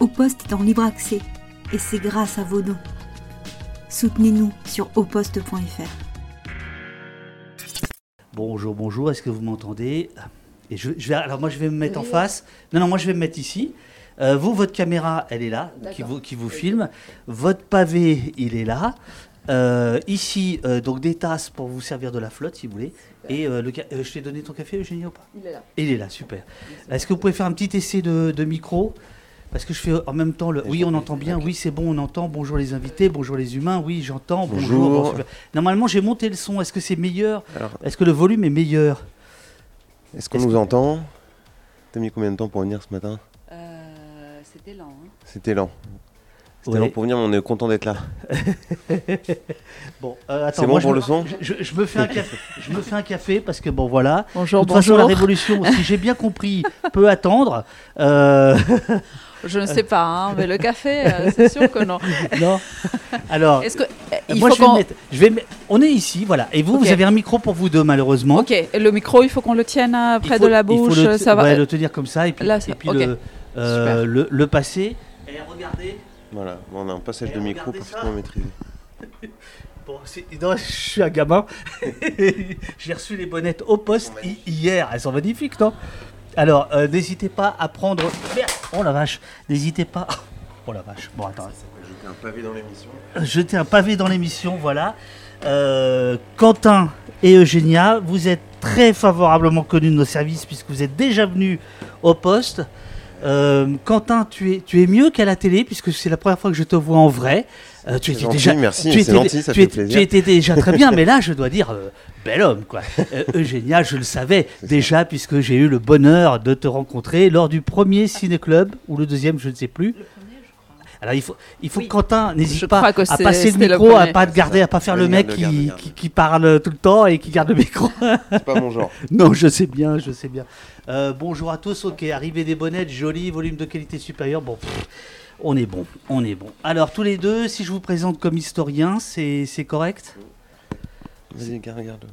Au Poste est en libre accès et c'est grâce à vos dons. Soutenez-nous sur auposte.fr. Bonjour, bonjour, est-ce que vous m'entendez? Et je, je vais, Alors moi je vais me mettre en face. Non, non, moi je vais me mettre ici. Euh, vous, votre caméra, elle est là, qui vous, qui vous filme. Votre pavé, il est là. Euh, ici, euh, donc des tasses pour vous servir de la flotte, si vous voulez. Et euh, le euh, je t'ai donné ton café, Eugénie, ou pas? Il est là. Il est là, super. Est-ce que vous pouvez faire un petit essai de, de micro? Parce que je fais en même temps le. Oui, on entend bien. Oui, c'est bon, on entend. Bonjour les invités. Bonjour les humains. Oui, j'entends. Bonjour. Bonjour. Normalement, j'ai monté le son. Est-ce que c'est meilleur Est-ce que le volume est meilleur est-ce qu'on nous que- entend T'as mis combien de temps pour venir ce matin Euh, C'était lent. hein. C'était lent. C'était Ouais. lent pour venir, mais on est content d'être là. Bon, euh, attends, C'est bon moi, je pour me- le son je, je- je me fais un café. je me fais un café parce que bon voilà. Bonjour, de toute façon, la bonjour. révolution, si j'ai bien compris, peut attendre. Euh, Je ne sais pas, hein, mais le café, euh, c'est sûr que non. non. Alors, Est-ce que euh, il moi, faut je vais mettre, je vais mettre- On est ici, voilà. Et vous, vous avez un micro pour vous deux, malheureusement. Ok, et le micro, il faut qu'on le tienne Il près faut- de la il faut bouche, le, ça va. ouais, le tenir comme ça et puis, Là, et ça- puis le, euh, le, le passer. Et regardez. Voilà, on a un passage Et de micro parfaitement maîtrisé. Bon, non, je suis un gamin. J'ai reçu les bonnettes au poste hi- hier. Elles sont magnifiques, non? Alors, euh, n'hésitez pas à prendre. Merde Oh la vache N'hésitez pas. Oh la vache. Bon, attends. J'étais un pavé dans l'émission. Jeter un pavé dans l'émission, voilà. Euh, Quentin et Eugénia, vous êtes très favorablement connus de nos services puisque vous êtes déjà venus au poste. Euh, Quentin, tu es, tu es mieux qu'à la télé puisque c'est la première fois que je te vois en vrai. Euh, tu étais gentil, déjà, merci, tu étais- gentil, ça tu fait étais- plaisir. Tu étais déjà très bien, mais là, je dois dire, euh, bel homme, quoi. Euh, Eugénia, je le savais déjà puisque j'ai eu le bonheur de te rencontrer lors du premier ciné-club ou le deuxième, je ne sais plus. Alors il faut, il faut Oui. que Quentin n'hésite pas à passer le micro, à pas te garder, à pas faire le mec qui, qui, qui parle tout le temps et qui garde le micro. C'est pas mon genre. non, je sais bien, je sais bien. Euh, bonjour à tous, ok, arrivée des bonnettes, joli, volume de qualité supérieure, bon, pff, on est bon, on est bon. Alors tous les deux, si je vous présente comme historien, c'est c'est correct? Vas-y, regarde,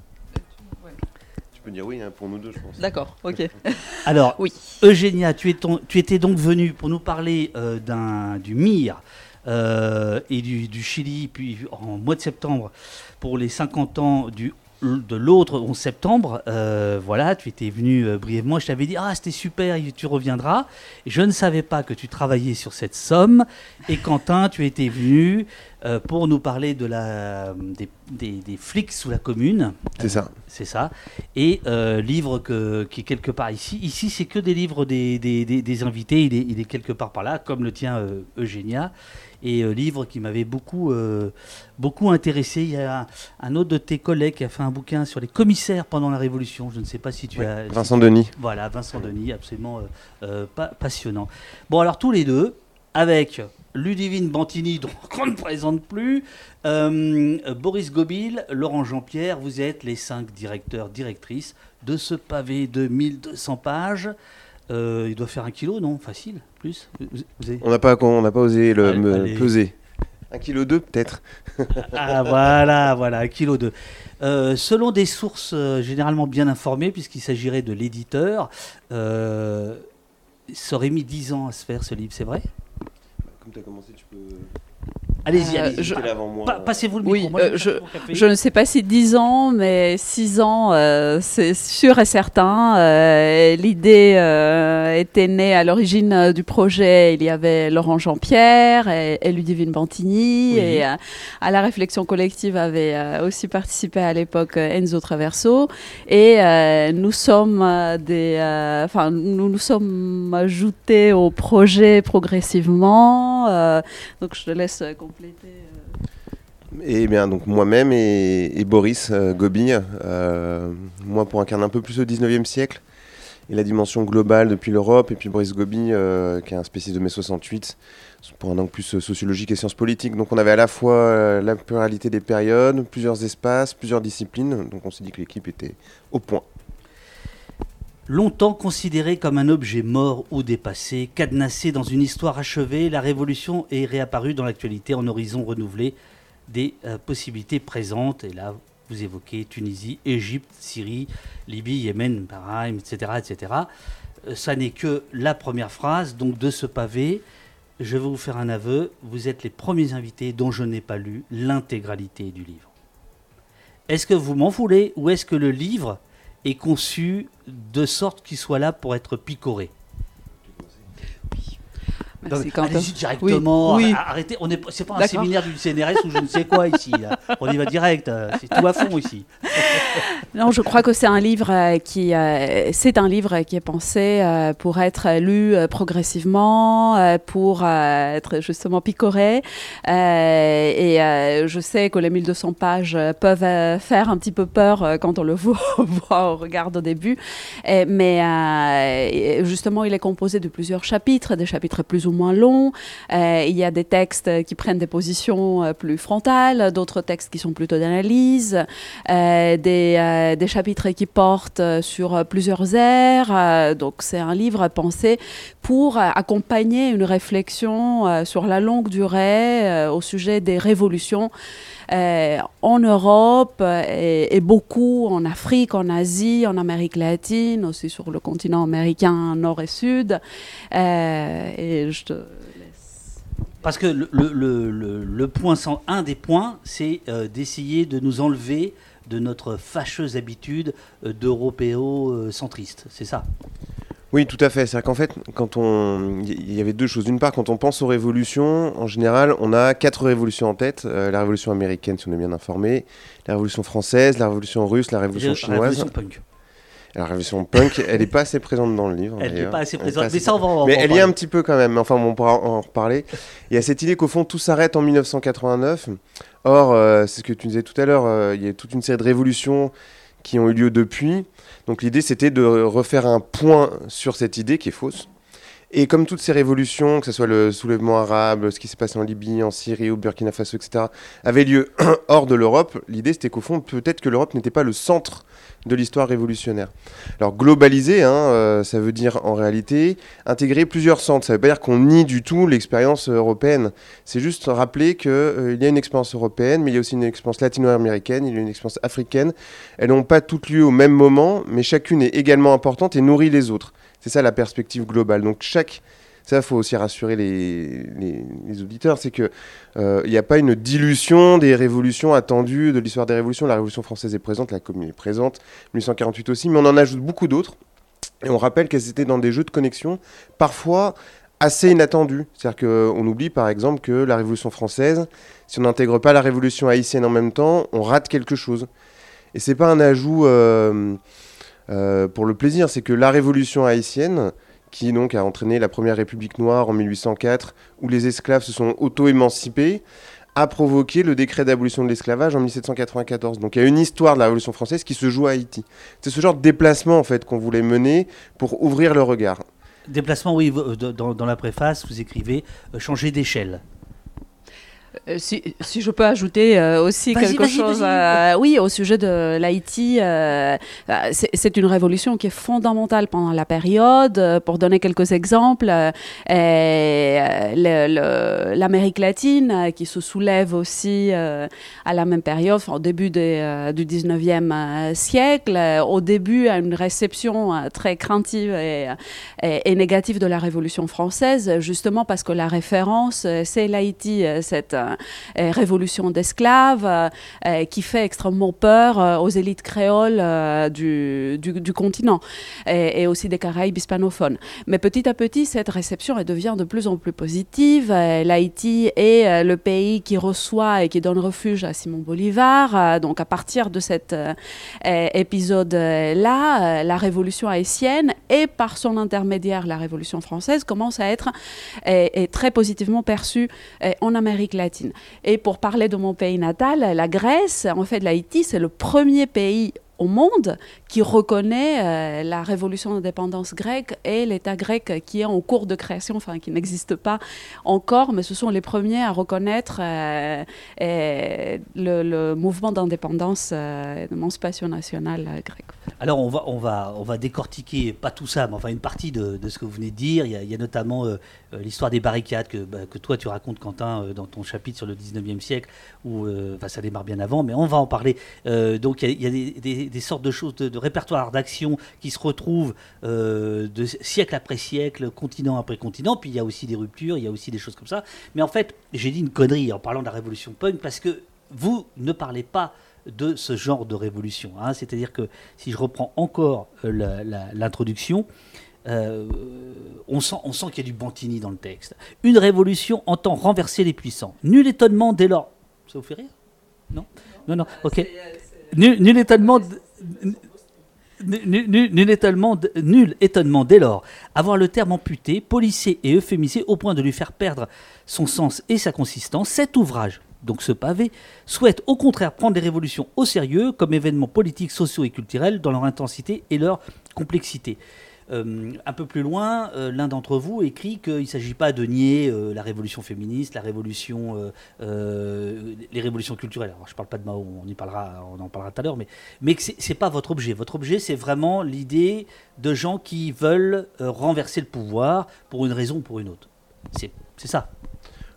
peux dire oui hein, pour nous deux, je pense. D'accord, ok. Alors, Oui. Eugénia, tu, es ton- tu étais donc venue pour nous parler euh, d'un- du MIR euh, et du, du Chili, puis en mois de septembre, pour les 50 ans du, de l'autre 11 septembre. Euh, voilà, tu étais venu euh, brièvement. Je t'avais dit, ah, c'était super, tu reviendras. Je ne savais pas que tu travaillais sur cette somme. Et Quentin, tu étais venu euh, pour nous parler de la, des, des- des flics sous la commune. C'est ça. C'est ça. Et livre que, qui est quelque part ici. Ici, c'est que des livres des, des, invités. Il est, il est quelque part par là, comme le tien Eugénia. Et euh, livre qui m'avait beaucoup, euh, beaucoup intéressé. Il y a un, autre de tes collègues qui a fait un bouquin sur les commissaires pendant la Révolution. Je ne sais pas si tu as. si Vincent Denis. voilà, Vincent Denis, absolument euh, pa- passionnant. Bon, alors tous les deux, avec Ludivine Bantini, dont on ne présente plus, euh, Boris Gobil, Laurent Jean-Pierre, vous êtes les cinq directeurs, directrices de ce pavé de 1200 pages. Euh, il doit faire un kilo, non? Facile Plus Vous- vous avez- On n'a pas, on n'a pas osé le, Allez, me allez. peser. Un kilo deux peut-être. Ah voilà, voilà, un kilo de. Euh, selon des sources euh, généralement bien informées, puisqu'il s'agirait de l'éditeur, ça aurait mis 10 ans à se faire ce livre, c'est vrai? Comme tu as commencé, tu peux. Allez-y, Euh, allez-y. je- T'es là avant moi. Pa- Passez-vous le Oui, micro. Moi, euh, je- ne sais pas si 10 ans, mais 6 ans, euh, c'est sûr et certain. Euh, L'idée euh, était née à l'origine du projet. Il y avait Laurent Jean-Pierre et, et Ludivine Bantini. Oui. Et euh, à la réflexion collective avait euh, aussi participé à l'époque Enzo Traverso. Et euh, nous sommes des, euh, enfin, nous nous sommes ajoutés au projet progressivement. Euh, donc je te laisse euh, compléter. euh. Et bien, donc moi-même et, et Boris euh, euh, moi pour incarner un peu plus le 19e siècle et la dimension globale depuis l'Europe, et puis Boris Gobi, euh, qui est un spécialiste de mai 68, pour un angle plus euh, sociologique et sciences politiques. Donc on avait à la fois la pluralité des périodes, plusieurs espaces, plusieurs disciplines, donc on s'est dit que l'équipe était au point. Longtemps considéré comme un objet mort ou dépassé, cadenassé dans une histoire achevée, la Révolution est réapparue dans l'actualité en horizon renouvelé des euh, possibilités présentes. Et là, vous évoquez Tunisie, Égypte, Syrie, Libye, Yémen, Bahreïn, etc. etc. Euh, ça n'est que la première phrase donc de ce pavé. je vais vous faire un aveu. Vous êtes les premiers invités dont je n'ai pas lu l'intégralité du livre. Est-ce que vous m'en voulez ou est-ce que le livre est conçu de sorte qu'il soit là pour être picoré. Allez-y directement. Oui, oui. Arr- Arrêtez. On est, c'est pas un séminaire du CNRS ou je ne sais quoi ici. là. On y va direct. euh, C'est tout à fond ici. Non, je crois que c'est un livre euh, qui, euh, c'est un livre qui est pensé pour être lu progressivement, pour être justement picoré. Et je sais que les 1200 pages peuvent faire un petit peu peur quand on le voit, voit au regard au début. Mais justement, il est composé de plusieurs chapitres, des chapitres plus ou moins longs. Euh, il y a des textes qui prennent des positions euh, plus frontales, d'autres textes qui sont plutôt d'analyse, euh, des, chapitres qui portent sur plusieurs aires. Donc c'est un livre pensé pour accompagner une réflexion sur la longue durée au sujet des révolutions euh, en Europe euh, et, beaucoup en Afrique, en Asie, en Amérique latine, aussi sur le continent américain nord et sud. Euh, et je te laisse. Parce que le, le, le- le- point un des points, c'est d'essayer de nous enlever de notre fâcheuse habitude d'européo-centriste. C'est ça. Oui, tout à fait. C'est-à-dire qu'en fait, quand on, il y avait deux choses. D'une part, quand on pense aux révolutions, en général, on a quatre révolutions en tête. Euh, la révolution américaine, si on est bien informé, la révolution française, la révolution russe, la révolution La chinoise. révolution punk. La révolution punk, elle n'est pas assez présente dans le livre. Elle n'est pas assez présente. Mais ça, on va en Mais elle y est un petit peu quand même. Enfin, on pourra en reparler. Il y a cette idée qu'au fond, tout s'arrête en 1989. Or, euh, c'est ce que tu disais tout à l'heure, euh, il y a toute une série de révolutions qui ont eu lieu depuis. Donc l'idée, c'était de refaire un point sur cette idée qui est fausse. Et comme toutes ces révolutions, que ce soit le soulèvement arabe, ce qui s'est passé en Libye, en Syrie, au Burkina Faso, etc., avaient lieu hors de l'Europe, l'idée c'était qu'au fond, peut-être que l'Europe n'était pas le centre de l'histoire révolutionnaire. Alors globaliser, hein, euh, ça veut dire en réalité intégrer plusieurs centres. Ça veut pas dire qu'on nie du tout l'expérience européenne. C'est juste rappeler qu'il y a une expérience européenne, mais il y a aussi une expérience latino-américaine, il y a une expérience africaine. Elles n'ont pas toutes lieu au même moment, mais chacune est également importante et nourrit les autres. C'est ça la perspective globale. Donc chaque, ça faut aussi rassurer les, les- auditeurs, c'est que euh, il n'y a pas une dilution des révolutions attendues de l'histoire des révolutions. La Révolution française est présente, la Commune est présente, 1848 aussi, mais on en ajoute beaucoup d'autres. Et on rappelle qu'elles étaient dans des jeux de connexion, parfois assez inattendus. C'est-à-dire qu'on oublie par exemple que la Révolution française, si on n'intègre pas la Révolution haïtienne en même temps, on rate quelque chose. Et c'est pas un ajout euh, euh, pour le plaisir, c'est que la Révolution haïtienne, qui donc a entraîné la première République noire en 1804, où les esclaves se sont auto-émancipés, a provoqué le décret d'abolition de l'esclavage en 1794. Donc il y a une histoire de la Révolution française qui se joue à Haïti. C'est ce genre de déplacement en fait qu'on voulait mener pour ouvrir le regard. Déplacement, oui, euh, dans, dans la préface, vous écrivez euh, changer d'échelle. Euh, si, si je peux ajouter euh, aussi quelque chose, euh, oui, au sujet de l'Haïti, euh, c'est une révolution qui est fondamentale pendant la période. Pour donner quelques exemples, le- le- l'Amérique latine qui se soulève aussi à la même période, enfin, au début des, du 19e euh, siècle, au début à une réception très craintive et, et, et négative de la Révolution française, justement parce que la référence, c'est l'Haïti, cette révolution d'esclaves euh, euh, qui fait extrêmement peur euh, aux élites créoles euh, du, continent et, aussi des Caraïbes hispanophones. Mais petit à petit, cette réception elle devient de plus en plus positive. Euh, L'Haïti est euh, le pays qui reçoit et qui donne refuge à Simon Bolivar. Euh, donc à partir de cet euh, euh, épisode-là, euh, la révolution haïtienne et par son intermédiaire la révolution française commence à être euh, très positivement perçue euh, en Amérique latine. Et pour parler de mon pays natal, la Grèce, en fait l'Haïti, c'est le premier pays au monde qui reconnaît euh, la révolution d'indépendance grecque et l'État grec qui est en cours de création, enfin qui n'existe pas encore, mais ce sont les premiers à reconnaître euh, le, mouvement d'indépendance euh, d'émancipation nationale euh, grecque. Alors on va, on, va, on va décortiquer, pas tout ça, mais enfin une partie de, ce que vous venez de dire. Il y a, notamment l'histoire des barricades que, bah, que, toi tu racontes, Quentin, dans ton chapitre sur le 19e siècle, où enfin, ça démarre bien avant, mais on va en parler. donc il y a, des, des, sortes de choses, de, de répertoires d'action qui se retrouvent de siècle après siècle, continent après continent, puis il y a aussi des ruptures, il y a aussi des choses comme ça. Mais en fait, j'ai dit une connerie en parlant de la révolution punk, parce que vous ne parlez pas de ce genre de révolution. Hein. C'est-à-dire que si je reprends encore euh, l'introduction, euh, on sent, on sent qu'il y a du Bantini dans le texte. Une révolution entend renverser les puissants. Nul étonnement dès lors. Ça vous fait rire? Non? Non, non, ok. Nul, étonnement. Étonnement, dès lors. Avoir le terme amputé, polissé et euphémisé au point de lui faire perdre son sens et sa consistance, cet ouvrage donc ce pavé, souhaite au contraire prendre les révolutions au sérieux comme événements politiques, sociaux et culturels dans leur intensité et leur complexité. Euh, un peu plus loin, euh, l'un d'entre vous écrit qu'il ne s'agit pas de nier euh, la révolution féministe, la révolution, les révolutions culturelles. Je ne parle pas de Mao, on, y parlera, on en parlera tout à l'heure, mais, mais ce n'est pas votre objet. Votre objet, c'est vraiment l'idée de gens qui veulent renverser le pouvoir pour une raison ou pour une autre. C'est ça.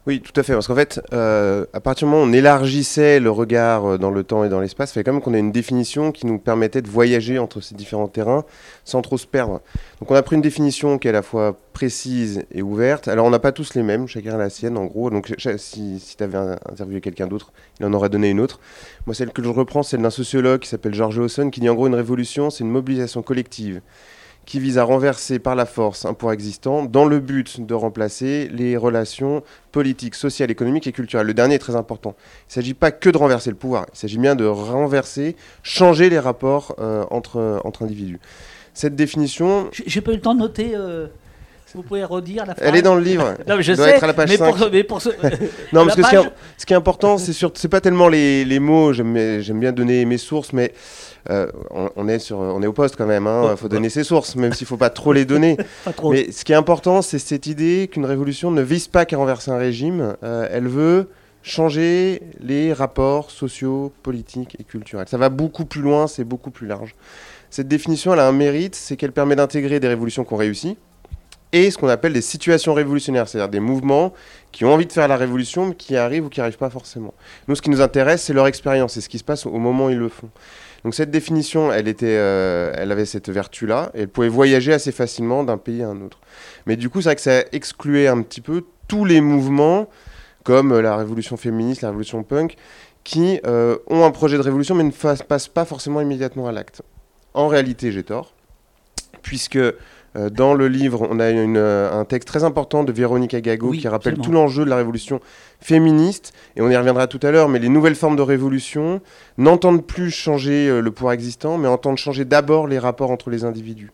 Oui, tout à fait. Parce qu'en fait, euh, à partir du moment où on élargissait le regard euh, dans le temps et dans l'espace, il fallait quand même qu'on ait une définition qui nous permettait de voyager entre ces différents terrains sans trop se perdre. Donc on a pris une définition qui est à la fois précise et ouverte. Alors on n'a pas tous les mêmes, chacun a la sienne en gros. Donc si, tu avais interviewé quelqu'un d'autre, il en aurait donné une autre. Moi, celle que je reprends, c'est celle d'un sociologue qui s'appelle George Hawson qui dit en gros une révolution, c'est une mobilisation collective qui vise à renverser par la force un pouvoir existant dans le but de remplacer les relations politiques, sociales, économiques et culturelles. Le dernier est très important. Il ne s'agit pas que de renverser le pouvoir, il s'agit bien de renverser, changer les rapports euh, entre, entre individus. Cette définition... J'ai pas eu le temps de noter... Euh, vous pouvez redire la phrase Elle est dans le livre. non, mais je sais, être à la page mais, Pour, mais pour ce... non, parce que ce, qui est, important, c'est c'est pas tellement les, les mots. J'aime bien donner mes sources, mais euh, on, est sur, on est au poste quand même. Il hein. faut donner ses sources, même s'il ne faut pas trop les donner. Mais ce qui est important, c'est cette idée qu'une révolution ne vise pas qu'à renverser un régime. Euh, elle veut changer les rapports sociaux, politiques et culturels. Ça va beaucoup plus loin, c'est beaucoup plus large. Cette définition, elle a un mérite, c'est qu'elle permet d'intégrer des révolutions qui ont réussi et ce qu'on appelle des situations révolutionnaires, c'est-à-dire des mouvements qui ont envie de faire la révolution, mais qui arrivent ou qui n'arrivent pas forcément. Nous, ce qui nous intéresse, c'est leur expérience, c'est ce qui se passe au moment où ils le font. Donc cette définition, elle, était, euh, elle avait cette vertu-là, et elle pouvait voyager assez facilement d'un pays à un autre. Mais du coup, c'est vrai que ça excluait un petit peu tous les mouvements, comme la révolution féministe, la révolution punk, qui euh, ont un projet de révolution, mais ne passent pas forcément immédiatement à l'acte. En réalité, j'ai tort, puisque euh, dans le livre, on a euh, un texte très important de Véronique Agago qui rappelle tout l'enjeu de la révolution féministe, et on y reviendra tout à l'heure, mais les nouvelles formes de révolution n'entendent plus changer euh, le pouvoir existant, mais entendent changer d'abord les rapports entre les individus.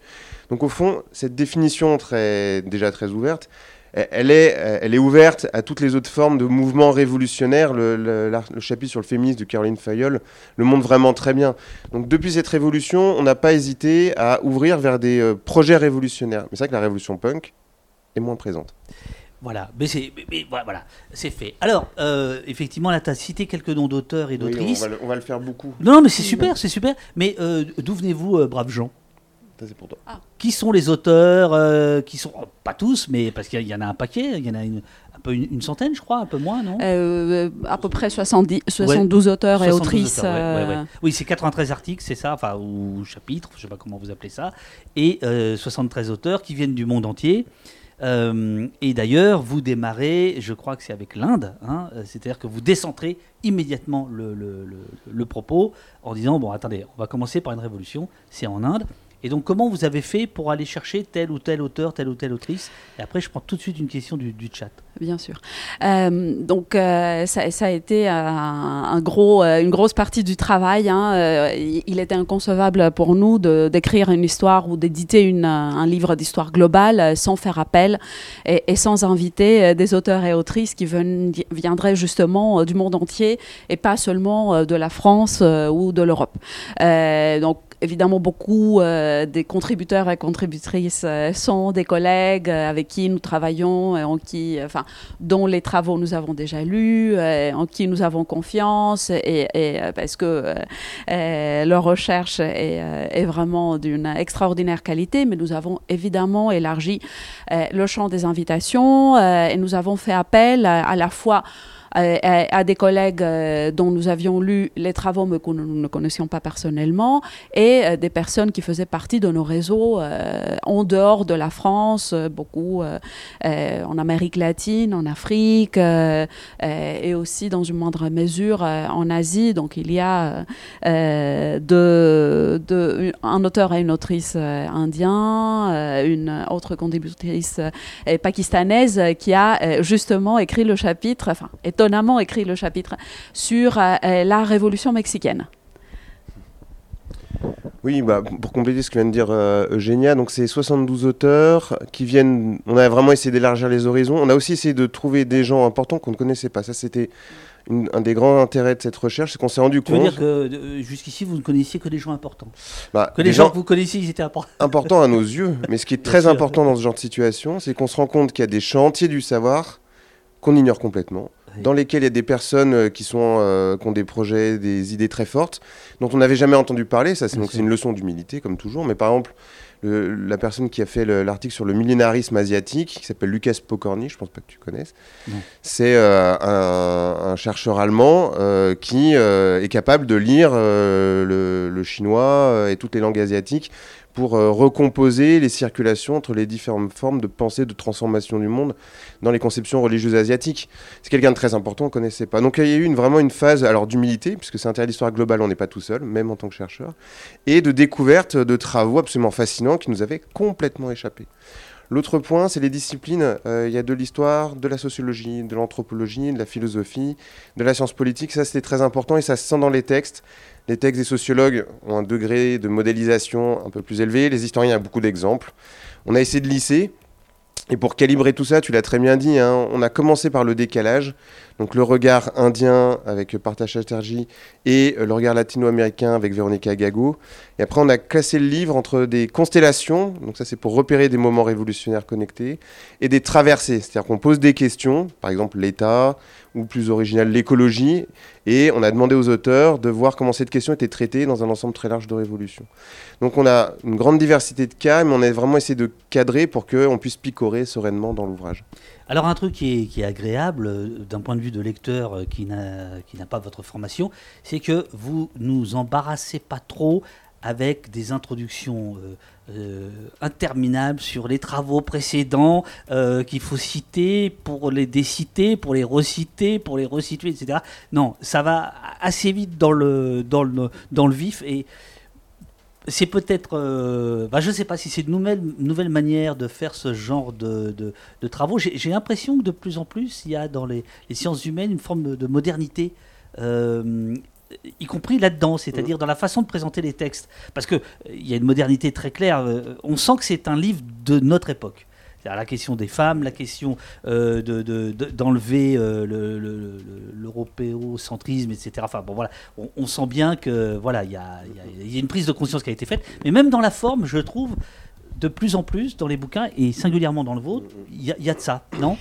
Donc au fond, cette définition très, déjà très ouverte, elle est, elle est ouverte à toutes les autres formes de mouvements révolutionnaires. Le, chapitre sur le féminisme de Caroline Fayol le montre vraiment très bien. Donc depuis cette révolution, on n'a pas hésité à ouvrir vers des euh, projets révolutionnaires. Mais c'est vrai que la révolution punk est moins présente. Voilà, mais c'est voilà, c'est fait. Alors, euh, effectivement, là, tu as cité quelques noms d'auteurs et d'autrices. on, va le faire beaucoup. Non, non mais c'est super, c'est super. Mais euh, d'où venez-vous, braves gens pour toi. Ah. Qui sont les auteurs euh, Qui sont oh, pas tous, mais parce qu'il y, en a un paquet. Il y en a une, un peu une, centaine, je crois, un peu moins, non? Euh, À peu près 70, 72 auteurs et autrices. Euh. oui, c'est 93 articles, c'est ça, enfin ou chapitres, je sais pas comment vous appelez ça, et 73 auteurs qui viennent du monde entier. et d'ailleurs, vous démarrez, je crois que c'est avec l'Inde, hein, c'est-à-dire que vous décentrez immédiatement le, le, le, propos en disant, bon attendez, on va commencer par une révolution, c'est en Inde, et donc, comment vous avez fait pour aller chercher tel ou tel auteur, telle ou telle autrice? Et après, je prends tout de suite une question du, chat. Bien sûr. Euh, donc, euh, ça, a été un, gros, euh, une grosse partie du travail. Hein. Il était inconcevable pour nous d'écrire une histoire ou d'éditer un livre d'histoire globale sans faire appel et, sans inviter des auteurs et autrices qui viendraient justement du monde entier et pas seulement de la France ou de l'Europe. donc, évidemment, beaucoup des contributeurs et contributrices sont des collègues avec qui nous travaillons, et en qui, enfin, dont les travaux nous avons déjà lus, en qui nous avons confiance, et, parce que leur recherche est vraiment d'une extraordinaire qualité, mais nous avons évidemment élargi le champ des invitations et nous avons fait appel à la fois à, des collègues euh, dont nous avions lu les travaux mais que nous ne connaissions pas personnellement et euh, des personnes qui faisaient partie de nos réseaux euh, en dehors de la France, beaucoup en Amérique latine, en Afrique et aussi dans une moindre mesure en Asie. Donc il y a un auteur et une autrice indien, une autre contributrice pakistanaise qui a justement écrit le chapitre, enfin écrit le chapitre sur euh, euh, la révolution mexicaine. Oui, bah, pour compléter ce que vient de dire euh, Eugénia, donc c'est 72 auteurs qui viennent. On a vraiment essayé d'élargir les horizons. On a aussi essayé de trouver des gens importants qu'on ne connaissait pas. Ça, c'était un des grands intérêts de cette recherche, c'est qu'on s'est rendu compte. Tu veux dire que jusqu'ici, vous ne connaissiez que des gens importants bah, Que les gens, que vous connaissiez, ils étaient importants Importants à nos yeux. Mais ce qui est très important dans ce genre de situation, c'est qu'on se rend compte qu'il y a des chantiers du savoir qu'on ignore complètement dans lesquels il y a des personnes euh, qui, sont, euh, qui ont des projets, des idées très fortes, dont on n'avait jamais entendu parler. Ça, c'est, donc, c'est une leçon d'humilité, comme toujours. Mais par exemple, la personne qui a fait l'article sur le millénarisme asiatique, qui s'appelle Lucas Pokorny, je pense pas que tu connaisses, c'est euh, un, chercheur allemand qui est capable de lire le, le, chinois et toutes les langues asiatiques pour euh, recomposer les circulations entre les différentes formes de pensée, de transformation du monde dans les conceptions religieuses asiatiques. C'est quelqu'un de très important, on ne connaissait pas. Donc il y a eu une, vraiment une phase alors d'humilité, puisque c'est intérêt d'histoire globale, on n'est pas tout seul, même en tant que chercheur, et de découverte de travaux absolument fascinants qui nous avaient complètement échappé. L'autre point, c'est les disciplines. Euh, il y a de l'histoire, de la sociologie, de l'anthropologie, de la philosophie, de la science politique. Ça, c'était très important et ça se sent dans les textes. Les textes des sociologues ont un degré de modélisation un peu plus élevé. Les historiens ont beaucoup d'exemples. On a essayé de lisser. Et pour calibrer tout ça, tu l'as très bien dit, hein, on a commencé par le décalage. Donc le regard indien avec Partha Chatterjee et le regard latino-américain avec Véronica Gago. Et après, on a classé le livre entre des constellations, donc ça c'est pour repérer des moments révolutionnaires connectés, et des traversées. C'est-à-dire qu'on pose des questions, par exemple l'État, ou plus original, l'écologie, et on a demandé aux auteurs de voir comment cette question était traitée dans un ensemble très large de révolutions. Donc on a une grande diversité de cas, mais on a vraiment essayé de cadrer pour qu'on puisse picorer sereinement dans l'ouvrage. Alors un truc qui est, agréable euh, d'un point de vue de lecteur euh, qui n'a pas votre formation, c'est que vous nous embarrassez pas trop avec des introductions euh, interminables sur les travaux précédents qu'il faut citer pour les déciter, pour les reciter, pour les resituer, etc. Non, ça va assez vite dans le, dans le, dans le vif et c'est peut-être, euh, bah, je ne sais pas si c'est une nouvelle, nouvelle manière de faire ce genre de, de, travaux. J'ai l'impression que de plus en plus, il y a dans les, les sciences humaines une forme de, modernité. Euh, y compris là-dedans, c'est-à-dire dans la façon de présenter les textes. Parce qu'il il y a une modernité très claire. Euh, on sent que c'est un livre de notre époque la question des femmes, la question euh, d'enlever euh, l'européocentrisme, etc. Enfin bon voilà, on, sent bien que voilà, il y a, une prise de conscience qui a été faite, mais même dans la forme, je trouve de plus en plus dans les bouquins et singulièrement dans le vôtre, il y, a de ça, non?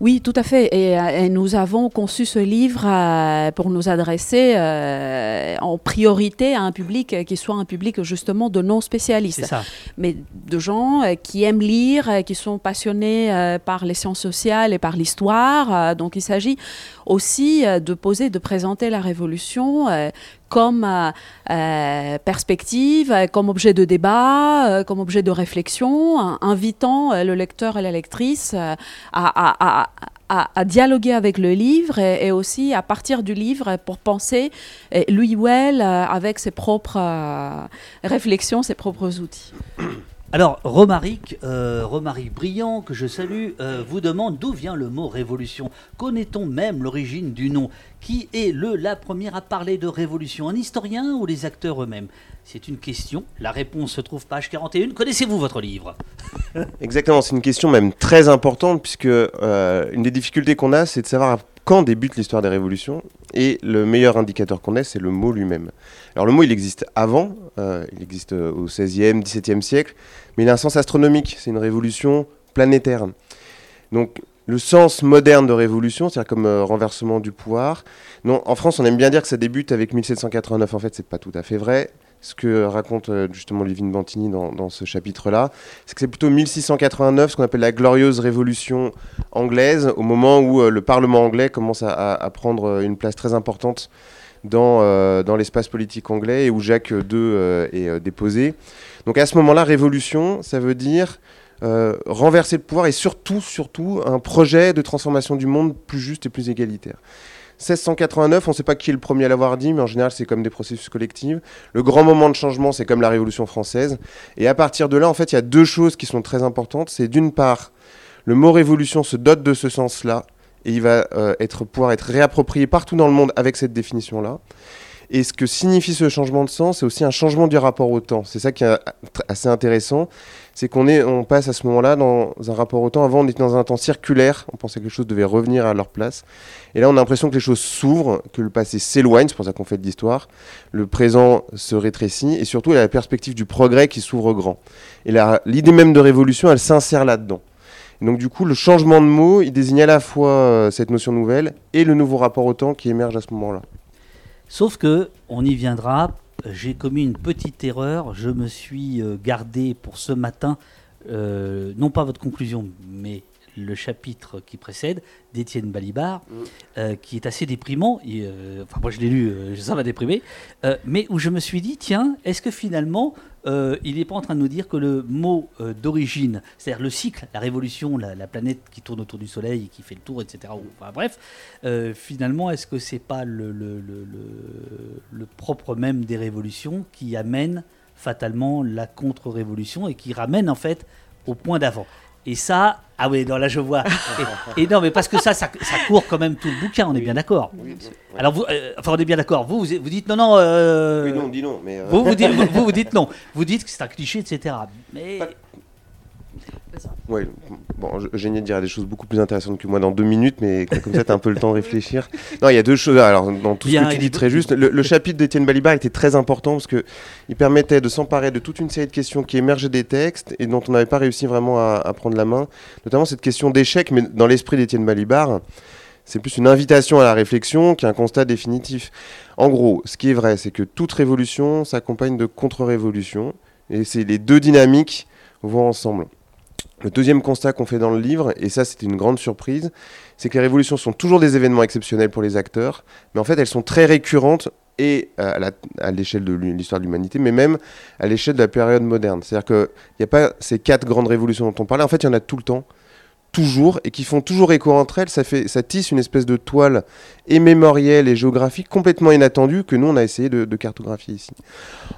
Oui, tout à fait. Et, euh, nous avons conçu ce livre euh, pour nous adresser euh, en priorité à un public qui soit un public justement de non-spécialistes, mais de gens qui aiment lire, qui sont passionnés par les sciences sociales et par l'histoire. donc il s'agit aussi de poser, de présenter la Révolution comme perspective, comme objet de débat, comme objet de réflexion, invitant le lecteur et la lectrice à, dialoguer avec le livre et, aussi à partir du livre pour penser lui ou elle avec ses propres euh, réflexions, ses propres outils. Alors, Romaric, euh, Romaric Brillant, que je salue, euh, vous demande d'où vient le mot révolution. Connaît-on même l'origine du nom? Qui est le la première à parler de révolution? Un historien ou les acteurs eux-mêmes? C'est une question. La réponse se trouve page 41. Connaissez-vous votre livre? Exactement, c'est une question même très importante puisque euh, une des difficultés qu'on a, c'est de savoir quand débute l'histoire des révolutions et le meilleur indicateur qu'on ait, c'est le mot lui-même. Alors le mot, il existe avant, euh, il existe au 16e, 17e siècle, mais il a un sens astronomique, c'est une révolution planétaire. Donc le sens moderne de révolution, c'est-à-dire comme euh, renversement du pouvoir. Non, en France, on aime bien dire que ça débute avec 1789. En fait, c'est pas tout à fait vrai. Ce que raconte euh, justement Livine Bantini dans, ce chapitre-là, c'est que c'est plutôt 1689, ce qu'on appelle la glorieuse révolution anglaise, au moment où euh, le Parlement anglais commence à, prendre une place très importante dans, dans l'espace politique anglais et où Jacques II est déposé. Donc à ce moment-là, révolution, ça veut dire euh, renverser le pouvoir et surtout, surtout, un projet de transformation du monde plus juste et plus égalitaire. 1689, on ne sait pas qui est le premier à l'avoir dit, mais en général, c'est comme des processus collectifs. Le grand moment de changement, c'est comme la Révolution française. Et à partir de là, en fait, il y a deux choses qui sont très importantes. C'est d'une part, le mot révolution se dote de ce sens-là, et il va euh, être, pouvoir être réapproprié partout dans le monde avec cette définition-là. Et ce que signifie ce changement de sens, c'est aussi un changement du rapport au temps. C'est ça qui est assez intéressant c'est qu'on on passe à ce moment-là dans un rapport au temps. Avant, on était dans un temps circulaire. On pensait que les choses devaient revenir à leur place. Et là, on a l'impression que les choses s'ouvrent, que le passé s'éloigne. C'est pour ça qu'on fait de l'histoire. Le présent se rétrécit. Et surtout, il y a la perspective du progrès qui s'ouvre grand. Et l'idée même de révolution, elle s'insère là-dedans. donc, du coup, le changement de mot, il désigne à la fois euh, cette notion nouvelle et le nouveau rapport au temps qui émerge à ce moment-là. Sauf que, on y viendra, j'ai commis une petite erreur. Je me suis euh, gardé pour ce matin, euh, non pas votre conclusion, mais le chapitre qui précède d'Étienne Balibar, mm. euh, qui est assez déprimant. enfin, moi, je l'ai lu, ça m'a déprimé. mais où je me suis dit, tiens, est-ce que finalement, euh, il n'est pas en train de nous dire que le mot euh, d'origine, c'est-à-dire le cycle, la révolution, la, planète qui tourne autour du Soleil, qui fait le tour, etc. Enfin, bref, euh, finalement, est-ce que c'est pas le, le, propre même des révolutions qui amène fatalement la contre-révolution et qui ramène en fait au point d'avant? Et ça, ah oui, non, là je vois. Et, non, mais parce que ça, ça, court quand même tout le bouquin, on est bien d'accord. Alors, vous, euh, enfin, on est bien d'accord. Vous, vous, dites non, non. Euh, oui, non, dit non. Mais euh, vous, vous dites, vous, vous, dites non. Vous dites que c'est un cliché, etc. Mais. Oui, bon, Génial de dire des choses beaucoup plus intéressantes que moi dans deux minutes, mais comme ça, tu as un peu le temps de réfléchir. Non, il y a deux choses. Alors, dans tout ce que tu dis très juste, le, chapitre d'Étienne Balibar était très important parce qu'il permettait de s'emparer de toute une série de questions qui émergeaient des textes et dont on n'avait pas réussi vraiment à, prendre la main, notamment cette question d'échec, mais dans l'esprit d'Étienne Balibar. C'est plus une invitation à la réflexion qu'un constat définitif. En gros, ce qui est vrai, c'est que toute révolution s'accompagne de contre-révolution, et c'est les deux dynamiques vont ensemble. Le deuxième constat qu'on fait dans le livre, et ça c'était une grande surprise, c'est que les révolutions sont toujours des événements exceptionnels pour les acteurs, mais en fait elles sont très récurrentes et à l'échelle de l'histoire de l'humanité, mais même à l'échelle de la période moderne. C'est-à-dire qu'il n'y a pas ces quatre grandes révolutions dont on parlait, en fait il y en a tout le temps toujours et qui font toujours écho entre elles. Ça, fait, ça tisse une espèce de toile et et géographique complètement inattendue que nous, on a essayé de, cartographier ici.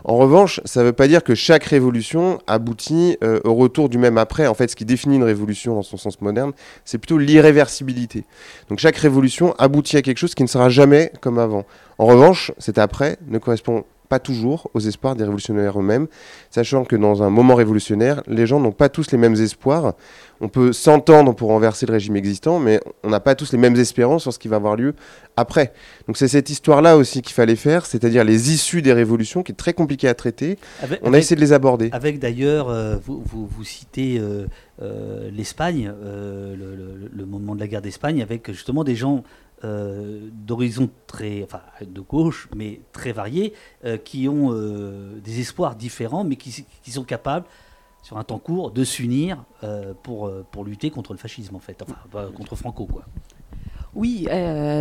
En revanche, ça ne veut pas dire que chaque révolution aboutit euh, au retour du même après. En fait, ce qui définit une révolution dans son sens moderne, c'est plutôt l'irréversibilité. Donc chaque révolution aboutit à quelque chose qui ne sera jamais comme avant. En revanche, cet après ne correspond pas toujours aux espoirs des révolutionnaires eux-mêmes, sachant que dans un moment révolutionnaire, les gens n'ont pas tous les mêmes espoirs. On peut s'entendre pour renverser le régime existant, mais on n'a pas tous les mêmes espérances sur ce qui va avoir lieu après. Donc c'est cette histoire-là aussi qu'il fallait faire, c'est-à-dire les issues des révolutions, qui est très compliqué à traiter. on a essayé de les aborder. Avec d'ailleurs, euh, vous, vous, citez euh, euh, l'Espagne, le, le, moment de la guerre d'Espagne, avec justement des gens euh, d'horizons très, enfin de gauche, mais très variés, euh, qui ont euh, des espoirs différents, mais qui, sont capables, sur un temps court, de s'unir pour, pour lutter contre le fascisme, en fait, enfin contre Franco, quoi. Oui,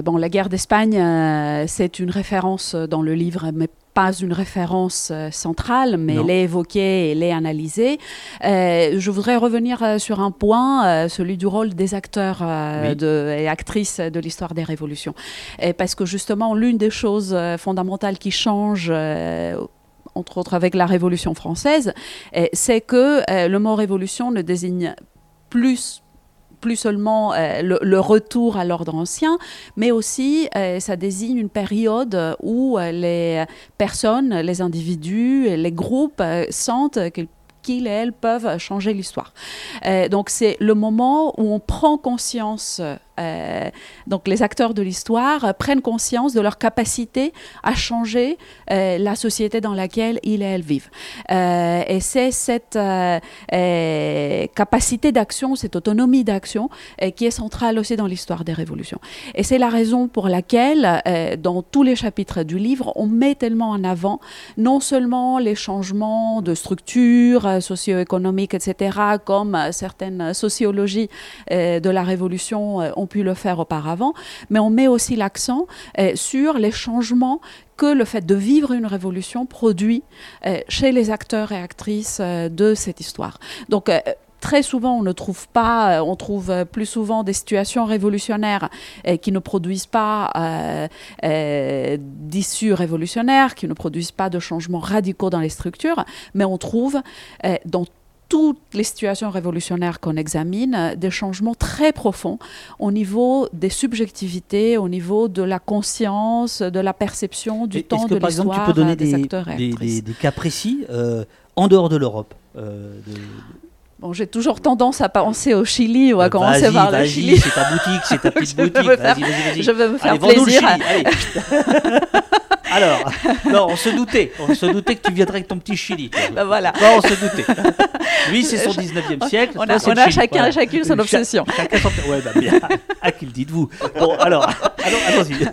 bon, la guerre d'Espagne, c'est une référence dans le livre, mais pas une référence euh, centrale, mais elle est évoquée, elle est analysée. Euh, je voudrais revenir euh, sur un point, celui du rôle des acteurs et actrices de l'histoire des révolutions. Et parce que justement, l'une des choses fondamentales qui change entre autres avec la Révolution française, c'est que le mot révolution ne désigne plus plus seulement le, retour à l'ordre ancien, mais aussi ça désigne une période où les personnes, les individus, les groupes sentent qu'ils qu'ils et elles peuvent changer l'histoire. donc c'est le moment où on prend conscience euh, donc les acteurs de l'histoire prennent conscience de leur capacité à changer euh, la société dans laquelle ils et elles vivent. Euh, et c'est cette capacité d'action, cette autonomie d'action qui est centrale aussi dans l'histoire des révolutions. Et c'est la raison pour laquelle, dans tous les chapitres du livre, on met tellement en avant non seulement les changements de structure socio-économique, etc., comme certaines sociologies de la révolution ont pu le faire auparavant, mais on met aussi l'accent euh, sur les changements que le fait de vivre une révolution produit euh, chez les acteurs et actrices euh, de cette histoire. Donc très souvent, on ne trouve pas, on trouve plus souvent des situations révolutionnaires qui ne produisent pas d'issues révolutionnaires, qui ne produisent pas de changements radicaux dans les structures, mais on trouve dans toutes les situations révolutionnaires qu'on examine, euh, des changements très profonds au niveau des subjectivités, au niveau de la conscience, de la perception du temps, de l'histoire, tu peux donner des, des, acteurs et des, des, cas précis euh, en dehors de l'Europe euh, Bon, j'ai toujours tendance à penser au Chili ou à commencer par le Chili. C'est ta boutique, c'est ta petite boutique. Vas-y, vas-y, vas Je vais me faire plaisir. Alors, non, on se doutait. On se doutait que tu viendrais avec ton petit Chili. Ben voilà. Non, on se doutait. Lui, c'est son 19e siècle. On a, on a chacun, chacune son obsession. chacun son... Ouais, bah bien. À qui le dites-vous? Bon, alors, allons-y.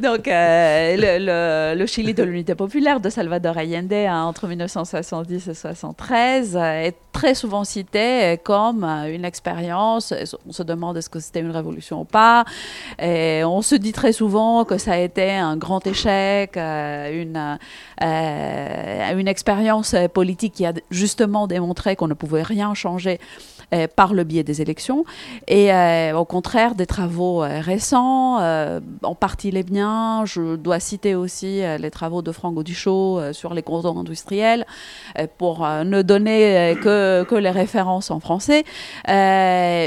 Donc, euh, le, le, Chili de l'unité populaire de Salvador Allende hein, entre 1970 et 1973 est très souvent cité comme une expérience. On se demande est-ce que c'était une révolution ou pas. Et on se dit très souvent que ça a été un grand échec euh, euh, une expérience politique qui a justement démontré qu'on ne pouvait rien changer euh, par le biais des élections. Et au contraire, des travaux récents, en partie les biens, je dois citer aussi les travaux de Franck Audichot sur les gros industriels, pour ne donner que, que, les références en français,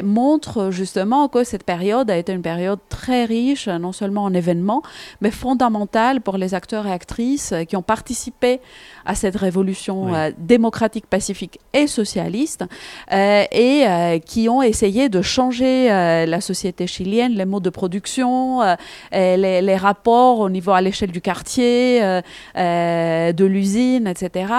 montrent justement que cette période a été une période très riche, non seulement en événements, mais fondamentale pour les acteurs et actrices qui ont participé à cette révolution euh, démocratique, pacifique et socialiste, euh, et euh, qui ont essayé de changer la société chilienne, les modes de production, les, les, rapports au niveau à l'échelle du quartier, de l'usine, etc.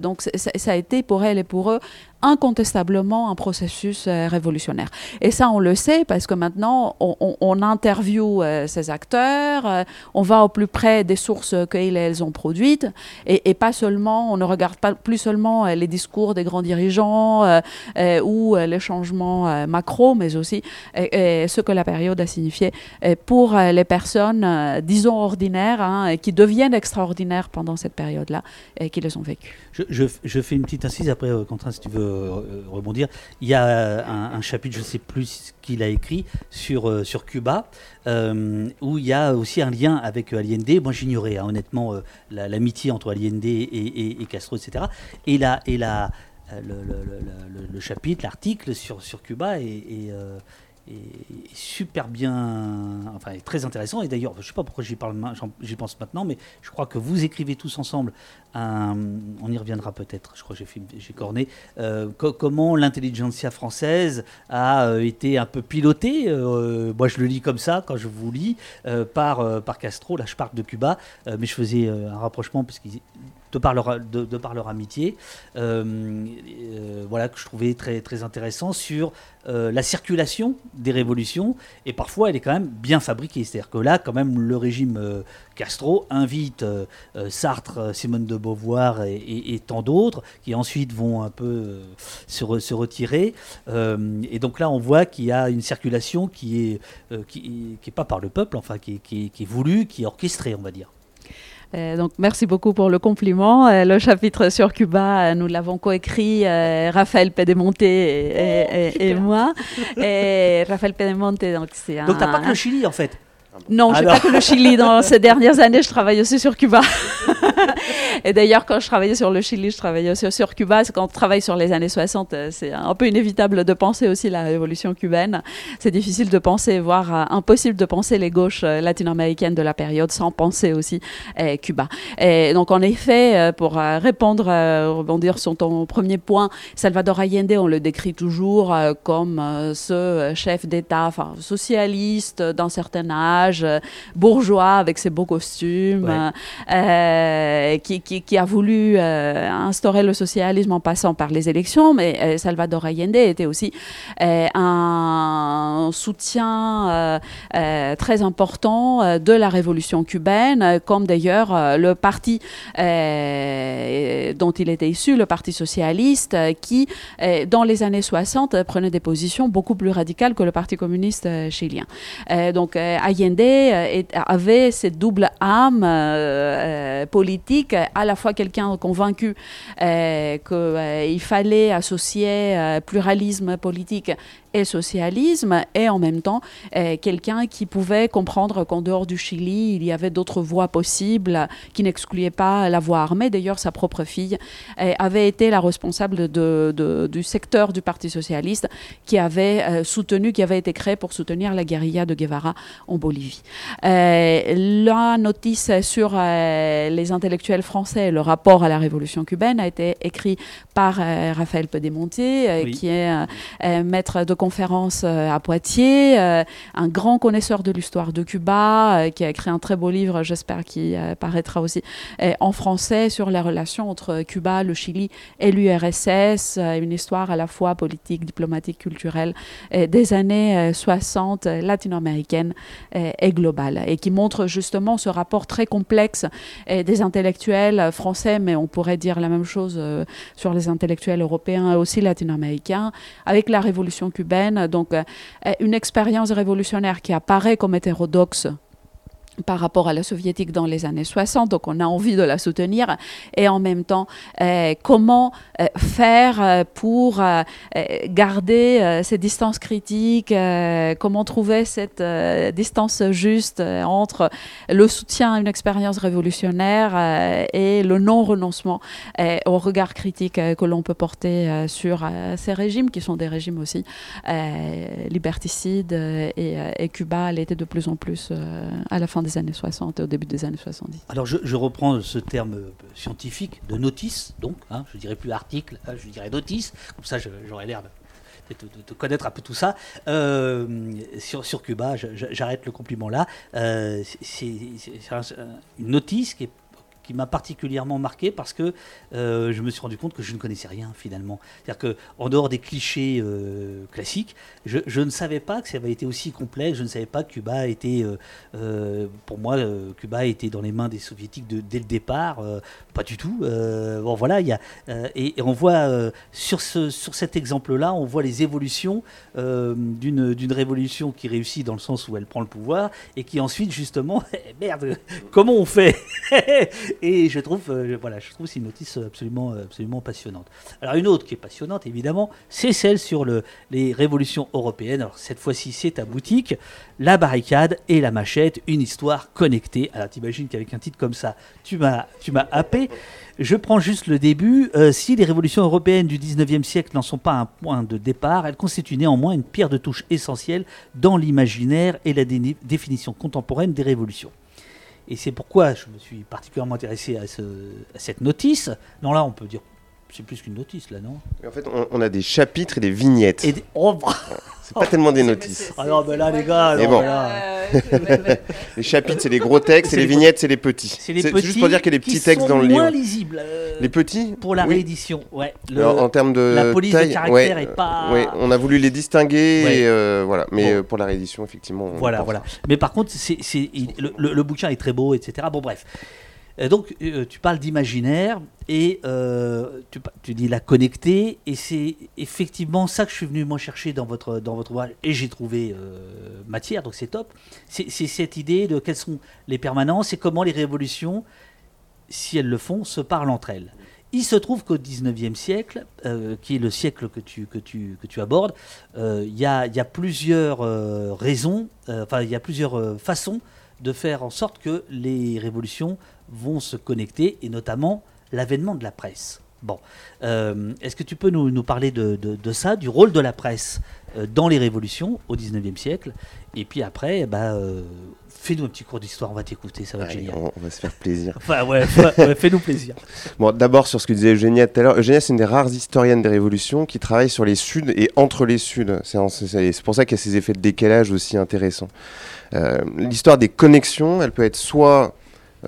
donc ça a été pour elles et pour eux incontestablement un processus euh, révolutionnaire. Et ça, on le sait parce que maintenant, on, on, interviewe euh, ces acteurs, euh, on va au plus près des sources qu'elles elles ont produites, et, pas seulement, on ne regarde pas plus seulement les discours des grands dirigeants ou les changements macro, mais aussi ce que la période a signifié pour les personnes, disons, ordinaires, hein, qui deviennent extraordinaires pendant cette période-là et qui les ont vécues. Je, je, fais une petite incise après, Quentin, si tu veux rebondir. Il y a un, chapitre, je ne sais plus qu'il a écrit, sur, euh, Cuba, euh, où il y a aussi un lien avec Allende. Moi, j'ignorais hein, honnêtement l'amitié entre Allende et, Castro, etc. Et, là, et là, le, chapitre, l'article sur, sur Cuba est, est super bien, enfin très intéressant. Et d'ailleurs, je ne sais pas pourquoi j'y pense maintenant, mais je crois que vous écrivez tous ensemble. on y reviendra peut-être. Je crois que j'ai corné euh, comment l'intelligentsia française a euh, été un peu pilotée. Euh, moi, je le lis comme ça quand je vous lis par Castro. Là, je parle de Cuba, mais je faisais un rapprochement parce qu'ils de par leur, amitié, euh, euh, voilà, que je trouvais très, intéressant sur euh, la circulation des révolutions, et parfois elle est quand même bien fabriquée. C'est-à-dire que là, quand même, le régime Castro invite Sartre, Simone de Beauvoir et, tant d'autres, qui ensuite vont un peu se, retirer. et donc là, on voit qu'il y a une circulation qui est, qui, qui est pas par le peuple, enfin, qui, qui, qui est voulue, qui est orchestrée, on va dire. Euh, donc, merci beaucoup pour le compliment. Euh, le chapitre sur Cuba, euh, nous l'avons coécrit Raphaël Pedemonte et, oh, moi. Et Raphaël Pedemonte, donc c'est un. Donc, t'as pas que le Chili en fait non, je n'ai pas que le Chili. Dans ces dernières années, je travaille aussi sur Cuba. Et d'ailleurs, quand je travaillais sur le Chili, je travaillais aussi sur Cuba. Quand on travaille sur les années 60, euh, c'est un peu inévitable de penser aussi la révolution cubaine. C'est difficile de penser, voire euh, impossible de penser les gauches euh, latino-américaines de la période sans penser aussi Cuba. Et donc, en effet, pour répondre, rebondir sur ton premier point, Salvador Allende, on le décrit toujours comme ce chef d'État enfin, socialiste d'un certain âge, bourgeois avec ses beaux costumes, qui, qui, qui, a voulu instaurer le socialisme en passant par les élections, mais euh, Salvador Allende était aussi euh, un soutien euh, très important de la révolution cubaine, comme d'ailleurs le parti dont il était issu, le Parti socialiste, qui, dans les années 60, prenait des positions beaucoup plus radicales que le Parti communiste chilien. donc Allende avait cette double âme politique, à la fois quelqu'un convaincu qu'il fallait associer euh, pluralisme politique et socialisme, et en même temps euh, quelqu'un qui pouvait comprendre qu'en dehors du Chili, il y avait d'autres voies possibles, qui n'excluaient pas la voie armée. D'ailleurs, sa propre fille euh, avait été la responsable du secteur du Parti socialiste qui avait soutenu, qui avait été créé pour soutenir la guérilla de Guevara en Bolivie. La notice sur les intellectuels français, le rapport à la révolution cubaine, a été écrit par euh, Raphaël Pedemontier, euh, qui est euh, maître de conférence à Poitiers, un grand connaisseur de l'histoire de Cuba, qui a écrit un très beau livre, j'espère qu'il paraîtra aussi en français, sur les relations entre Cuba, le Chili et l'URSS, une histoire à la fois politique, diplomatique, culturelle des années 60 latino-américaines et et qui montre justement ce rapport très complexe des intellectuels français, mais on pourrait dire la même chose sur les intellectuels européens et aussi latino-américains, avec la révolution cubaine. Donc, euh, une expérience révolutionnaire qui apparaît comme hétérodoxe par rapport à la soviétique dans les années 60, donc on a envie de la soutenir, et en même temps, euh, comment euh, faire euh, pour garder ces distances critiques, comment trouver cette distance juste entre le soutien à une expérience révolutionnaire et le non-renoncement au regard critique que l'on peut porter sur ces régimes, qui sont des régimes aussi liberticides, et, et, Cuba l'était de plus en plus à la fin des années 60 et au début des années 70. Alors je, reprends ce terme euh, scientifique de notice, donc, hein, je dirais plus article, hein, je dirais notice, comme ça j'aurais l'air de, connaître un peu tout ça. Euh, sur, sur, Cuba, j'arrête le compliment là. Euh, c'est une notice qui est qui m'a particulièrement marqué parce que euh, je me suis rendu compte que je ne connaissais rien finalement. C'est-à-dire qu'en dehors des clichés euh, classiques, je, ne savais pas que ça avait été aussi complexe, je ne savais pas que Cuba était, euh, pour moi, Cuba était dans les mains des soviétiques dès le départ, pas du tout. bon voilà, il y a, et, on voit sur, ce, sur cet exemple-là, on voit les évolutions d'une révolution qui réussit dans le sens où elle prend le pouvoir et qui ensuite justement, merde, comment on fait? et je trouve, euh, voilà, je trouve c'est une notice absolument, absolument passionnante. Alors une autre qui est passionnante, évidemment, c'est celle sur le, les révolutions européennes. Alors cette fois-ci, c'est à boutique, la barricade et la machette, une histoire connectée. Alors t'imagines qu'avec un titre comme ça, tu m'as, tu m'as happé. Je prends juste le début. Euh, si les révolutions européennes du 19e siècle n'en sont pas un point de départ, elles constituent néanmoins une pierre de touche essentielle dans l'imaginaire et la définition contemporaine des révolutions. Et c'est pourquoi je me suis particulièrement intéressé à, ce, à cette notice. Non, là, on peut dire c'est plus qu'une notice, là, non En fait, on, a des chapitres et des vignettes. Et oh, c'est pas tellement des notices. Ah non, mais là, les gars, bon. les chapitres, c'est les gros textes, et les vignettes, c'est les petits. C'est juste pour dire qu'il y a des petits textes dans le livre. moins lisibles. Euh, les petits Pour la réédition, ouais. en termes de la police taille, de caractère est pas. Oui, on a voulu les distinguer, et euh, voilà. Mais euh, pour la réédition, effectivement. Voilà, voilà. Mais par contre, c'est, le, le, bouquin est très beau, etc. Bon, bref. Euh, donc, euh, tu parles d'imaginaire et euh, tu, dis la connecter, et c'est effectivement ça que je suis venu moi chercher dans votre, dans votre ouvrage, et j'ai trouvé matière, donc c'est top. C'est cette idée de quelles sont les permanences et comment les révolutions, si elles le font, se parlent entre elles. Il se trouve qu'au 19e siècle, qui est le siècle que tu, que tu, que tu abordes, il y, a, y, a, plusieurs raisons, enfin il y a plusieurs façons de faire en sorte que les révolutions vont se connecter, et notamment l'avènement de la presse. Bon, est-ce que tu peux nous, nous parler de, de, de, ça, du rôle de la presse dans les révolutions au 19e siècle, et puis après, bah, Fais-nous un petit cours d'histoire, on va t'écouter, ça va être génial. On, va se faire plaisir. enfin, ouais, fais-nous plaisir. Bon, d'abord sur ce que disait Eugénia tout à l'heure. Eugénia, c'est une des rares historiennes des révolutions qui travaille sur les Suds et entre les Suds. C'est pour ça qu'il y a ces effets de décalage aussi intéressants. Euh, l'histoire des connexions, elle peut être soit euh,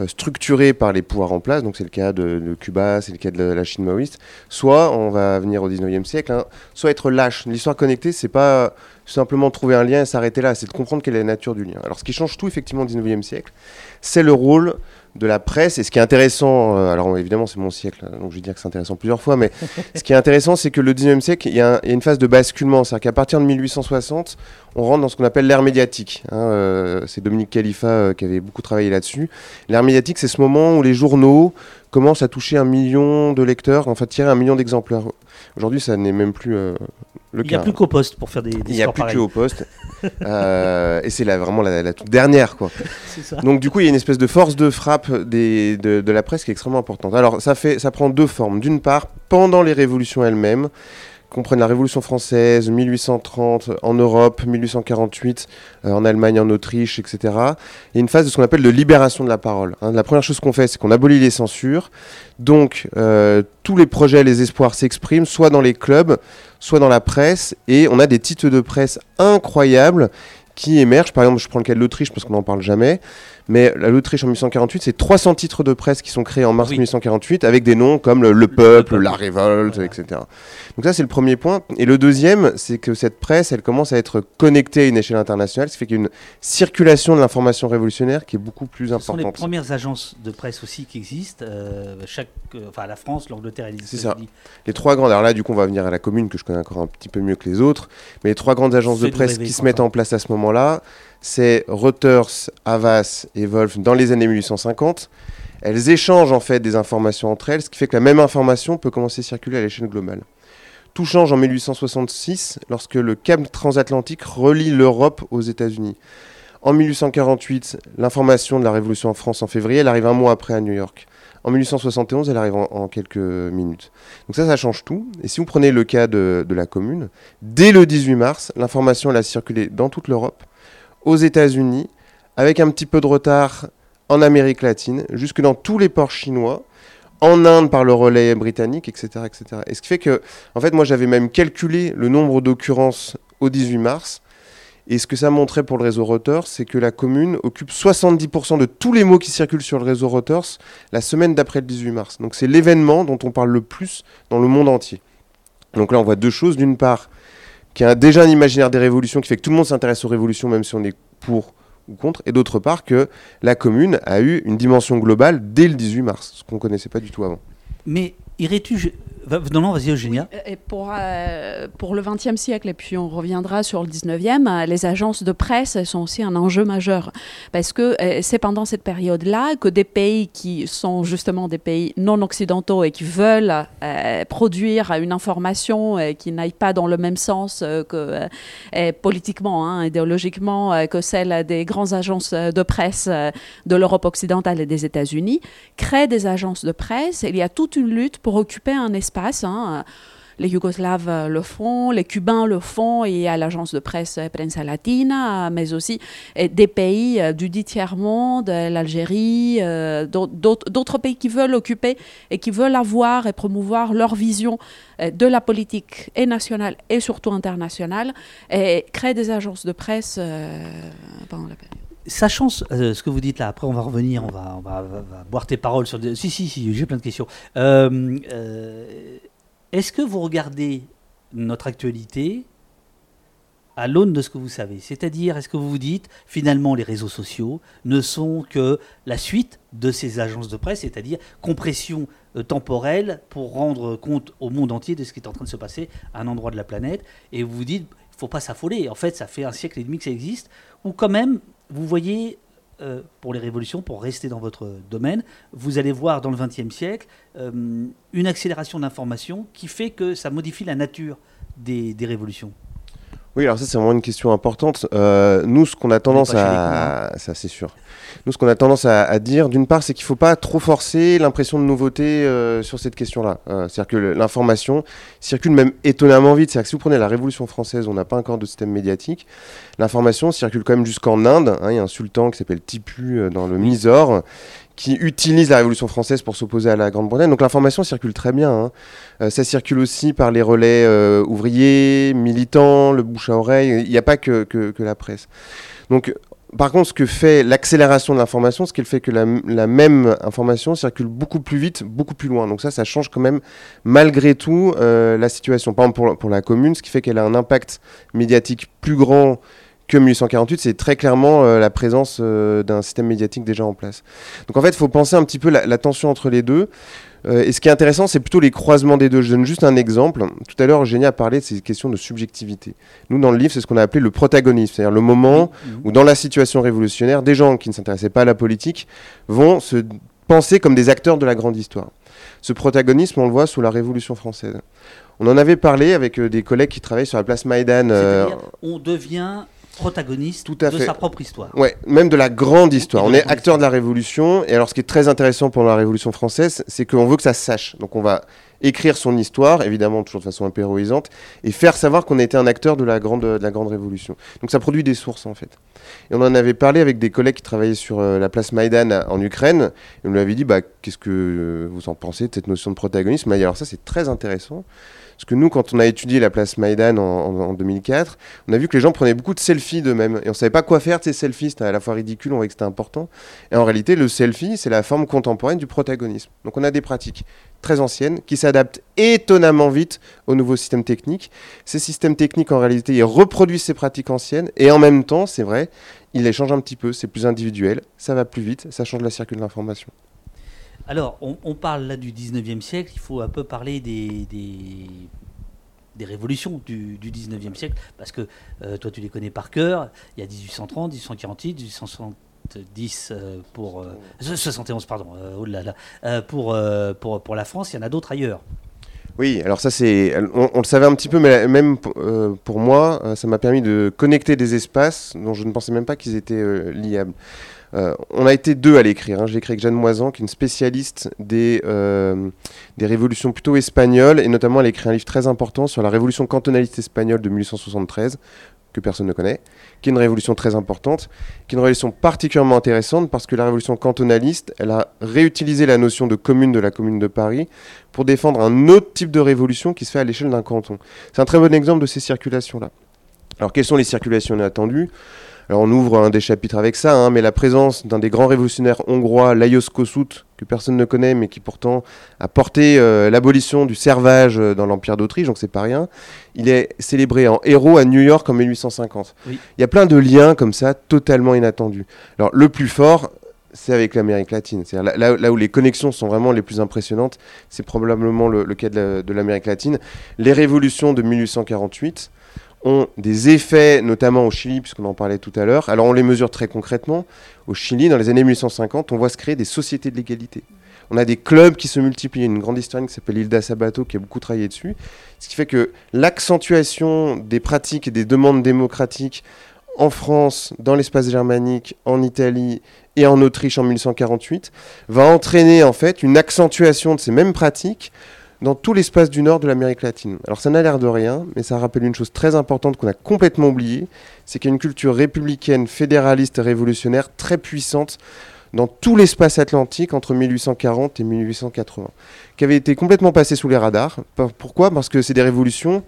structurée par les pouvoirs en place, donc c'est le cas de, Cuba, c'est le cas de la Chine maoïste, soit, on va venir au 19e siècle, hein, soit être lâche. L'histoire connectée, c'est pas simplement trouver un lien et s'arrêter là, c'est de comprendre quelle est la nature du lien. Alors ce qui change tout effectivement au 19e siècle, c'est le rôle de la presse. Et ce qui est intéressant, euh, alors évidemment c'est mon siècle, hein, donc je vais dire que c'est intéressant plusieurs fois, mais ce qui est intéressant c'est que le 19e siècle, il y, a une phase de basculement. C'est-à-dire qu'à partir de 1860, on rentre dans ce qu'on appelle l'ère médiatique. Hein, euh, c'est Dominique Khalifa euh, qui avait beaucoup travaillé là-dessus. L'ère médiatique, c'est ce moment où les journaux commencent à toucher un million de lecteurs, en fait tirer un million d'exemplaires. Aujourd'hui, ça n'est même plus il n'y a plus qu'au poste pour faire des, des Il n'y a plus qu'au poste. euh, et c'est vraiment la, toute dernière. Quoi. Ça. Donc du coup, il y a une espèce de force de frappe des, de, de, la presse qui est extrêmement importante. Alors ça, fait, ça prend deux formes. D'une part, pendant les révolutions elles-mêmes, qu'on prenne la Révolution française, 1830 en Europe, 1848 euh, en Allemagne, en Autriche, etc. Il y a une phase de ce qu'on appelle de libération de la parole. Hein. La première chose qu'on fait, c'est qu'on abolit les censures. Donc, euh, tous les projets, les espoirs s'expriment, soit dans les clubs, soit dans la presse, et on a des titres de presse incroyables qui émergent. Par exemple, je prends le cas de l'Autriche parce qu'on n'en parle jamais. Mais l'Autriche en 1848, c'est 300 titres de presse qui sont créés en mars 1848 avec des noms comme le, peuple, la révolte, etc. Donc ça, c'est le premier point. Et le deuxième, c'est que cette presse, elle commence à être connectée à une échelle internationale, ce qui fait qu'il y a une circulation de l'information révolutionnaire qui est beaucoup plus importante. Ce sont les premières agences de presse aussi qui existent. Euh, chaque, euh, enfin, la France, l'Angleterre et les États-Unis. Les trois grandes. Alors là, du coup, on va venir à la commune que je connais encore un petit peu mieux que les autres. Mais les trois grandes agences de presse qui se mettent en place à ce moment-là, c'est Reuters, Havas et Wolf dans les années 1850. Elles échangent en fait des informations entre elles, ce qui fait que la même information peut commencer à circuler à l'échelle globale. Tout change en 1866 lorsque le câble transatlantique relie l'Europe aux États-Unis. En 1848, l'information de la Révolution en France en février, elle arrive un mois après à New York. En 1871, elle arrive en, quelques minutes. Donc ça, ça change tout. Et si vous prenez le cas de, la commune, dès le 18 mars, l'information a circulé dans toute l'Europe aux États-Unis, avec un petit peu de retard en Amérique latine, jusque dans tous les ports chinois, en Inde par le relais britannique, etc. etc. Et ce qui fait que, en fait, moi j'avais même calculé le nombre d'occurrences au 18 mars. Et ce que ça montrait pour le réseau Reuters, c'est que la commune occupe 70% de tous les mots qui circulent sur le réseau Reuters la semaine d'après le 18 mars. Donc c'est l'événement dont on parle le plus dans le monde entier. Donc là, on voit deux choses. D'une part, qui a déjà un imaginaire des révolutions qui fait que tout le monde s'intéresse aux révolutions, même si on est pour ou contre, et d'autre part que la commune a eu une dimension globale dès le 18 mars, ce qu'on ne connaissait pas du tout avant. Mais irais-tu non, non, vas-y, Eugénia. Et pour, euh, pour le XXe siècle, et puis on reviendra sur le XIXe, euh, les agences de presse sont aussi un enjeu majeur. Parce que euh, c'est pendant cette période-là que des pays qui sont justement des pays non occidentaux et qui veulent produire une information qui n'aille pas dans le même sens que politiquement, hein, idéologiquement, que celle des grandes agences de presse de l'Europe occidentale et des États-Unis, créent des agences de presse. il y a toute une lutte pour occuper un espace Hein. Les Yougoslaves euh, le font, les Cubains le font, et à l'agence de presse Prensa Latina, mais aussi des pays euh, du dit tiers-monde, l'Algérie, euh, d'autres pays qui veulent occuper et qui veulent avoir et promouvoir leur vision de la politique et nationale et surtout internationale, et créer des agences de presse sachant ce que vous dites là, après on va revenir, on va, boire tes paroles sur des... Si, si, si, j'ai plein de questions. Euh, euh, est-ce que vous regardez notre actualité à l'aune de ce que vous savez? C'est-à-dire, est-ce que vous vous dites, finalement, les réseaux sociaux ne sont que la suite de ces agences de presse, c'est-à-dire compression euh, temporelle pour rendre compte au monde entier de ce qui est en train de se passer à un endroit de la planète, et vous vous dites, il faut pas s'affoler, en fait, ça fait un siècle et demi que ça existe, ou quand même, vous voyez euh, pour les révolutions, pour rester dans votre domaine, vous allez voir dans le XXe siècle euh, une accélération d'information qui fait que ça modifie la nature des, des révolutions. Oui, alors ça c'est vraiment une question importante. Euh, nous, ce qu'on a tendance à, ça c'est sûr. Nous, ce qu'on a tendance à, à dire, d'une part, c'est qu'il ne faut pas trop forcer l'impression de nouveauté euh, sur cette question-là. Euh, C'est-à-dire que l'information circule même étonnamment vite. C'est-à-dire que si vous prenez la Révolution française, on n'a pas encore de système médiatique. L'information circule quand même jusqu'en Inde. hein. Il y a un sultan qui s'appelle Tipu dans le Mysore qui utilise la Révolution française pour s'opposer à la Grande-Bretagne. Donc l'information circule très bien. hein. Euh, ça circule aussi par les relais euh, ouvriers, militants, le bouche à oreille. Il n'y a pas que, la presse. Donc, par contre, ce que fait l'accélération de l'information, c'est qu'elle fait que la, la même information circule beaucoup plus vite, beaucoup plus loin. Donc ça, ça change quand même malgré tout euh, la situation. Par exemple, pour, pour la commune, ce qui fait qu'elle a un impact médiatique plus grand que 1848, c'est très clairement euh, la présence euh, d'un système médiatique déjà en place. Donc en fait, il faut penser un petit peu la, la tension entre les deux. Euh, et ce qui est intéressant, c'est plutôt les croisements des deux. Je donne juste un exemple. Tout à l'heure, Eugénie a parlé de ces questions de subjectivité. Nous, dans le livre, c'est ce qu'on a appelé le protagonisme, c'est-à-dire le moment Mhm. où, dans la situation révolutionnaire, des gens qui ne s'intéressaient pas à la politique vont se penser comme des acteurs de la grande histoire. Ce protagonisme, on le voit sous la Révolution française. On en avait parlé avec des collègues qui travaillent sur la place Maïdan. on devient protagoniste Tout à de fait. sa propre histoire. Ouais, même de la grande histoire. Et On est acteur de la Révolution. Et alors, ce qui est très intéressant pour la Révolution française, c'est qu'on veut que ça se sache. Donc, on va écrire son histoire, évidemment toujours de façon un peu héroïsante, et faire savoir qu'on a été un acteur de la grande, de la grande Révolution. Donc, ça produit des sources, en fait. Et on en avait parlé avec des collègues qui travaillaient sur euh, la place Maïdan en Ukraine. Et on lui avait dit, bah, qu'est-ce que euh, vous en pensez de cette notion de protagonisme? Dit, alors ça, c'est très intéressant. Parce que nous, quand on a étudié la place Maïdan en, en- en 2004, on a vu que les gens prenaient beaucoup de selfies d'eux-mêmes. Et on savait pas quoi faire de ces selfies. C'était à la fois ridicule, on voyait que c'était important. Et en réalité, le selfie, c'est la forme contemporaine du protagonisme. Donc on a des pratiques très anciennes qui s'adaptent étonnamment vite aux nouveaux systèmes techniques. Ces systèmes techniques, en réalité, ils reproduisent ces pratiques anciennes. Et en même temps, c'est vrai, ils les changent un petit peu. C'est plus individuel, ça va plus vite, ça change la circulation de l'information. Alors, on, on parle là du 19e siècle, il faut un peu parler des, des, des révolutions du, du 19e siècle, parce que euh, toi tu les connais par cœur, il y a 1830, 1848, 1870 euh, pour... euh, 71, pardon, euh, oh là là, euh, pour, euh, pour, pour la France, il y en a d'autres ailleurs. Oui, alors ça c'est, on, on le savait un petit peu, mais même euh, pour moi, euh, ça m'a permis de connecter des espaces dont je ne pensais même pas qu'ils étaient euh, liables. Euh, on a été deux à l'écrire. hein. J'ai écrit avec Jeanne Moisan, qui est une spécialiste des, euh, des révolutions plutôt espagnoles, et notamment elle a écrit un livre très important sur la révolution cantonaliste espagnole de 1873, que personne ne connaît, qui est une révolution très importante, qui est une révolution particulièrement intéressante parce que la révolution cantonaliste, elle a réutilisé la notion de commune de la commune de Paris pour défendre un autre type de révolution qui se fait à l'échelle d'un canton. C'est un très bon exemple de ces circulations-là. Alors quelles sont les circulations inattendues? Alors on ouvre un des chapitres avec ça, hein, mais la présence d'un des grands révolutionnaires hongrois, Lajos Kossuth, que personne ne connaît, mais qui pourtant a porté euh, l'abolition du servage euh, dans l'Empire d'Autriche, donc c'est pas rien. Il est célébré en héros à New York en 1850. Oui. Il y a plein de liens comme ça, totalement inattendus. Alors le plus fort, c'est avec l'Amérique latine. C'est-à-dire là, là- là où les connexions sont vraiment les plus impressionnantes, c'est probablement le, le cas de la- de l'Amérique latine. Les révolutions de 1848 ont des effets, notamment au Chili, puisqu'on en parlait tout à l'heure. Alors on les mesure très concrètement. Au Chili, dans les années 1850, on voit se créer des sociétés de l'égalité. On a des clubs qui se multiplient. Une grande historienne qui s'appelle Hilda Sabato qui a beaucoup travaillé dessus. Ce qui fait que l'accentuation des pratiques et des demandes démocratiques en France, dans l'espace germanique, en Italie et en Autriche en 1848 va entraîner en fait une accentuation de ces mêmes pratiques dans tout l'espace du nord de l'Amérique latine. Alors ça n'a l'air de rien, mais ça rappelle une chose très importante qu'on a complètement oubliée, c'est qu'il y a une culture républicaine, fédéraliste révolutionnaire très puissante dans tout l'espace atlantique entre 1840 et 1880, qui avait été complètement passée sous les radars. Pourquoi? Parce que c'est des révolutions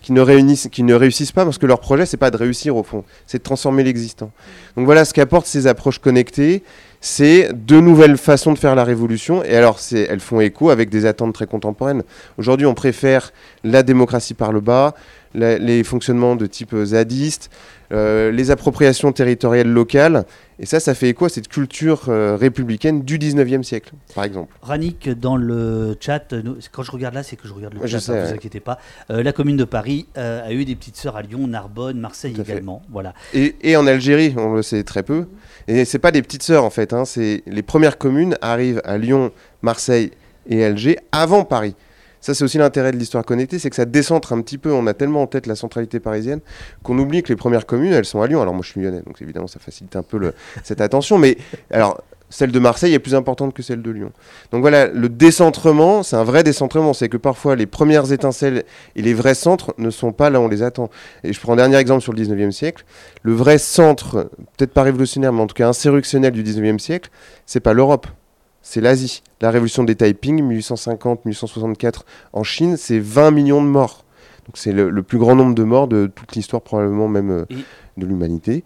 qui ne, qui ne réussissent pas, parce que leur projet, c'est pas de réussir au fond, c'est de transformer l'existant. Donc voilà ce qu'apportent ces approches connectées, c'est de nouvelles façons de faire la révolution. Et alors, elles font écho avec des attentes très contemporaines. Aujourd'hui, on préfère la démocratie par le bas, les fonctionnements de type zadiste, euh, les appropriations territoriales locales. Et ça, ça fait écho à cette culture euh, républicaine du 19e siècle, par exemple. Ranik, dans le chat, quand je regarde là, c'est que je regarde le chat, ne hein, vous inquiétez pas. Euh, la commune de Paris a eu des petites sœurs à Lyon, Narbonne, Marseille également. Voilà. Et, en Algérie, on le sait très peu. Et c'est pas des petites sœurs en fait, hein, c'est les premières communes arrivent à Lyon, Marseille et Alger avant Paris. Ça, c'est aussi l'intérêt de l'histoire connectée, c'est que ça décentre un petit peu. On a tellement en tête la centralité parisienne qu'on oublie que les premières communes, elles sont à Lyon. Alors moi, je suis lyonnais, donc évidemment, ça facilite un peu cette attention. Mais alors, celle de Marseille est plus importante que celle de Lyon. Donc voilà, le décentrement, c'est un vrai décentrement. C'est que parfois, les premières étincelles et les vrais centres ne sont pas là où on les attend. Et je prends un dernier exemple sur le 19e siècle. Le vrai centre, peut-être pas révolutionnaire, mais en tout cas insurrectionnel du 19e siècle, c'est pas l'Europe c'est l'Asie. La révolution des Taiping, 1850-1864 en Chine, c'est 20 millions de morts. Donc c'est le, plus grand nombre de morts de toute l'histoire probablement même euh, de l'humanité.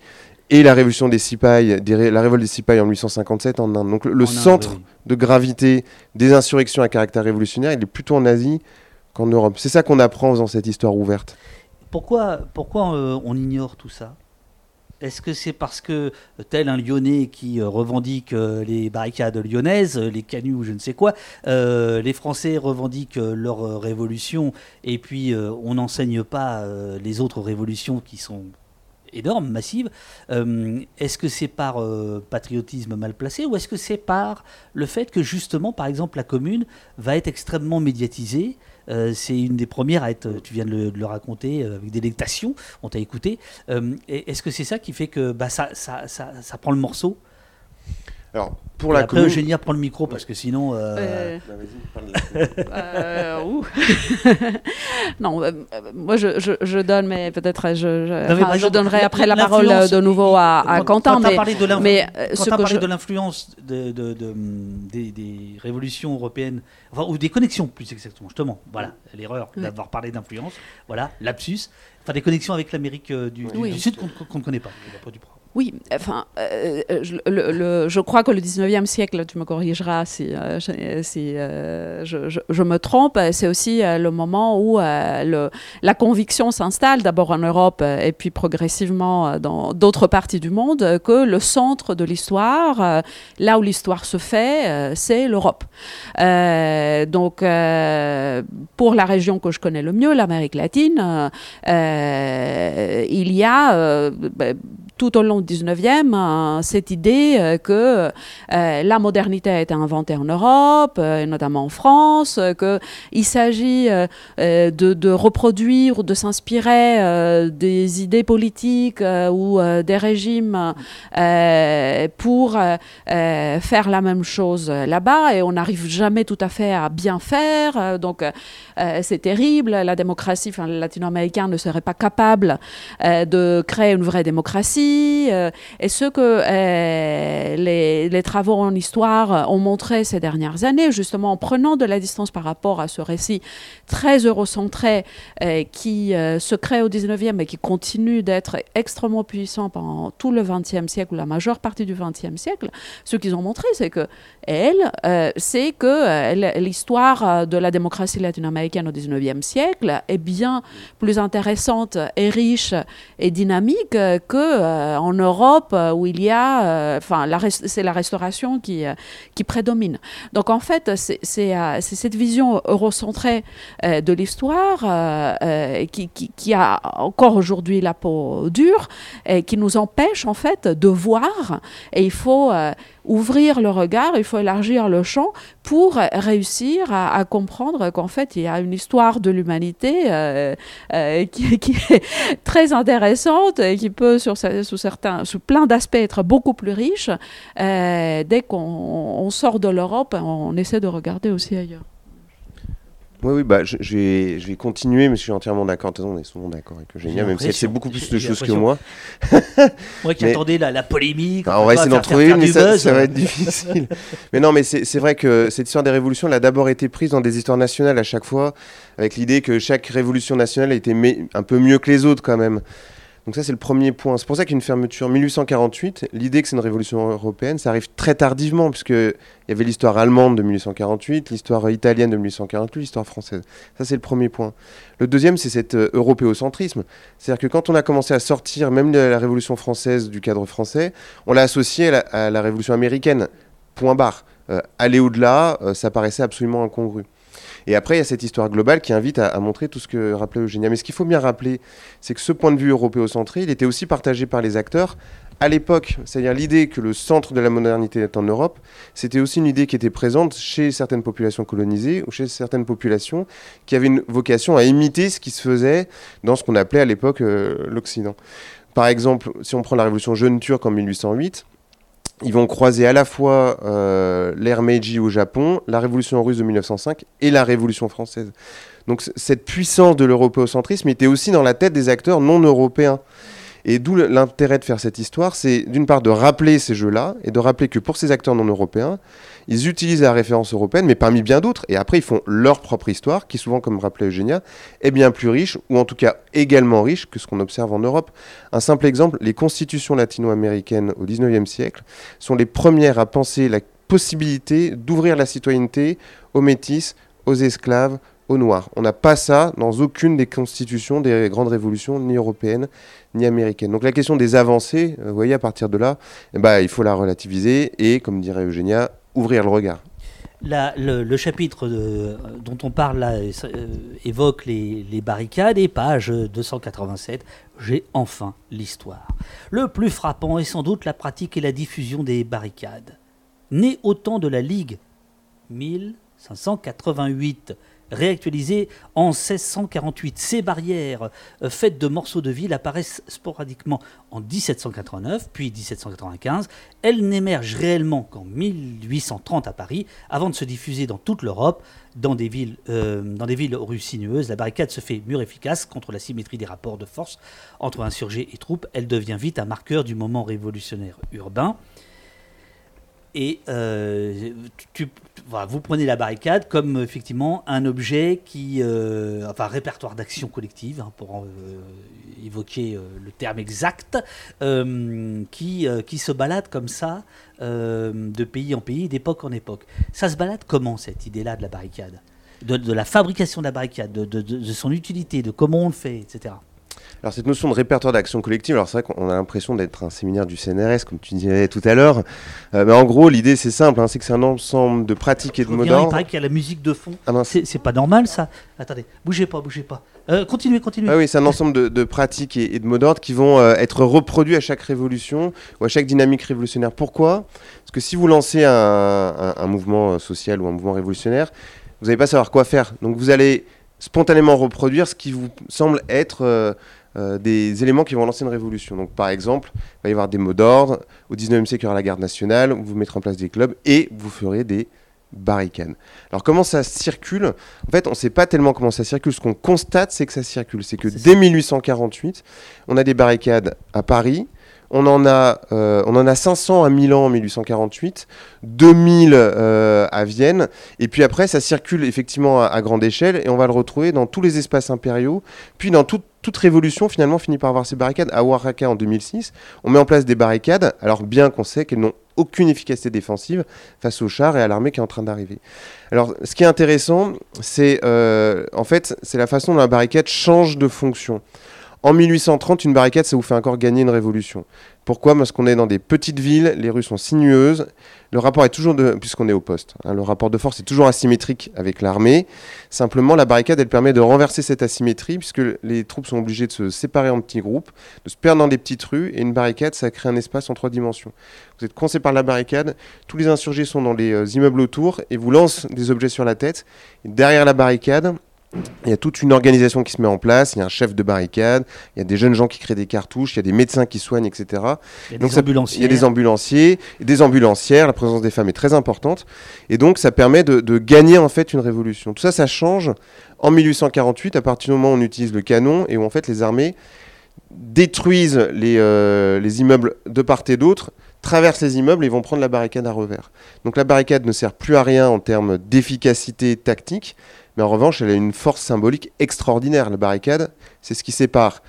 Et la révolution des Sipay, la révolte des Sipay en 1857 en Inde. Donc le, centre de gravité des insurrections à caractère révolutionnaire, il est plutôt en Asie qu'en Europe. C'est ça qu'on apprend en faisant cette histoire ouverte. Pourquoi, pourquoi euh, on ignore tout ça? Est-ce que c'est parce que, tel un Lyonnais qui euh, revendique euh, les barricades lyonnaises, euh, les canuts ou je ne sais quoi, les Français revendiquent leur révolution et puis on n'enseigne pas les autres révolutions qui sont énormes, massives Est-ce que c'est par patriotisme mal placé ou est-ce que c'est par le fait que justement, par exemple, la commune va être extrêmement médiatisée euh, c'est une des premières à être, tu viens de le, raconter euh, avec délectation, on t'a écouté. Euh, est-ce que c'est ça qui fait que bah, ça, prend le morceau? Alors, pour la après, Eugénia prend le micro parce que sinon. Euh... Bah, euh, non, euh, moi je, je, je, donne, mais peut-être je, je, je donnerai après la parole de nouveau à, à Quentin. Quand mais, parlé de l'influence de, de, de, des, des, révolutions européennes, enfin, ou des connexions plus exactement, justement, voilà, l'erreur d'avoir parlé d'influence, voilà, lapsus, enfin des connexions avec l'Amérique euh, du, du, Sud qu'on ne connaît pas, du oui, enfin, euh, euh, je, crois que le 19e siècle, tu me corrigeras si, euh, je, me trompe, c'est aussi le moment où la conviction s'installe, d'abord en Europe et puis progressivement dans d'autres parties du monde, que le centre de l'histoire, là où l'histoire se fait, c'est l'Europe. donc, pour la région que je connais le mieux, l'Amérique latine, il y a ben, tout au long du 19e euh, cette idée euh, que euh, la modernité a été inventée en Europe, notamment en France, qu'il s'agit de, reproduire ou de s'inspirer des idées politiques ou des régimes pour faire la même chose là-bas et on n'arrive jamais tout à fait à bien faire. donc c'est terrible. La démocratie latino-américaine ne serait pas capable de créer une vraie démocratie. Euh, et ce que euh, les, travaux en histoire ont montré ces dernières années, justement en prenant de la distance par rapport à ce récit très eurocentré euh, qui se crée au 19e et qui continue d'être extrêmement puissant pendant tout le 20e siècle ou la majeure partie du 20e siècle, ce qu'ils ont montré, c'est que elle, c'est que l'histoire de la démocratie latino-américaine au 19e siècle est bien plus intéressante et riche et dynamique que en Europe euh, où il y a, euh, enfin, c'est la restauration qui, qui prédomine. Donc en fait, c'est cette vision eurocentrée de l'histoire qui, qui, a encore aujourd'hui la peau dure et qui nous empêche en fait de voir. Et il faut ouvrir le regard, il faut élargir le champ pour réussir à, comprendre qu'en fait, il y a une histoire de l'humanité euh, euh, qui, est très intéressante et qui peut, sous, certains, sous plein d'aspects, être beaucoup plus riche. Euh, dès qu'on sort de l'Europe, on essaie de regarder aussi ailleurs. Oui, oui, bah, je, vais, je vais continuer, mais je suis entièrement d'accord. On est souvent d'accord avec Eugénia, même si elle sait beaucoup plus de choses que moi. moi qui attendais la, la polémique. on va essayer d'en trouver une, mais ça, ça, va être difficile. mais non, mais c'est vrai que cette histoire des révolutions, elle a d'abord été prise dans des histoires nationales à chaque fois, avec l'idée que chaque révolution nationale était un peu mieux que les autres quand même. Donc ça c'est le premier point. C'est pour ça qu'une fermeture 1848, l'idée que c'est une révolution européenne, ça arrive très tardivement puisque il y avait l'histoire allemande de 1848, l'histoire italienne de 1848, l'histoire française. Ça c'est le premier point. Le deuxième c'est cet euh, européocentrisme. C'est-à-dire que quand on a commencé à sortir même la, révolution française du cadre français, on l'a associé à la, à la, révolution américaine. Point barre. Euh, aller au-delà, euh, ça paraissait absolument incongru. Et après, il y a cette histoire globale qui invite à, montrer tout ce que rappelait Eugénia. Mais ce qu'il faut bien rappeler, c'est que ce point de vue européocentré, il était aussi partagé par les acteurs à l'époque, c'est-à-dire l'idée que le centre de la modernité est en Europe, c'était aussi une idée qui était présente chez certaines populations colonisées ou chez certaines populations qui avaient une vocation à imiter ce qui se faisait dans ce qu'on appelait à l'époque euh, l'Occident. Par exemple, si on prend la révolution jeune turque en 1808, ils vont croiser à la fois euh, l'ère Meiji au Japon, la révolution russe de 1905 et la révolution française. Donc cette puissance de l'européocentrisme était aussi dans la tête des acteurs non européens. Et d'où l'intérêt de faire cette histoire, c'est d'une part de rappeler ces jeux-là et de rappeler que pour ces acteurs non européens, ils utilisent la référence européenne, mais parmi bien d'autres, et après ils font leur propre histoire, qui souvent, comme rappelait Eugénia, est bien plus riche, ou en tout cas également riche que ce qu'on observe en Europe. Un simple exemple, les constitutions latino-américaines au XIXe siècle sont les premières à penser la possibilité d'ouvrir la citoyenneté aux métis, aux esclaves, aux noirs. On n'a pas ça dans aucune des constitutions des grandes révolutions, ni européennes, ni américaines. Donc la question des avancées, vous voyez, à partir de là, eh ben, il faut la relativiser et, comme dirait Eugénia, ouvrir le regard. Le, chapitre dont on parle là euh, évoque les, barricades et page 287, j'ai enfin l'histoire. Le plus frappant est sans doute la pratique et la diffusion des barricades. Né au temps de la Ligue 1588, réactualisées en 1648. Ces barrières euh, faites de morceaux de ville apparaissent sporadiquement en 1789, puis 1795. Elles n'émergent réellement qu'en 1830 à Paris, avant de se diffuser dans toute l'Europe, dans des villes, euh, dans des rues sinueuses. La barricade se fait mur efficace contre la symétrie des rapports de force entre insurgés et troupes. Elle devient vite un marqueur du moment révolutionnaire urbain. Et euh, vous prenez la barricade comme effectivement un objet qui, euh, enfin répertoire d'action collective hein, pour euh, évoquer euh, le terme exact, qui, qui se balade comme ça de pays en pays, d'époque en époque. Ça se balade comment cette idée-là de la barricade? De, la fabrication de la barricade, de, de, de son utilité, de comment on le fait, etc. Alors cette notion de répertoire d'action collective, alors c'est vrai qu'on a l'impression d'être un séminaire du CNRS, comme tu disais tout à l'heure. Euh, mais en gros, l'idée c'est simple, hein, c'est que c'est un ensemble de pratiques et de mots d'ordre. Il paraît qu'il y a la musique de fond. Ah c'est pas normal ça. Attendez, bougez pas, bougez pas. Euh, continuez, continuez. Ah oui, c'est un ensemble de, de pratiques et, et, de mots d'ordre qui vont euh, être reproduits à chaque révolution ou à chaque dynamique révolutionnaire. Pourquoi? Parce que si vous lancez un, un, un mouvement social ou un mouvement révolutionnaire, vous n'allez pas savoir quoi faire. Donc vous allez spontanément reproduire ce qui vous semble être euh, des éléments qui vont lancer une révolution. Donc, par exemple, il va y avoir des mots d'ordre. Au 19e siècle, il y aura la garde nationale. Vous mettrez en place des clubs et vous ferez des barricades. Alors, comment ça circule? En fait, on ne sait pas tellement comment ça circule. Ce qu'on constate, c'est que ça circule. C'est que dès 1848, on a des barricades à Paris. On en, a, euh, on en a 500 à Milan en 1848, 2000 euh, à Vienne, et puis après ça circule effectivement à, grande échelle, et on va le retrouver dans tous les espaces impériaux, puis dans tout, toute révolution finalement finit par avoir ces barricades. À Oaxaca en 2006, on met en place des barricades, alors bien qu'on sait qu'elles n'ont aucune efficacité défensive face aux chars et à l'armée qui est en train d'arriver. Alors ce qui est intéressant, c'est euh, en fait c'est la façon dont la barricade change de fonction. En 1830, une barricade, ça vous fait encore gagner une révolution. Pourquoi? Parce qu'on est dans des petites villes, les rues sont sinueuses, le rapport est toujours de, puisqu'on est au poste, hein, le rapport de force est toujours asymétrique avec l'armée. Simplement, la barricade, elle permet de renverser cette asymétrie, puisque les troupes sont obligées de se séparer en petits groupes, de se perdre dans des petites rues, et une barricade, ça crée un espace en trois dimensions. Vous êtes coincé par la barricade, tous les insurgés sont dans les euh, immeubles autour et vous lancent des objets sur la tête. Derrière la barricade, il y a toute une organisation qui se met en place, il y a un chef de barricade, il y a des jeunes gens qui créent des cartouches, il y a des médecins qui soignent, etc. Il y a, donc des, ça, ambulanciers. il y a des ambulanciers, des ambulancières, la présence des femmes est très importante, et donc ça permet de, de, gagner en fait une révolution. Tout ça, ça change en 1848, à partir du moment où on utilise le canon et où en fait les armées détruisent les, euh, les immeubles de part et d'autre, traversent les immeubles et vont prendre la barricade à revers. Donc la barricade ne sert plus à rien en termes d'efficacité tactique, mais en revanche, elle a une force symbolique extraordinaire. La barricade, c'est ce qui sépare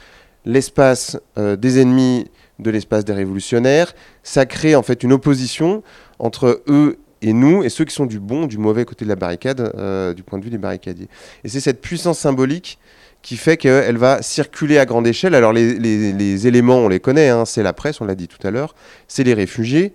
l'espace euh, des ennemis de l'espace des révolutionnaires. Ça crée en fait une opposition entre eux et nous, et ceux qui sont du bon, du mauvais côté de la barricade, euh, du point de vue des barricadiers. Et c'est cette puissance symbolique qui fait qu'elle va circuler à grande échelle. Alors les, éléments, on les connaît, hein, c'est la presse, on l'a dit tout à l'heure, c'est les réfugiés,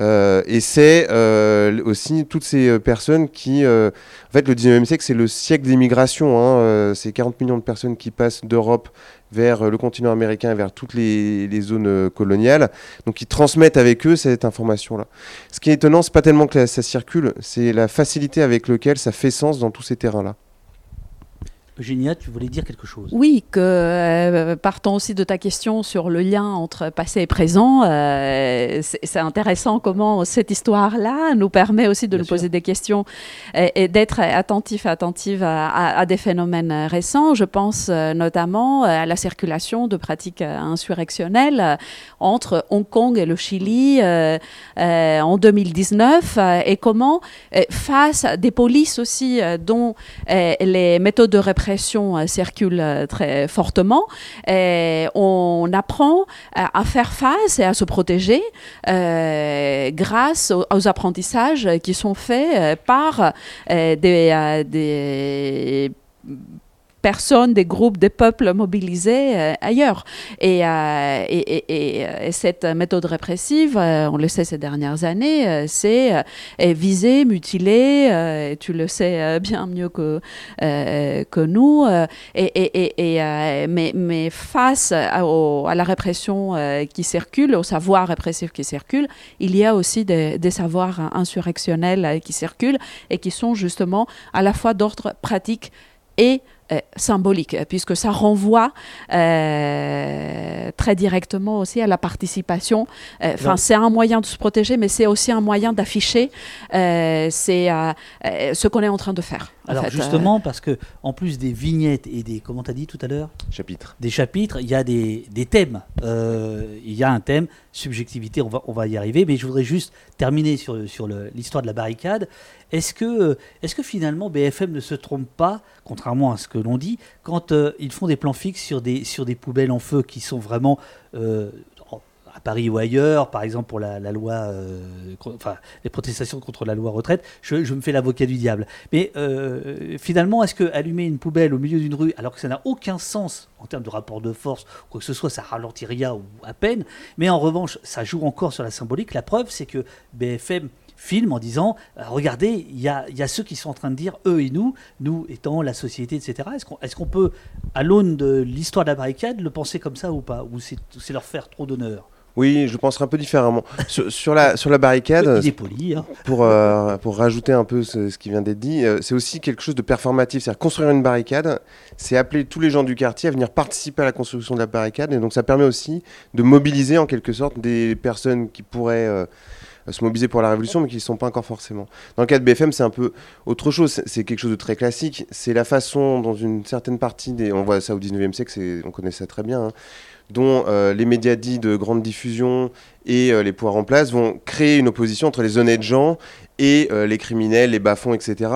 euh, et c'est euh, aussi toutes ces euh, personnes qui... en fait, le 19e siècle, c'est le siècle des migrations. hein, c'est 40 millions de personnes qui passent d'Europe vers le continent américain et vers toutes les, zones coloniales. Donc, ils transmettent avec eux cette information-là. Ce qui est étonnant, c'est pas tellement que ça circule, c'est la facilité avec laquelle ça fait sens dans tous ces terrains-là. Eugénia, tu voulais dire quelque chose? Oui, que euh, partant aussi de ta question sur le lien entre passé et présent, euh, c'est intéressant comment cette histoire-là nous permet aussi de Bien nous sûr. poser des questions et, et d'être attentif, attentive à, à- à des phénomènes récents. Je pense euh, notamment à la circulation de pratiques insurrectionnelles entre Hong Kong et le Chili euh, en 2019 euh, et comment, face à des polices aussi dont les méthodes de répression euh, circulent euh, très fortement. Et on apprend à, à faire face et à se protéger euh, grâce aux, apprentissages qui sont faits euh, par euh, euh, des personnes, des groupes, des peuples mobilisés euh, ailleurs. Et, euh, euh, et cette méthode répressive, on le sait ces dernières années, c'est est viser, mutiler, tu le sais bien mieux que, nous. et, mais, face à, la répression qui circule, au savoir répressif qui circule, il y a aussi des, des savoirs insurrectionnels qui circulent et qui sont justement à la fois d'ordre pratique et symbolique, euh, puisque ça renvoie euh, très directement aussi à la participation. Euh, Enfin, c'est un moyen de se protéger, mais c'est aussi un moyen d'afficher euh, c'est euh, euh, ce qu'on est en train de faire. Alors fait. justement, parce que en plus des vignettes et des, comment t'as dit tout à l'heure, Chapitre. des chapitres, il y a des, des thèmes. Euh, il y a un thème, subjectivité, on va, on va y arriver, mais je voudrais juste terminer sur, sur l'histoire de la barricade. Est-ce que, est que finalement BFM ne se trompe pas, contrairement à ce que l'on dit, quand euh, ils font des plans fixes sur des, sur des poubelles en feu qui sont vraiment... euh, à Paris ou ailleurs, par exemple pour la, loi, euh, enfin les protestations contre la loi retraite, je, me fais l'avocat du diable. Mais finalement, est-ce que allumer une poubelle au milieu d'une rue, alors que ça n'a aucun sens en termes de rapport de force, quoi que ce soit, ça ralentit rien ou à peine, mais en revanche, ça joue encore sur la symbolique. La preuve, c'est que BFM filme en disant euh, regardez, il y a, y a ceux qui sont en train de dire eux et nous, nous étant la société, etc. Est-ce qu'on est peut, à l'aune de l'histoire de la barricade, le penser comme ça ou pas? Ou c'est c'est leur faire trop d'honneur? Oui, je penserai un peu différemment. sur, sur la, sur la barricade, poli. hein. pour, euh, pour rajouter un peu ce, ce qui vient d'être dit, euh, c'est aussi quelque chose de performatif. C'est-à-dire construire une barricade, c'est appeler tous les gens du quartier à venir participer à la construction de la barricade. Et donc ça permet aussi de mobiliser en quelque sorte des personnes qui pourraient euh, se mobiliser pour la révolution, mais qui ne sont pas encore forcément. Dans le cas de BFM, c'est un peu autre chose. C'est- quelque chose de très classique. C'est la façon dont une certaine partie des... On voit ça au 19e siècle, on connaît ça très bien. hein, dont euh, les médias dits de grande diffusion et euh, les pouvoirs en place vont créer une opposition entre les honnêtes gens et euh, les criminels, les bas-fonds, etc.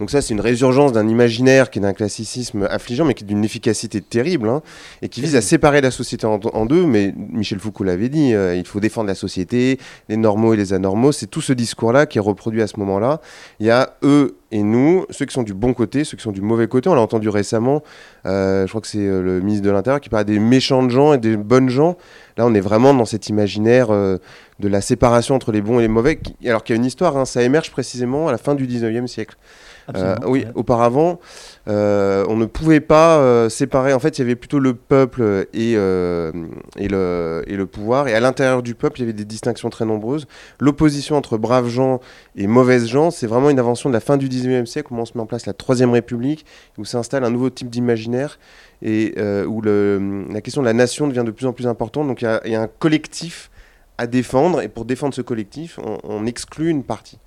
Donc ça, c'est une résurgence d'un imaginaire qui est d'un classicisme affligeant, mais qui est d'une efficacité terrible, hein, et qui vise à séparer la société en, deux. Mais Michel Foucault l'avait dit, euh, il faut défendre la société, les normaux et les anormaux. C'est tout ce discours-là qui est reproduit à ce moment-là. Il y a eux et nous, ceux qui sont du bon côté, ceux qui sont du mauvais côté. On l'a entendu récemment, euh, je crois que c'est le ministre de l'Intérieur qui parlait des méchants de gens et des bonnes gens. Là, on est vraiment dans cet imaginaire euh, de la séparation entre les bons et les mauvais, qui- alors qu'il y a une histoire, hein, ça émerge précisément à la fin du 19e siècle. Euh, oui, ouais. auparavant, euh, on ne pouvait pas euh, séparer. En fait, il y avait plutôt le peuple et, et, le, et le pouvoir. Et à l'intérieur du peuple, il y avait des distinctions très nombreuses. L'opposition entre braves gens et mauvaises gens, c'est vraiment une invention de la fin du 19e siècle, où on se met en place la Troisième République, où s'installe un nouveau type d'imaginaire et euh, où le, la question de la nation devient de plus en plus importante. Donc il y a, il y a un collectif à défendre, et pour défendre ce collectif, on, on exclut une partie.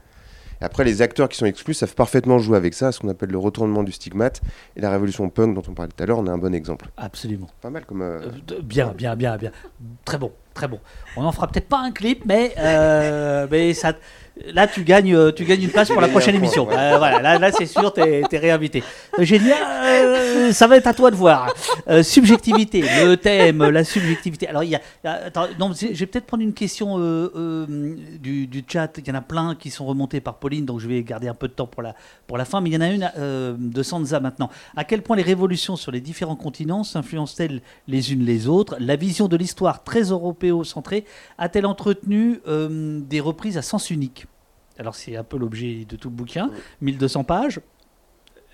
Et après, les acteurs qui sont exclus savent parfaitement jouer avec ça, ce qu'on appelle le retournement du stigmate. Et la révolution punk dont on parlait tout à l'heure, on a un bon exemple. Absolument. Pas mal comme. euh, Euh, bien, bien, bien, bien. Très bon, très bon. On n'en fera peut-être pas un clip, mais, euh, mais ça, Là, tu gagnes, euh, tu gagnes une place pour la prochaine émission. Euh, voilà, là, là c'est sûr, t'es es réinvité. Génial, euh, ça va être à toi de voir. Subjectivité, le thème, la subjectivité. Alors, il y a. Attends, non, je vais peut-être prendre une question du, du chat. Il y en a plein qui sont remontés par Pauline, donc je vais garder un peu de temps pour la, pour la fin. Mais il y en a une de Sansa maintenant. À quel point les révolutions sur les différents continents s'influencent-elles les unes les autres? La vision de l'histoire très européo-centrée a-t-elle entretenu euh, des reprises à sens unique? Alors c'est un peu l'objet de tout le bouquin, 1200 pages.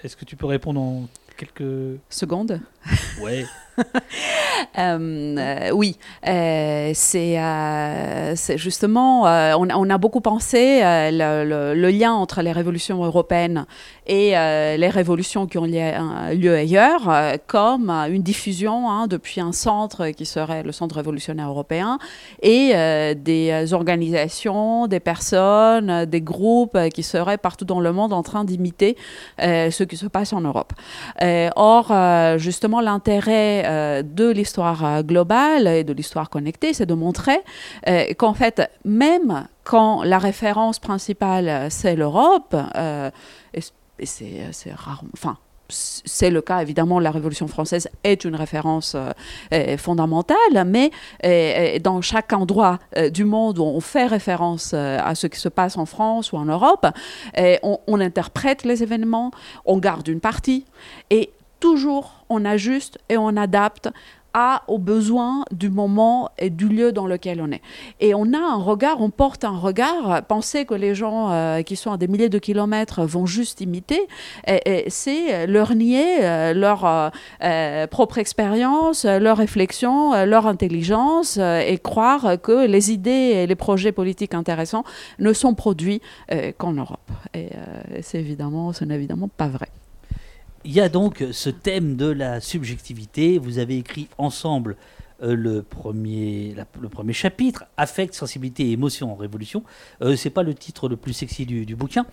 Est-ce que tu peux répondre en quelques... Seconde. Ouais. Euh, euh, oui, euh, c'est justement, on, a- beaucoup pensé le, lien entre les révolutions européennes et les révolutions qui ont lieu, ailleurs comme une diffusion hein, depuis un centre qui serait le centre révolutionnaire européen et des organisations, des personnes, des groupes qui seraient partout dans le monde en train d'imiter ce qui se passe en Europe. Or, justement, l'intérêt euh, de l'histoire euh, globale et de l'histoire connectée, c'est de montrer euh, qu'en fait, même quand la référence principale, c'est l'Europe, et, c'est rare, enfin, c'est le cas, évidemment, la Révolution française est une référence fondamentale, mais dans chaque endroit du monde où on fait référence à ce qui se passe en France ou en Europe, on, on interprète les événements, on garde une partie, et toujours on ajuste et on adapte à, aux besoins du moment et du lieu dans lequel on est. Et on a un regard, on porte un regard, penser que les gens euh, qui sont à des milliers de kilomètres vont juste imiter, c'est leur nier euh, leur euh, propre expérience, leur réflexion, leur intelligence, et croire que les idées et les projets politiques intéressants ne sont produits qu'en Europe. Et c'est évidemment, ce n'est évidemment pas vrai. Il y a donc ce thème de la subjectivité. Vous avez écrit ensemble euh, le, premier, le premier chapitre, Affect, sensibilité et émotion en révolution. Euh, c'est pas le titre le plus sexy du, bouquin.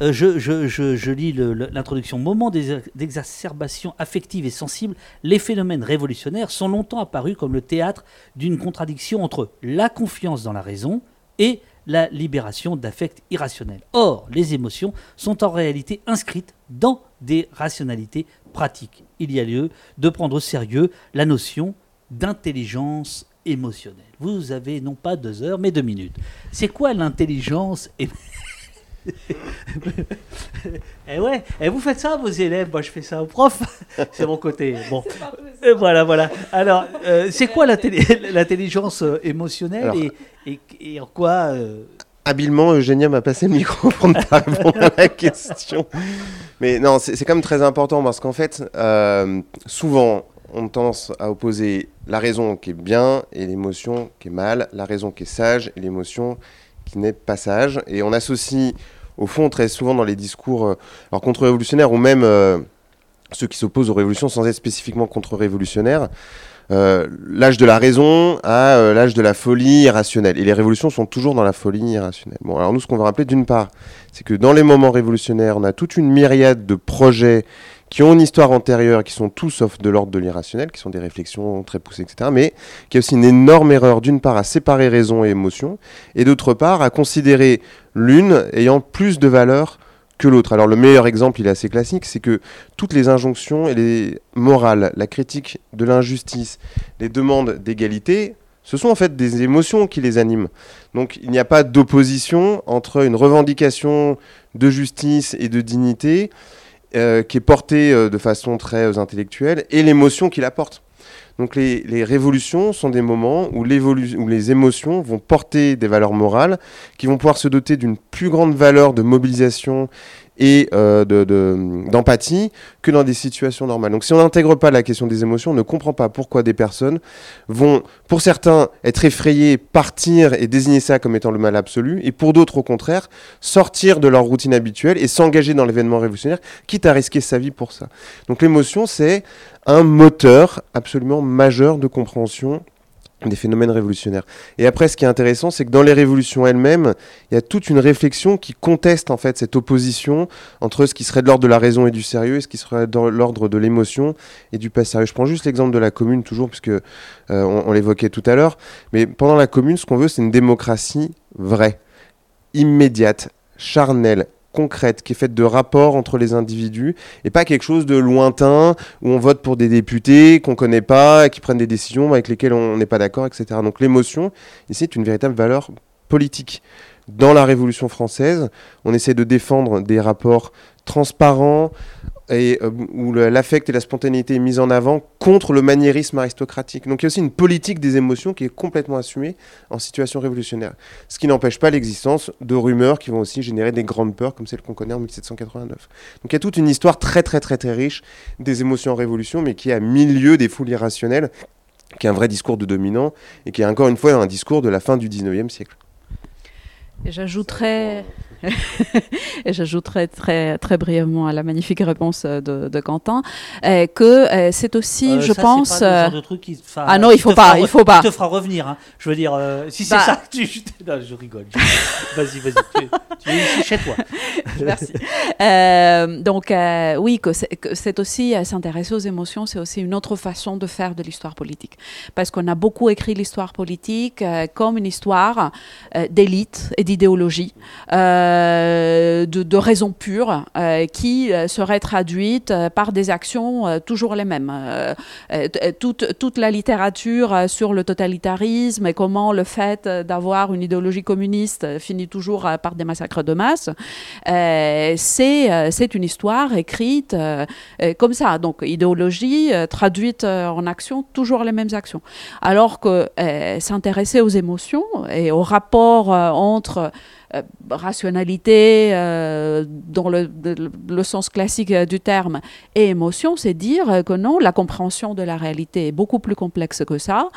Euh, je, je- lis l'introduction. Moment d'ex- d'exacerbation affective et sensible, les phénomènes révolutionnaires sont longtemps apparus comme le théâtre d'une contradiction entre la confiance dans la raison et la libération d'affects irrationnels. Or, les émotions sont en réalité inscrites dans des rationalités pratiques. Il y a lieu de prendre au sérieux la notion d'intelligence émotionnelle. Vous avez non pas deux heures, mais deux minutes. C'est quoi l'intelligence émo- Eh ouais, et vous faites ça à vos élèves, moi je fais ça aux profs, c'est mon côté. Bon, Euh, voilà, voilà. Alors, euh, c'est quoi l'intelli- l'intelligence euh, émotionnelle Alors- et, et- et en quoi euh, Habilement, Eugénia m'a passé le micro pour ne pas répondre à la question. Mais non, c'est c'est quand même très important parce qu'en fait, euh, souvent, on tendance à opposer la raison qui est bien et l'émotion qui est mal, la raison qui est sage et l'émotion qui n'est pas sage. Et on associe, au fond, très souvent dans les discours euh, contre-révolutionnaires ou même euh, ceux qui s'opposent aux révolutions sans être spécifiquement contre-révolutionnaires, euh, l'âge de la raison à l'âge de la folie irrationnelle. Et les révolutions sont toujours dans la folie irrationnelle. Bon, alors nous, ce qu'on va rappeler, d'une part, c'est que dans les moments révolutionnaires, on a toute une myriade de projets qui ont une histoire antérieure, qui sont tous sauf de l'ordre de l'irrationnel, qui sont des réflexions très poussées, etc. Mais qui a aussi une énorme erreur, d'une part, à séparer raison et émotion, et d'autre part, à considérer l'une ayant plus de valeur que l'autre. Alors le meilleur exemple, il est assez classique, c'est que toutes les injonctions et les morales, la critique de l'injustice, les demandes d'égalité, ce sont en fait des émotions qui les animent. Donc il n'y a pas d'opposition entre une revendication de justice et de dignité euh, qui est portée euh, de façon très euh, intellectuelle et l'émotion qui la porte. Donc les, les révolutions sont des moments où, où les émotions vont porter des valeurs morales qui vont pouvoir se doter d'une plus grande valeur de mobilisation et euh, de- de- d'empathie que dans des situations normales. Donc si on n'intègre pas la question des émotions, on ne comprend pas pourquoi des personnes vont, pour certains, être effrayés, partir et désigner ça comme étant le mal absolu, et pour d'autres, au contraire, sortir de leur routine habituelle et s'engager dans l'événement révolutionnaire, quitte à risquer sa vie pour ça. Donc l'émotion, c'est un moteur absolument majeur de compréhension des phénomènes révolutionnaires. Et après, ce qui est intéressant, c'est que dans les révolutions elles-mêmes, il y a toute une réflexion qui conteste en fait cette opposition entre ce qui serait de l'ordre de la raison et du sérieux et ce qui serait de l'ordre de l'émotion et du pas sérieux. Je prends juste l'exemple de la commune toujours, puisque euh, on, on l'évoquait tout à l'heure. Mais pendant la commune, ce qu'on veut, c'est une démocratie vraie. immédiate, charnelle, concrète, qui est faite de rapports entre les individus, et pas quelque chose de lointain où on vote pour des députés qu'on connaît pas, et qui prennent des décisions avec lesquelles on n'est pas d'accord, etc. Donc l'émotion, ici, est une véritable valeur politique. Dans la Révolution française, on essaie de défendre des rapports transparents, et euh, où l'affect et la spontanéité est mise en avant contre le maniérisme aristocratique. Donc il y a aussi une politique des émotions qui est complètement assumée en situation révolutionnaire. Ce qui n'empêche pas l'existence de rumeurs qui vont aussi générer des grandes peurs comme celles qu'on connaît en 1789. Donc il y a toute une histoire très très très très riche des émotions en révolution, mais qui est à milieu des foules irrationnelles, qui est un vrai discours de dominant et qui est encore une fois un discours de la fin du 19e siècle. J'ajouterais et j'ajouterai très, très brièvement à la magnifique réponse de, de Quentin euh, que euh, c'est aussi, euh, je ça, pense. Pas genre de truc qui ah non, il faut pas, il faut pas. te fera revenir. Hein. Je veux dire, si c'est bah. ça, tu... non, je rigole. vas-y, vas-y. Tu, tu, es ici chez toi. Merci. donc oui, que c'est aussi s'intéresser aux émotions, c'est aussi une autre façon de faire de l'histoire politique, parce qu'on a beaucoup écrit l'histoire politique comme une histoire d'élite et d'idéologie. Euh, de, raisons pures euh, qui euh, seraient traduites par des actions toujours les mêmes. toute, toute la littérature sur le totalitarisme et comment le fait d'avoir une idéologie communiste finit toujours par des massacres de masse, c'est une histoire écrite comme ça. Donc idéologie traduite en action, toujours les mêmes actions. Alors que s'intéresser aux émotions et au rapport entre euh, rationalité euh, dans le, sens classique euh, du terme et émotion, c'est dire que non, la compréhension de la réalité est beaucoup plus complexe que ça.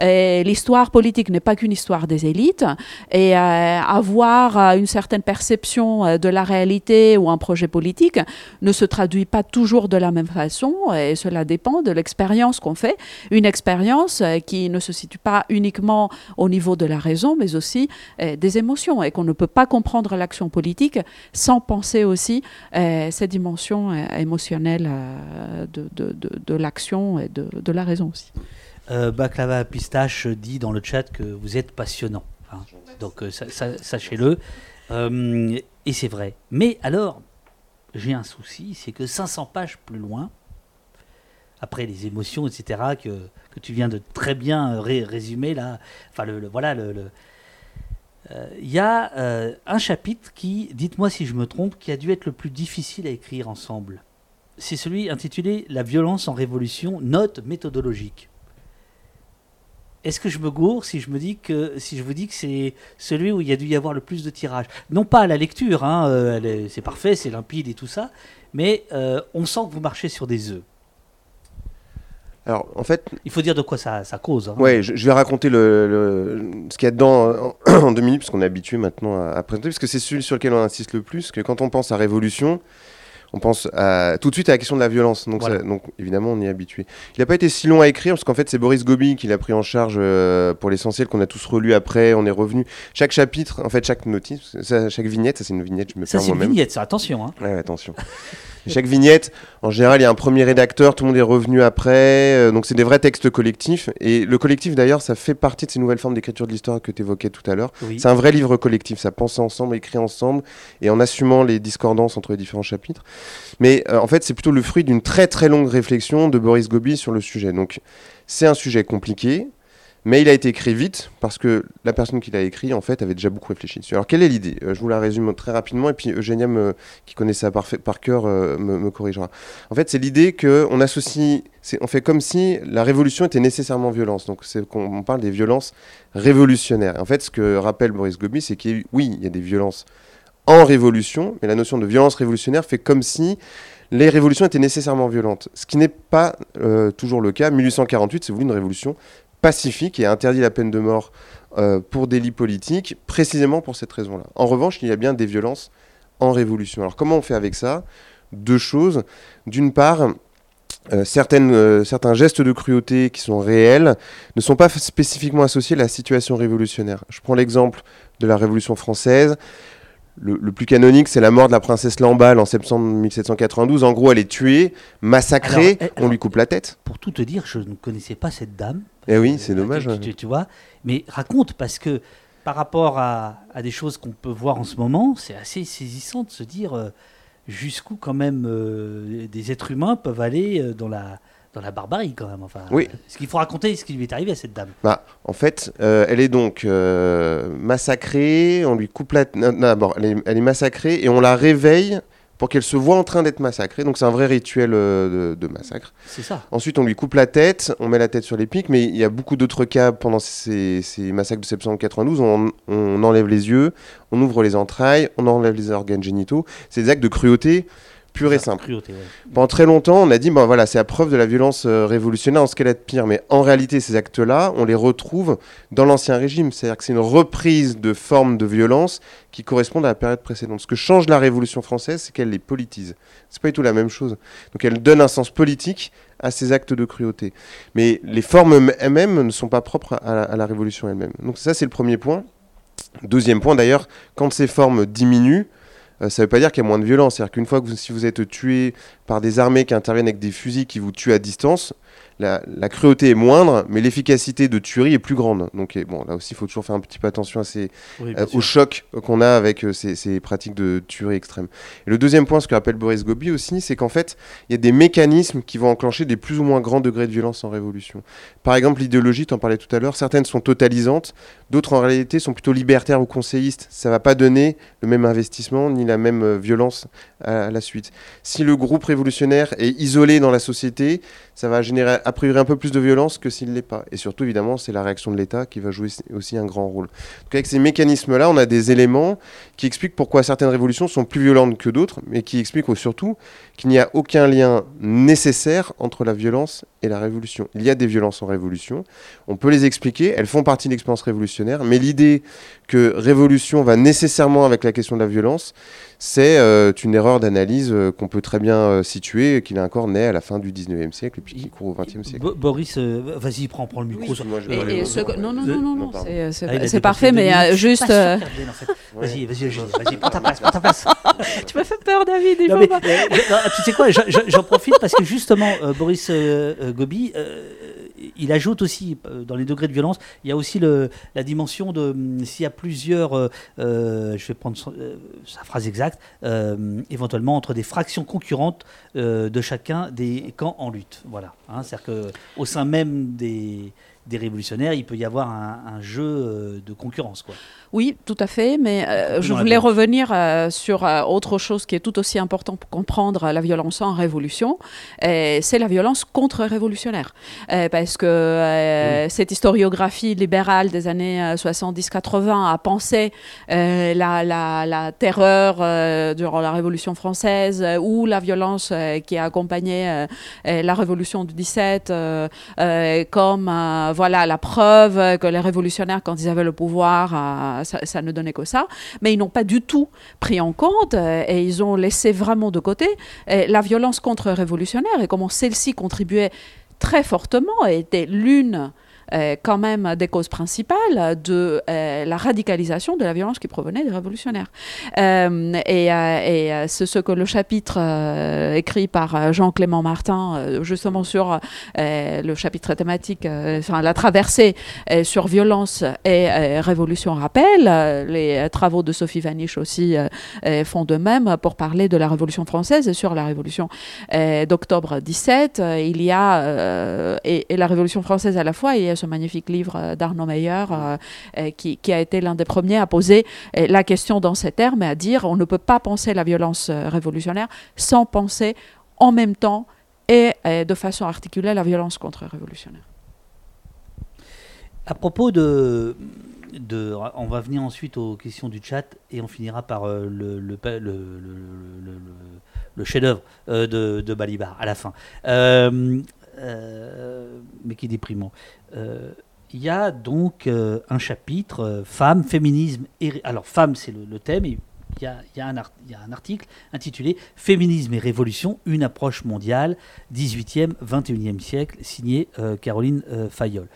L'histoire politique n'est pas qu'une histoire des élites et avoir une certaine perception de la réalité ou un projet politique ne se traduit pas toujours de la même façon et cela dépend de l'expérience qu'on fait. Une expérience qui ne se situe pas uniquement au niveau de la raison, mais aussi des émotions et qu'on ne peut pas comprendre l'action politique sans penser aussi euh, ces dimensions euh, émotionnelles euh, de, de, de, l'action et de, la raison aussi. Baklava Pistache dit dans le chat que vous êtes passionnant. Hein. Donc sachez-le. et c'est vrai. Mais alors, j'ai un souci, c'est que 500 pages plus loin, après les émotions, etc., que, que tu viens de très bien résumer là, enfin le, voilà le il euh, y a euh, un chapitre qui, dites-moi si je me trompe, qui a dû être le plus difficile à écrire ensemble. C'est celui intitulé La violence en révolution, note méthodologique. Est-ce que je me gourre si je vous dis que c'est celui où il y a dû y avoir le plus de tirages? Non pas à la lecture, hein, euh, c'est parfait, c'est limpide et tout ça, mais on sent que vous marchez sur des œufs. Alors, en fait. Il faut dire de quoi ça, cause. Hein. Ouais, je, vais raconter le, ce qu'il y a dedans en, deux minutes, puisqu'on est habitué maintenant à, présenter, parce que c'est celui sur lequel on insiste le plus, que quand on pense à révolution, on pense tout de suite à la question de la violence. Donc, donc évidemment, on y est habitué. Il n'a pas été si long à écrire, parce qu'en fait, c'est Boris Gobi qui l'a pris en charge euh, pour l'essentiel, qu'on a tous relu après, on est revenu. Chaque chapitre, en fait, chaque notice, chaque vignette, ça c'est une vignette, je me Ça c'est une vignette, ça, attention. Hein. Ouais, attention. Chaque vignette, en général, il y a un premier rédacteur, tout le monde est revenu après. Euh, donc, c'est des vrais textes collectifs. Et le collectif, d'ailleurs, ça fait partie de ces nouvelles formes d'écriture de l'histoire que tu évoquais tout à l'heure. C'est un vrai livre collectif. Ça pense ensemble, écrit ensemble, et en assumant les discordances entre les différents chapitres. Mais euh, en fait, c'est plutôt le fruit d'une très très longue réflexion de Boris Gobi sur le sujet. Donc, c'est un sujet compliqué. Mais il a été écrit vite parce que la personne qui l'a écrit, en fait, avait déjà beaucoup réfléchi dessus. Alors, quelle est l'idée? Euh, Je vous la résume très rapidement et puis Eugénia, qui connaît ça par, cœur, euh, me, corrigera. En fait, c'est l'idée qu'on associe, on fait comme si la révolution était nécessairement violence. Donc, c'est qu'on parle des violences révolutionnaires. En fait, ce que rappelle Boris Gobi, c'est qu'il oui, il y a des violences en révolution, mais la notion de violence révolutionnaire fait comme si les révolutions étaient nécessairement violentes. Ce qui n'est pas euh, toujours le cas. 1848, c'est voulu une révolution pacifique et a interdit la peine de mort euh, pour délit politique, précisément pour cette raison-là. En revanche, il y a bien des violences en révolution. Alors comment on fait avec ça? Deux choses. D'une part, euh, certaines, euh, certains gestes de cruauté qui sont réels ne sont pas spécifiquement associés à la situation révolutionnaire. Je prends l'exemple de la Révolution française le, plus canonique, c'est la mort de la princesse Lamballe en septembre 1792. En gros, elle est tuée, massacrée, eh, on lui coupe la tête. Pour tout te dire, je ne connaissais pas cette dame. Eh oui, c'est dommage. Tu, vois, mais raconte parce que par rapport à, à des choses qu'on peut voir en ce moment, c'est assez saisissant de se dire euh, jusqu'où quand même euh, des êtres humains peuvent aller euh, dans la dans la barbarie quand même. Enfin, Oui. Ce qu'il faut raconter, ce qui lui est arrivé à cette dame. Bah, en fait, euh, elle est donc euh, massacrée, on lui coupe la... D'abord, elle elle est massacrée et on la réveille pour qu'elle se voit en train d'être massacrée. Donc c'est un vrai rituel euh, de, de massacre. C'est ça. Ensuite, on lui coupe la tête, on met la tête sur les pics, mais il y a beaucoup d'autres cas pendant ces, ces massacres de septembre 92. On, on enlève les yeux, on ouvre les entrailles, on enlève les organes génitaux. C'est des actes de cruauté pure et simple. cruauté, ouais. Pendant très longtemps, on a dit, bon voilà, c'est la preuve de la violence euh, révolutionnaire en ce qu'elle a de pire. Mais en réalité, ces actes-là, on les retrouve dans l'Ancien Régime. C'est-à-dire que c'est une reprise de formes de violence qui correspondent à la période précédente. Ce que change la Révolution française, c'est qu'elle les politise. C'est pas du tout la même chose. Donc elle donne un sens politique à ces actes de cruauté. Mais les formes elles-mêmes ne sont pas propres à la, à la Révolution elle-même. Donc ça, c'est le premier point. Deuxième point, d'ailleurs, quand ces formes diminuent, euh, ça ne veut pas dire qu'il y a moins de violence. C'est-à-dire qu'une fois que si vous êtes tué par des armées qui interviennent avec des fusils qui vous tuent à distance, la, la cruauté est moindre, mais l'efficacité de tuerie est plus grande. Donc et bon, là aussi, il faut toujours faire un petit peu attention à ces, Oui, euh, au choc qu'on a avec euh, ces, ces pratiques de tuerie extrême. Et le deuxième point, ce que rappelle Boris Gobi aussi, c'est qu'en fait, il y a des mécanismes qui vont enclencher des plus ou moins grands degrés de violence en révolution. Par exemple, l'idéologie, tu en parlais tout à l'heure, certaines sont totalisantes, d'autres en réalité sont plutôt libertaires ou conseillistes. Ça va pas donner le même investissement ni la même euh, violence à, la suite. Si le groupe révolutionnaire est isolé dans la société, ça va générer a priori un peu plus de violence que s'il ne l'est pas. Et surtout, évidemment, c'est la réaction de l'État qui va jouer aussi un grand rôle. Avec ces mécanismes-là, on a des éléments qui expliquent pourquoi certaines révolutions sont plus violentes que d'autres, mais qui expliquent surtout qu'il n'y a aucun lien nécessaire entre la violence et la révolution. Il y a des violences en révolution, on peut les expliquer, elles font partie de l'expérience révolutionnaire, mais l'idée que révolution va nécessairement avec la question de la violence, c'est euh, une erreur d'analyse euh, qu'on peut très bien euh, situer, qu'il est encore né à la fin du 19e siècle et puis qui court au 20e siècle. Bo- Boris, euh, vas-y, prends, prends le micro. Oui, moi, Et- et ce non, non, non, non, c'est Ah, parfait, mais juste. Vas-y, vas-y, vas-y, prends ta place, prends ta place. tu m'as fait peur, David. Non, mais, non, tu sais quoi, je- je- j'en profite parce que justement, euh, Boris euh, euh, Gobi, euh, il ajoute aussi, euh, dans les degrés de violence, il y a aussi le, la dimension de hum, s'il y a plusieurs, euh, euh, je vais prendre euh, sa phrase exacte, euh, éventuellement entre des fractions concurrentes euh, de chacun des camps en lutte. Voilà. Hein, C'est-à-dire qu'au sein même des, des révolutionnaires, il peut y avoir un, un jeu euh, de concurrence. Quoi. Oui, tout à fait, mais euh, je voulais violence. revenir euh, sur euh, autre chose qui est tout aussi important pour comprendre la violence en révolution, c'est la violence contre-révolutionnaire. Parce que cette historiographie libérale des années euh, 70-80 a pensé la, la- la terreur durant la Révolution française ou la violence qui a accompagné la Révolution du 17 euh, euh, comme voilà la preuve que les révolutionnaires quand ils avaient le pouvoir euh, ça, ne donnait que ça. Mais ils n'ont pas du tout pris en compte euh, et ils ont laissé vraiment de côté euh, la violence contre-révolutionnaire et comment celle-ci contribuait très fortement et était l'une quand même des causes principales de euh, la radicalisation de la violence qui provenait des révolutionnaires. Euh, et euh, et, euh, c'est ce que le chapitre euh, écrit par euh, Jean-Clément Martin, euh, justement sur euh, le chapitre thématique, euh, enfin la traversée euh, sur violence et euh, révolution rappelle. Euh, les euh, travaux de Sophie Vanish aussi euh, euh, font de même pour parler de la Révolution française et sur la Révolution euh, d'octobre 17. euh, il y a, euh, et, et la Révolution française à la fois, a ce magnifique livre euh, d'Arnaud Meyer euh, euh, qui, a été l'un des premiers à poser la question dans ces termes et à dire on ne peut pas penser la violence révolutionnaire sans penser en même temps et de façon articulée la violence contre-révolutionnaire. À propos de. On va venir ensuite aux questions du chat et on finira par le, chef-d'œuvre de, Balibar à la fin. Mais qui est déprimant. Euh, Il y a donc euh, un chapitre euh, Femmes, féminisme et. Alors, Femmes, c'est le, thème. il y, a, un article intitulé Féminisme et révolution, une approche mondiale, 18e, 21e siècle, signé euh, Caroline euh, Fayolle.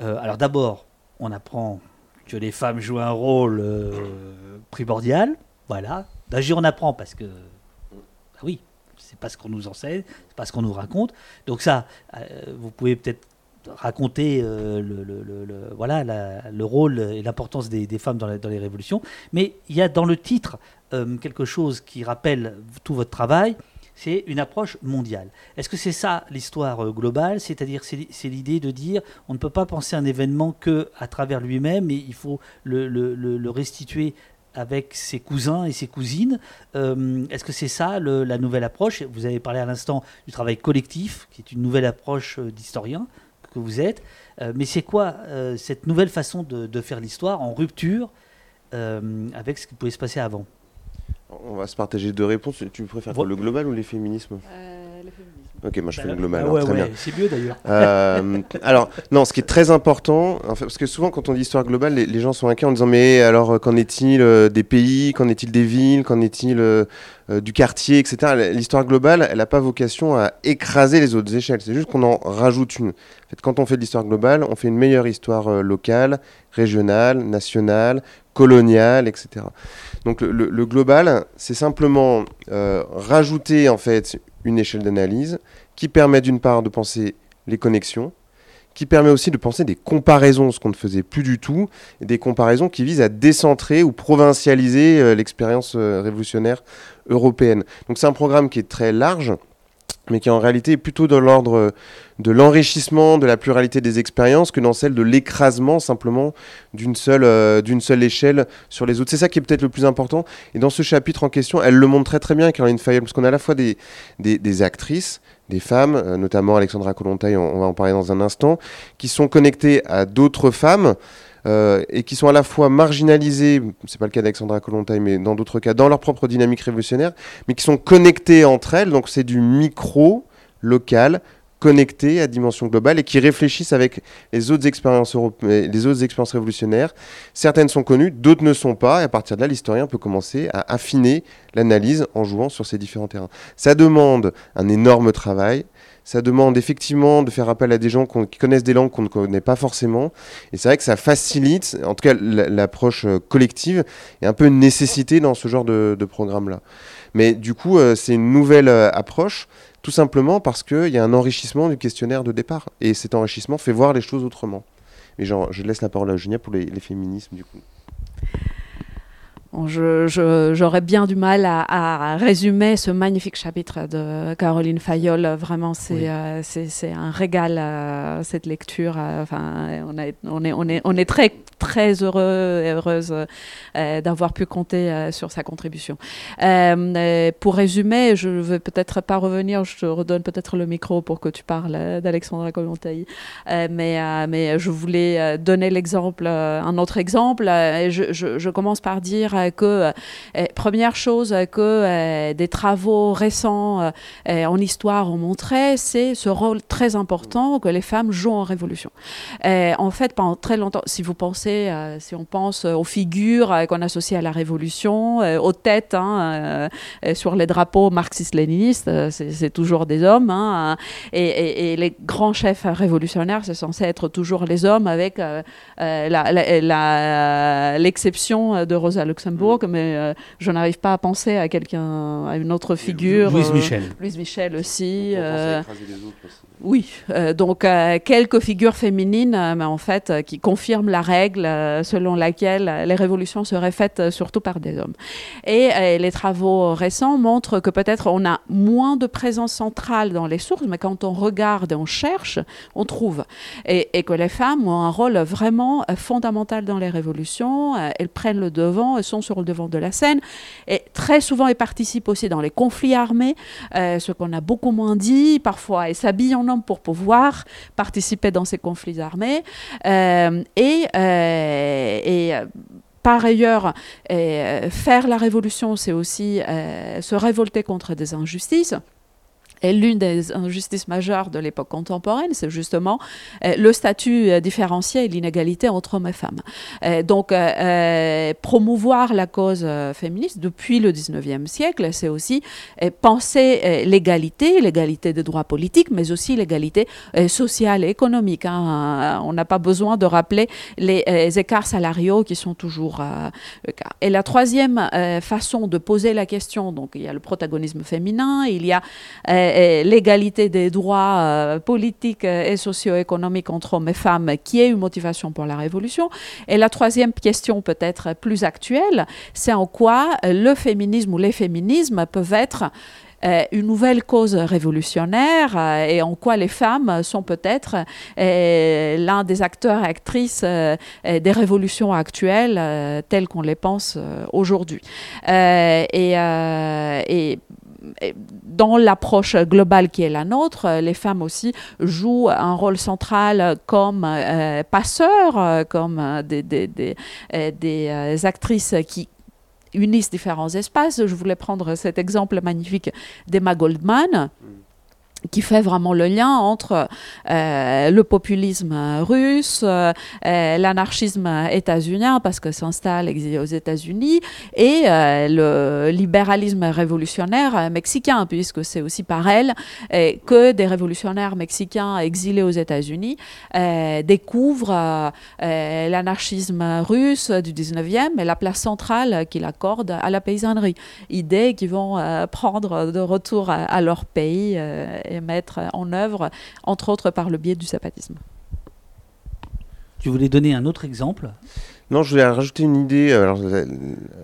Euh, alors d'abord, on apprend que les femmes jouent un rôle euh, primordial. Voilà. D'agir, on apprend parce que, bah oui, c'est pas ce qu'on nous enseigne, c'est pas ce qu'on nous raconte. Donc ça, euh, vous pouvez peut-être raconter le, voilà, le rôle et l'importance des, femmes dans, les révolutions. Mais il y a dans le titre quelque chose qui rappelle tout votre travail c'est une approche mondiale. Est-ce que c'est ça l'histoire euh, globale? C'est-à-dire, c'est l'idée de dire, on ne peut pas penser un événement que à travers lui-même, mais il faut le, restituer avec ses cousins et ses cousines. Euh, est-ce que c'est ça la nouvelle approche? Vous avez parlé à l'instant du travail collectif, qui est une nouvelle approche euh, d'historien que vous êtes. mais c'est quoi cette nouvelle façon de, faire l'histoire en rupture avec ce qui pouvait se passer avant? On va se partager deux réponses. Tu préfères le global ou les féminismes? Euh, Les féminismes. Ok, moi je fais le global. Ah très bien. C'est mieux d'ailleurs. Euh, alors, non, ce qui est très important, en fait, parce que souvent quand on dit histoire globale, les, gens sont inquiets en disant mais alors qu'en est-il euh, des pays, qu'en est-il des villes, qu'en est-il du quartier, etc. L'histoire globale, elle n'a pas vocation à écraser les autres échelles. C'est juste qu'on en rajoute une. En fait, quand on fait de l'histoire globale, on fait une meilleure histoire locale, régionale, nationale, coloniale, etc. Donc le, global, c'est simplement euh, rajouter en fait une échelle d'analyse qui permet d'une part de penser les connexions, qui permet aussi de penser des comparaisons, ce qu'on ne faisait plus du tout, et des comparaisons qui visent à décentrer ou provincialiser euh, l'expérience euh, révolutionnaire européenne. Donc c'est un programme qui est très large, mais qui en réalité est plutôt dans l'ordre de l'enrichissement de la pluralité des expériences que dans celle de l'écrasement simplement d'une seule, euh, d'une seule échelle sur les autres. C'est ça qui est peut-être le plus important. Et dans ce chapitre en question, elle le montre très très bien, Caroline Fayol, parce qu'on a à la fois des, actrices, des femmes, euh, notamment Alexandra Kolontaï, on, va en parler dans un instant, qui sont connectées à d'autres femmes. Euh, et qui sont à la fois marginalisées, c'est pas le cas d'Alexandra Kolontaï, mais dans d'autres cas, dans leur propre dynamique révolutionnaire, mais qui sont connectées entre elles, donc c'est du micro, local, connectés à dimension globale et qui réfléchissent avec les autres expériences, les autres expériences révolutionnaires. Certaines sont connues, d'autres ne sont pas, et à partir de là, l'historien peut commencer à affiner l'analyse en jouant sur ces différents terrains. Ça demande un énorme travail. Ça demande effectivement de faire appel à des gens qui connaissent des langues qu'on ne connaît pas forcément. Et c'est vrai que ça facilite, en tout cas l'approche euh, collective, et un peu une nécessité dans ce genre de, programme-là. Mais du coup, euh, c'est une nouvelle euh, approche tout simplement parce qu'il y a un enrichissement du questionnaire de départ. Et cet enrichissement fait voir les choses autrement. Mais genre, je laisse la parole à Eugénia pour les féminismes, du coup. J'aurais bien du mal à, résumer ce magnifique chapitre de Caroline Fayol. Vraiment, c'est euh, c'est un régal, euh, cette lecture. Euh, enfin, on, on, est, on, est, on est très, très heureux et heureuse d'avoir pu compter sur sa contribution. pour résumer, je ne vais peut-être pas revenir, je te redonne peut-être le micro pour que tu parles d'Alexandra Kollontai. mais, mais je voulais donner l'exemple, un autre exemple. Je, je, je commence par dire que, euh, première chose que euh, des travaux récents euh, en histoire ont montré, c'est ce rôle très important que les femmes jouent en révolution. en fait, pendant très longtemps, si vous pensez, si on pense aux figures qu'on associe à la révolution, aux têtes hein, sur les drapeaux marxistes-léninistes, c'est toujours des hommes. Hein, et, les grands chefs révolutionnaires, c'est censé être toujours les hommes, avec l'exception de Rosa Luxembourg mais euh, je n'arrive pas à penser à quelqu'un, à une autre figure. Louise Michel. Louise Michel aussi. Oui, euh, donc euh, quelques figures féminines, euh, mais en fait, qui confirment la règle selon laquelle les révolutions seraient faites surtout par des hommes. Et les travaux récents montrent que peut-être on a moins de présence centrale dans les sources, mais quand on regarde et on cherche, on trouve. Et, et que les femmes ont un rôle vraiment fondamental dans les révolutions. elles prennent le devant, elles sont sur le devant de la scène, et très souvent elles participent aussi dans les conflits armés, ce qu'on a beaucoup moins dit, parfois elles s'habillent en pour pouvoir participer dans ces conflits armés. Euh, et, euh, et euh, par ailleurs, faire la révolution, c'est aussi se révolter contre des injustices. Et l'une des injustices majeures de l'époque contemporaine, c'est justement euh, le statut euh, différencié et l'inégalité entre hommes et femmes. Euh, donc, promouvoir la cause féministe depuis le 19e siècle, c'est aussi penser l'égalité, l'égalité des droits politiques, mais aussi l'égalité sociale et économique. Hein. On n'a pas besoin de rappeler les, écarts salariaux qui sont toujours le cas. Et la troisième façon de poser la question, donc il y a le protagonisme féminin, il y a l'égalité des droits politiques et socio-économiques entre hommes et femmes, qui est une motivation pour la révolution. Et la troisième question, peut-être plus actuelle, c'est en quoi le féminisme ou les féminismes peuvent être euh, une nouvelle cause révolutionnaire euh, et en quoi les femmes sont peut-être euh, l'un des acteurs et actrices des révolutions actuelles telles qu'on les pense aujourd'hui. et dans l'approche globale qui est la nôtre, les femmes aussi jouent un rôle central comme passeurs, comme des, actrices qui unissent différents espaces. Je voulais prendre cet exemple magnifique d'Emma Goldman qui fait vraiment le lien entre euh, le populisme russe, euh, l'anarchisme états-unien, parce que s'installe exilé aux États-Unis, et euh, le libéralisme révolutionnaire mexicain, puisque c'est aussi par elle que des révolutionnaires mexicains exilés aux États-Unis découvrent l'anarchisme russe du 19e et la place centrale qu'il accorde à la paysannerie. Idées qui vont prendre de retour à leur pays et mettre en œuvre, entre autres par le biais du zapatisme. Tu voulais donner un autre exemple? Non, je voulais rajouter une idée. Alors,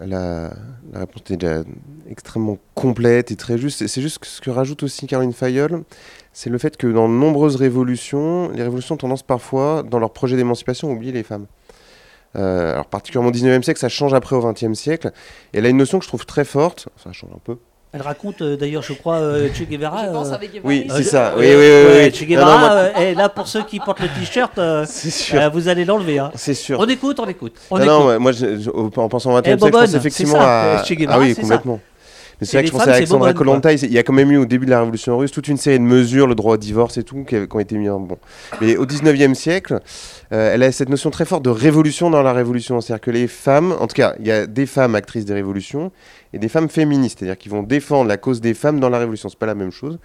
la, réponse était extrêmement complète et très juste. C'est juste ce que rajoute aussi Caroline Fayol, c'est le fait que dans de nombreuses révolutions, les révolutions ont tendance parfois, dans leur projet d'émancipation, à oublier les femmes. Euh, alors particulièrement au 19e siècle, ça change après au 20e siècle. Et elle a une notion que je trouve très forte, ça change un peu, elle raconte euh, d'ailleurs, je crois, euh, Che Guevara. Je pense euh, avec Guevara. Oui, c'est ça. Oui, oui, oui. Che Guevara, et là, pour ceux qui portent le t-shirt, vous allez l'enlever. Hein. C'est sûr. On écoute, on écoute. On non, non, moi, en pensant au 20 e siècle, je pense effectivement à. Che Guevara, ah oui, complètement. Mais c'est vrai que je pensais à Alexandra Kolontai, il y a quand même eu au début de la Révolution russe toute une série de mesures, le droit au divorce et tout, qui, ont été mis en bon. Mais au 19e siècle, elle a cette notion très forte de révolution dans la révolution. C'est-à-dire que les femmes, en tout cas, il y a des femmes actrices des révolutions, et des femmes féministes, c'est-à-dire qui vont défendre la cause des femmes dans la révolution. C'est pas la même chose.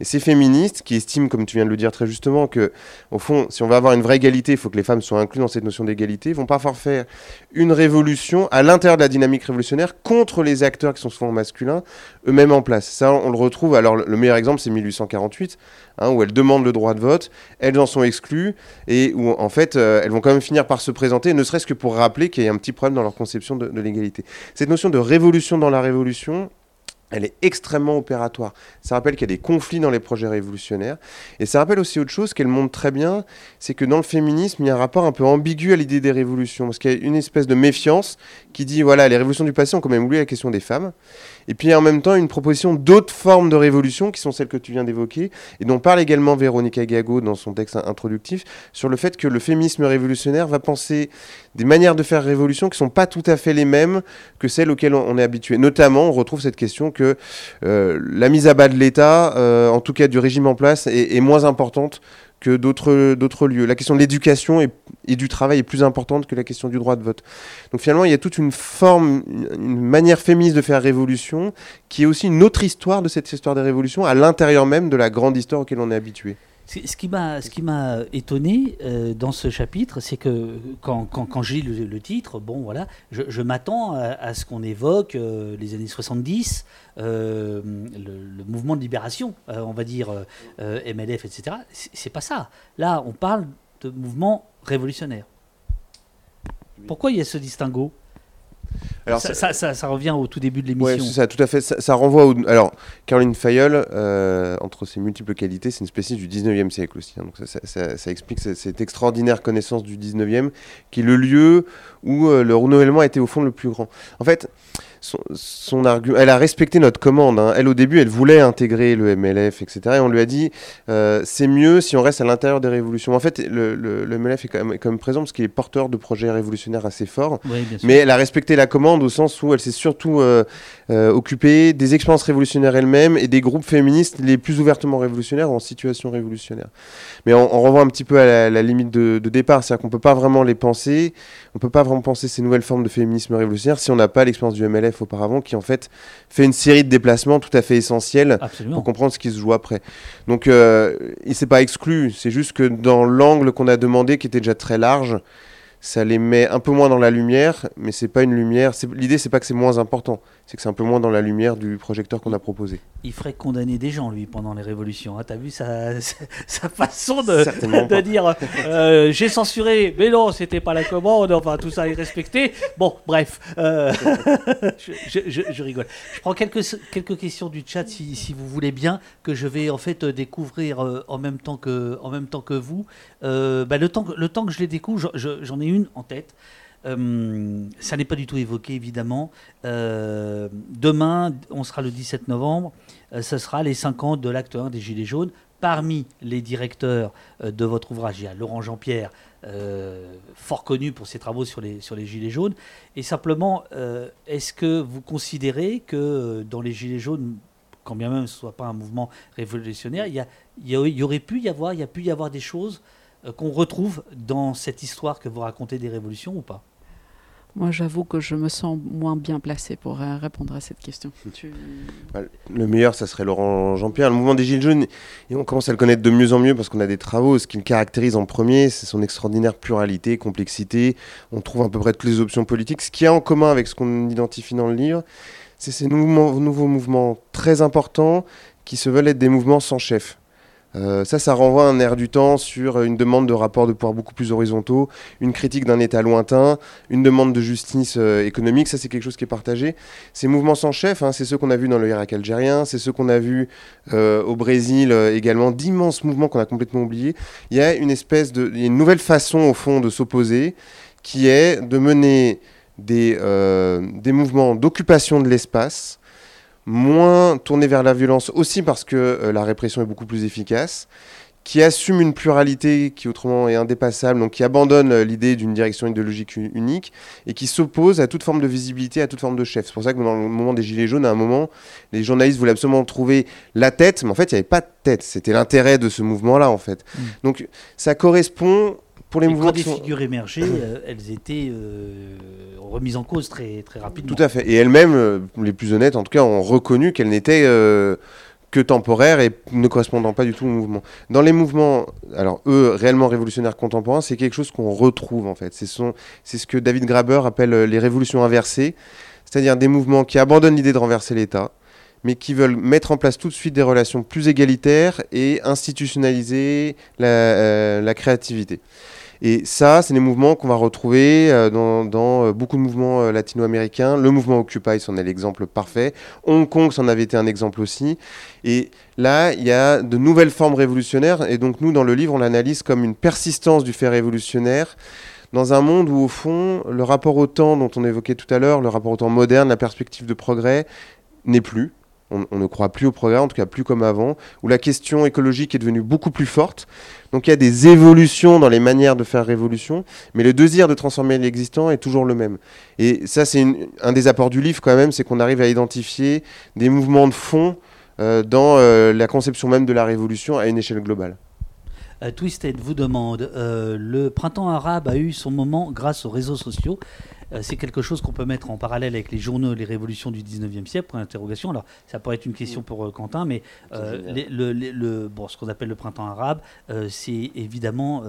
Et ces féministes qui estiment, comme tu viens de le dire très justement, que au fond, si on veut avoir une vraie égalité, il faut que les femmes soient incluses dans cette notion d'égalité, vont parfois faire une révolution à l'intérieur de la dynamique révolutionnaire contre les acteurs qui sont souvent masculins eux-mêmes en place. Ça, on le retrouve. Alors, le meilleur exemple, c'est 1848, hein, où elles demandent le droit de vote, elles en sont exclues, et où en fait, euh, elles vont quand même finir par se présenter, ne serait-ce que pour rappeler qu'il y a un petit problème dans leur conception de, de l'égalité. Cette notion de révolution dans la révolution, elle est extrêmement opératoire. Ça rappelle qu'il y a des conflits dans les projets révolutionnaires. Et ça rappelle aussi autre chose qu'elle montre très bien, c'est que dans le féminisme, il y a un rapport un peu ambigu à l'idée des révolutions. Parce qu'il y a une espèce de méfiance qui dit, voilà, les révolutions du passé ont quand même oublié la question des femmes. Et puis en même temps, une proposition d'autres formes de révolution, qui sont celles que tu viens d'évoquer, et dont parle également Véronica Gago dans son texte introductif, sur le fait que le féminisme révolutionnaire va penser des manières de faire révolution qui ne sont pas tout à fait les mêmes que celles auxquelles on est habitué. Notamment, on retrouve cette question que euh, la mise à bas de l'État, euh, en tout cas du régime en place, est, moins importante que d'autres lieux. La question de l'éducation et, et, du travail est plus importante que la question du droit de vote. Donc finalement, il y a toute une forme, une manière féministe de faire révolution, qui est aussi une autre histoire de cette histoire des révolutions, à l'intérieur même de la grande histoire auquel on est habitué. Ce qui m'a, ce qui m'a étonné euh, dans ce chapitre, c'est que quand, quand, quand j'ai le, le, titre, bon voilà, je, m'attends à, ce qu'on évoque euh, les années 70, euh, le, mouvement de libération, on va dire MLF, etc. C'est pas ça. Là, on parle de mouvement révolutionnaire. Pourquoi il y a ce distinguo? Alors ça, ça, ça, revient au tout début de l'émission. Oui, ça, tout à fait. Ça, renvoie au. Alors, Caroline Fayol, euh, entre ses multiples qualités, c'est une spécialiste du 19e siècle aussi. Hein. donc ça, explique cette, extraordinaire connaissance du 19e, qui est le lieu où euh, le renouvellement a été au fond le plus grand. En fait, son, argument. Elle a respecté notre commande. Hein. Elle, au début, elle voulait intégrer le MLF, etc. Et on lui a dit euh, c'est mieux si on reste à l'intérieur des révolutions. En fait, le, MLF est quand, même, présent parce qu'il est porteur de projets révolutionnaires assez forts. mais elle a respecté la commande au sens où elle s'est surtout euh, euh, occupée des expériences révolutionnaires elle-même et des groupes féministes les plus ouvertement révolutionnaires ou en situation révolutionnaire. Mais on, on revoit un petit peu à la, limite de, de départ, c'est-à-dire qu'on ne peut pas vraiment les penser, on ne peut pas vraiment penser ces nouvelles formes de féminisme révolutionnaire si on n'a pas l'expérience du MLF auparavant, qui en fait fait une série de déplacements tout à fait essentiels pour comprendre ce qui se joue après. Donc euh, il s'est pas exclu, c'est juste que dans l'angle qu'on a demandé, qui était déjà très large, ça les met un peu moins dans la lumière, mais c'est pas une lumière. L'idée, c'est pas que c'est moins important, c'est que c'est un peu moins dans la lumière du projecteur qu'on a proposé. Il ferait condamner des gens, lui, pendant les révolutions. Hein. T'as vu sa, sa façon de, de dire euh, j'ai censuré, mais non, c'était pas la commande, enfin tout ça est respecté. Bon, bref, euh, je, rigole. Je prends quelques, quelques questions du chat, si, si, vous voulez bien, que je vais en fait découvrir euh, en, même temps que, en même temps que vous. Bah, le, temps, le temps que je les découvre, j'en ai une en tête. Euh, ça n'est pas du tout évoqué, évidemment. Euh, demain, on sera le 17 novembre, euh, ce sera les 5 ans de l'acte 1 des Gilets jaunes. Parmi les directeurs de votre ouvrage, il y a Laurent Jean-Pierre, fort connu pour ses travaux sur les, sur les Gilets jaunes. Et simplement, est-ce que vous considérez que dans les Gilets jaunes, quand bien même ce ne soit pas un mouvement révolutionnaire, il y, il y, aurait pu y avoir, il y a pu y avoir des choses euh, qu'on retrouve dans cette histoire que vous racontez des révolutions ou pas? Moi, j'avoue que je me sens moins bien placé pour euh, répondre à cette question. Bah, le meilleur, ça serait Laurent Jean-Pierre. Le mouvement des Gilets jaunes, et on commence à le connaître de mieux en mieux parce qu'on a des travaux. Ce qui le caractérise en premier, c'est son extraordinaire pluralité, complexité. On trouve à peu près toutes les options politiques. Ce qui a en commun avec ce qu'on identifie dans le livre, c'est ces nouveaux mouvements très importants qui se veulent être des mouvements sans chef. Euh, ça, ça renvoie un air du temps sur une demande de rapports de pouvoir beaucoup plus horizontaux, une critique d'un État lointain, une demande de justice euh, économique. Ça, c'est quelque chose qui est partagé. Ces mouvements sans chef, hein, c'est ceux qu'on a vus dans le Irak algérien, c'est ceux qu'on a vus euh, au Brésil également, d'immenses mouvements qu'on a complètement oubliés. Il y a une espèce de, il y a une nouvelle façon au fond de s'opposer, qui est de mener des, des mouvements d'occupation de l'espace moins tourné vers la violence aussi parce que euh, la répression est beaucoup plus efficace, qui assume une pluralité qui autrement est indépassable, donc qui abandonne euh, l'idée d'une direction idéologique unique et qui s'oppose à toute forme de visibilité, à toute forme de chef. C'est pour ça que dans le moment des Gilets jaunes, à un moment, les journalistes voulaient absolument trouver la tête, mais en fait, il n'y avait pas de tête. C'était l'intérêt de ce mouvement-là, en fait. Mm. Donc ça correspond pour les mouvements. Quand des figures émergées, euh, elles étaient euh, remises en cause très, très rapidement. Tout à fait. Et elles-mêmes, euh, les plus honnêtes en tout cas, ont reconnu qu'elles n'étaient que temporaires et ne correspondant pas du tout au mouvement. Dans les mouvements, alors eux, réellement révolutionnaires contemporains, c'est quelque chose qu'on retrouve en fait. C'est ce que David Graber appelle les révolutions inversées, c'est-à-dire des mouvements qui abandonnent l'idée de renverser l'État mais qui veulent mettre en place tout de suite des relations plus égalitaires et institutionnaliser la, la créativité. Et ça, c'est des mouvements qu'on va retrouver euh, dans, euh, beaucoup de mouvements euh, latino-américains. Le mouvement Occupy, c'en est l'exemple parfait. Hong Kong, c'en avait été un exemple aussi. Et là, il y a de nouvelles formes révolutionnaires. Et donc, nous, dans le livre, on l'analyse comme une persistance du fait révolutionnaire dans un monde où, au fond, le rapport au temps dont on évoquait tout à l'heure, le rapport au temps moderne, la perspective de progrès, n'est plus. On, ne croit plus au progrès, en tout cas plus comme avant, où la question écologique est devenue beaucoup plus forte. Donc il y a des évolutions dans les manières de faire révolution, mais le désir de transformer l'existant est toujours le même. Et ça, c'est un des apports du livre quand même, c'est qu'on arrive à identifier des mouvements de fond euh, dans euh, la conception même de la révolution à une échelle globale. Euh, Twisted vous demande, le printemps arabe a eu son moment grâce aux réseaux sociaux. Euh, c'est quelque chose qu'on peut mettre en parallèle avec les journaux, les révolutions du 19e siècle, point d'interrogation. Alors, ça pourrait être une question pour euh, Quentin, mais euh, le, bon, ce qu'on appelle le printemps arabe, c'est évidemment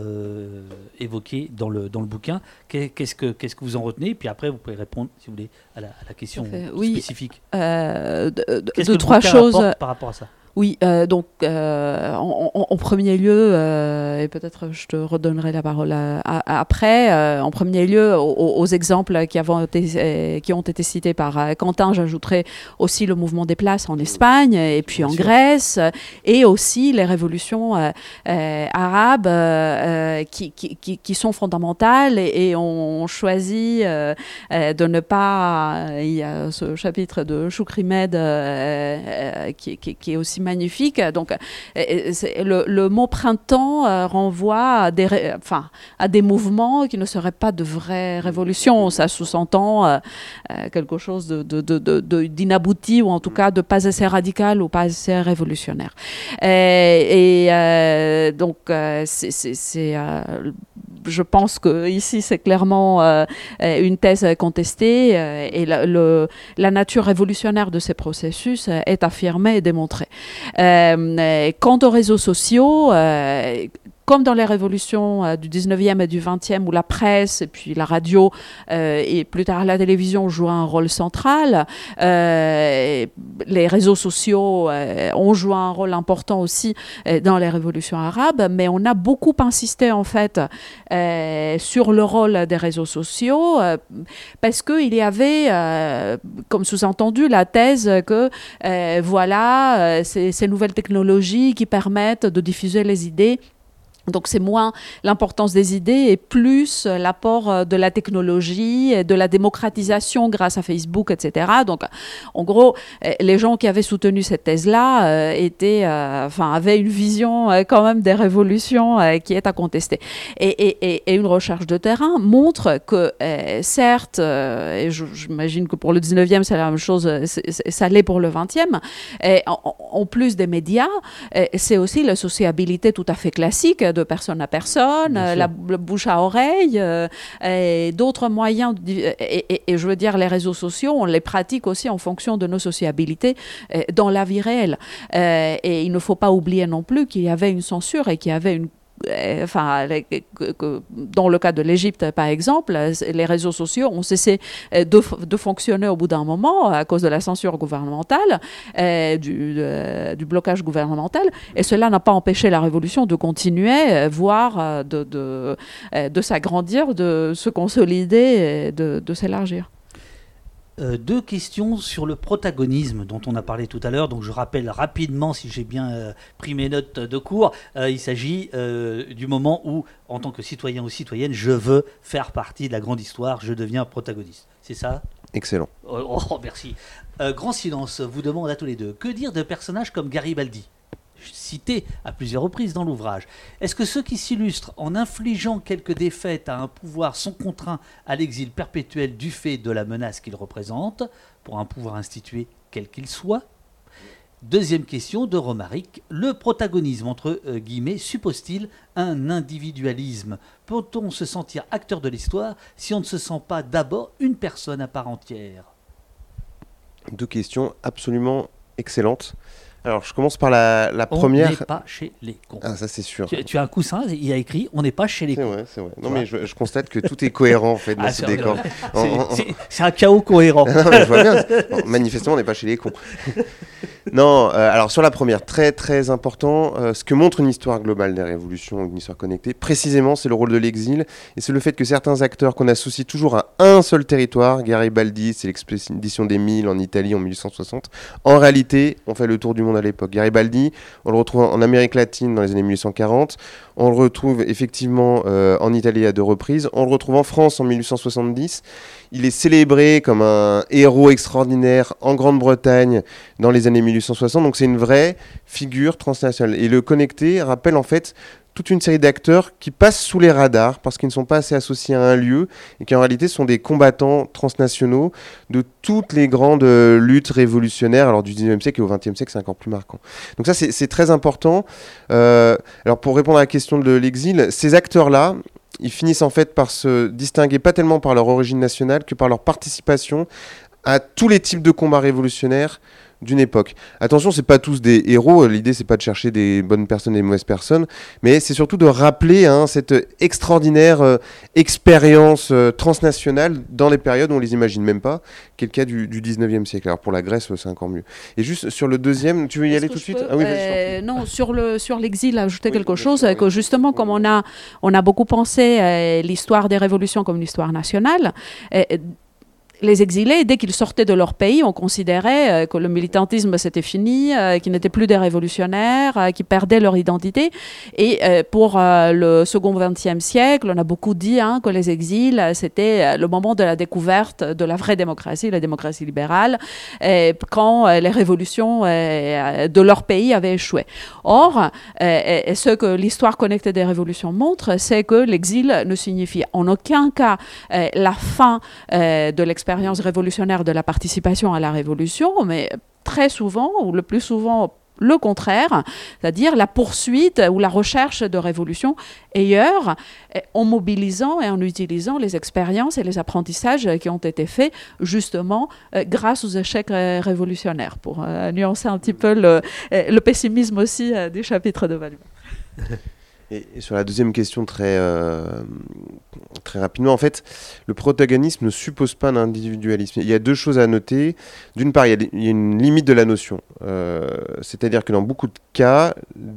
évoqué dans le, dans le bouquin. Qu'est-ce que, qu'est-ce que vous en retenez? Puis après, vous pouvez répondre, si vous voulez, à la, question spécifique. Oui, de, trois choses par rapport à ça? Oui, euh, donc euh, en, premier lieu, euh, et peut-être je te redonnerai la parole après, en premier lieu, aux, exemples qui, été, qui, ont été cités par Quentin, j'ajouterai aussi le mouvement des places en Espagne et puis en Grèce, et aussi les révolutions arabes qui, qui, sont fondamentales et, on choisit de ne pas... Il y a ce chapitre de Choukrimed qui, qui est aussi magnifique. Donc, euh, le, le, mot printemps euh, renvoie à des, enfin, à des mouvements qui ne seraient pas de vraies révolutions. Ça sous-entend euh, quelque chose d'inabouti de, ou en tout cas de pas assez radical ou pas assez révolutionnaire. Et, donc, c'est je pense que ici c'est clairement une thèse contestée et le, la nature révolutionnaire de ces processus est affirmée et démontrée. Euh, quant aux réseaux sociaux, euh, comme dans les révolutions du 19e et du 20e, où la presse et puis la radio et plus tard la télévision jouent un rôle central, les réseaux sociaux ont joué un rôle important aussi dans les révolutions arabes, mais on a beaucoup insisté en fait sur le rôle des réseaux sociaux parce qu'il y avait, comme sous-entendu, la thèse que voilà, ces nouvelles technologies qui permettent de diffuser les idées donc c'est moins l'importance des idées et plus l'apport euh, de la technologie, de la démocratisation grâce à Facebook, etc. Donc en gros, euh, les gens qui avaient soutenu cette thèse-là euh, étaient, enfin, avaient une vision quand même des révolutions qui est à contester. Et, une recherche de terrain montre que certes, et j'imagine que pour le 19e c'est la même chose, ça l'est pour le 20e, en, en, plus des médias, c'est aussi la sociabilité tout à fait classique de personne à personne, la, bouche à oreille, euh, et d'autres moyens. Et, je veux dire, les réseaux sociaux, on les pratique aussi en fonction de nos sociabilités euh, dans la vie réelle. Euh, et il ne faut pas oublier non plus qu'il y avait une censure et qu'il y avait une euh, enfin, dans le cas de l'Égypte, par exemple, les réseaux sociaux ont cessé euh, de, fonctionner au bout d'un moment à cause de la censure gouvernementale, euh, du, blocage gouvernemental, et cela n'a pas empêché la révolution de continuer, voire de, de s'agrandir, de se consolider, de s'élargir. Euh, deux questions sur le protagonisme dont on a parlé tout à l'heure. Donc je rappelle rapidement, si j'ai bien euh, pris mes notes de cours, euh, il s'agit du moment où, en tant que citoyen ou citoyenne, je veux faire partie de la grande histoire, je deviens protagoniste. C'est ça? Excellent. Oh, oh merci. grand silence vous demande à tous les deux. Que dire de personnages comme Garibaldi? Cité à plusieurs reprises dans l'ouvrage. Est-ce que ceux qui s'illustrent en infligeant quelques défaites à un pouvoir sont contraints à l'exil perpétuel du fait de la menace qu'ils représentent, pour un pouvoir institué quel qu'il soit? Deuxième question de Romaric. Le protagonisme, entre euh, guillemets, suppose-t-il un individualisme? Peut-on se sentir acteur de l'histoire si on ne se sent pas d'abord une personne à part entière? Deux questions absolument excellentes. Alors, je commence par la, première. On n'est pas chez les cons. Ah, ça, c'est sûr. Tu, as un coussin, il y a écrit On n'est pas chez les cons. C'est vrai, c'est vrai. Non, mais je, constate que tout est cohérent, en fait, dans ah, ce décor. C'est un chaos cohérent. je vois bien. manifestement, on n'est pas chez les cons. non, euh, alors, sur la première, très, très important, euh, ce que montre une histoire globale des révolutions, une histoire connectée, précisément, c'est le rôle de l'exil. Et c'est le fait que certains acteurs qu'on associe toujours à un seul territoire, Garibaldi, c'est l'expédition des Mille en Italie en 1860, en réalité, on fait le tour du monde à l'époque. Garibaldi, on le retrouve en Amérique latine dans les années 1840, on le retrouve effectivement euh, en Italie à deux reprises, on le retrouve en France en 1870. Il est célébré comme un héros extraordinaire en Grande-Bretagne dans les années 1860, donc c'est une vraie figure transnationale. Et le connecté rappelle en fait toute une série d'acteurs qui passent sous les radars parce qu'ils ne sont pas assez associés à un lieu et qui en réalité sont des combattants transnationaux de toutes les grandes euh, luttes révolutionnaires, alors du 19e siècle et au 20e siècle, c'est encore plus marquant. Donc ça, c'est très important. Euh, alors pour répondre à la question de l'exil, ces acteurs-là, ils finissent en fait par se distinguer pas tellement par leur origine nationale que par leur participation à tous les types de combats révolutionnaires d'une époque. Attention, c'est pas tous des héros. L'idée, c'est pas de chercher des bonnes personnes et des mauvaises personnes, mais c'est surtout de rappeler hein, cette extraordinaire euh, expérience euh, transnationale dans les périodes où on les imagine même pas, qui est le cas du, 19e siècle. Alors pour la Grèce, c'est encore mieux. Et juste sur le deuxième, tu veux y aller tout de suite ah oui, euh, Non, sur le sur l'exil, ajouter quelque chose que justement, comme on a on a beaucoup pensé l'histoire des révolutions comme une histoire nationale les exilés, dès qu'ils sortaient de leur pays, on considérait euh, que le militantisme c'était fini, euh, qu'ils n'étaient plus des révolutionnaires, euh, qu'ils perdaient leur identité. Et pour le second XXe siècle, on a beaucoup dit hein, que les exils, c'était le moment de la découverte de la vraie démocratie, la démocratie libérale, quand les révolutions de leur pays avaient échoué. Or, ce que l'histoire connectée des révolutions montre, c'est que l'exil ne signifie en aucun cas la fin de l'expérience expérience révolutionnaire de la participation à la révolution, mais très souvent, ou le plus souvent le contraire, c'est-à-dire la poursuite ou la recherche de révolution ailleurs, en mobilisant et en utilisant les expériences et les apprentissages qui ont été faits justement euh, grâce aux échecs euh, révolutionnaires, pour euh, nuancer un petit peu le, pessimisme aussi des chapitres de Value. Et, sur la deuxième question, très, euh, très rapidement, en fait, le protagonisme ne suppose pas un individualisme. Il y a deux choses à noter. D'une part, il y, a une limite de la notion. Euh, c'est-à-dire que dans beaucoup de cas,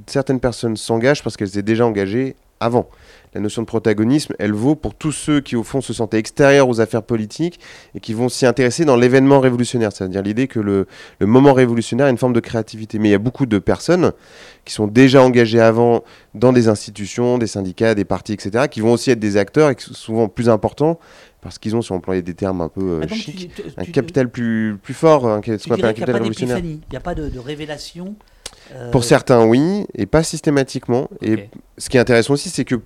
certaines personnes s'engagent parce qu'elles étaient déjà engagées avant la notion de protagonisme, elle vaut pour tous ceux qui, au fond, se sentaient extérieurs aux affaires politiques et qui vont s'y intéresser dans l'événement révolutionnaire. C'est-à-dire l'idée que le, moment révolutionnaire est une forme de créativité. Mais il y a beaucoup de personnes qui sont déjà engagées avant dans des institutions, des syndicats, des partis, etc., qui vont aussi être des acteurs et qui sont souvent plus importants parce qu'ils ont, si on employait des termes un peu euh, ah, chics, un capital plus, plus fort, ce qu'on appelle un capital révolutionnaire. Il n'y a pas de révélation euh, pour certains, oui, et pas systématiquement. Et ce qui est intéressant aussi, c'est que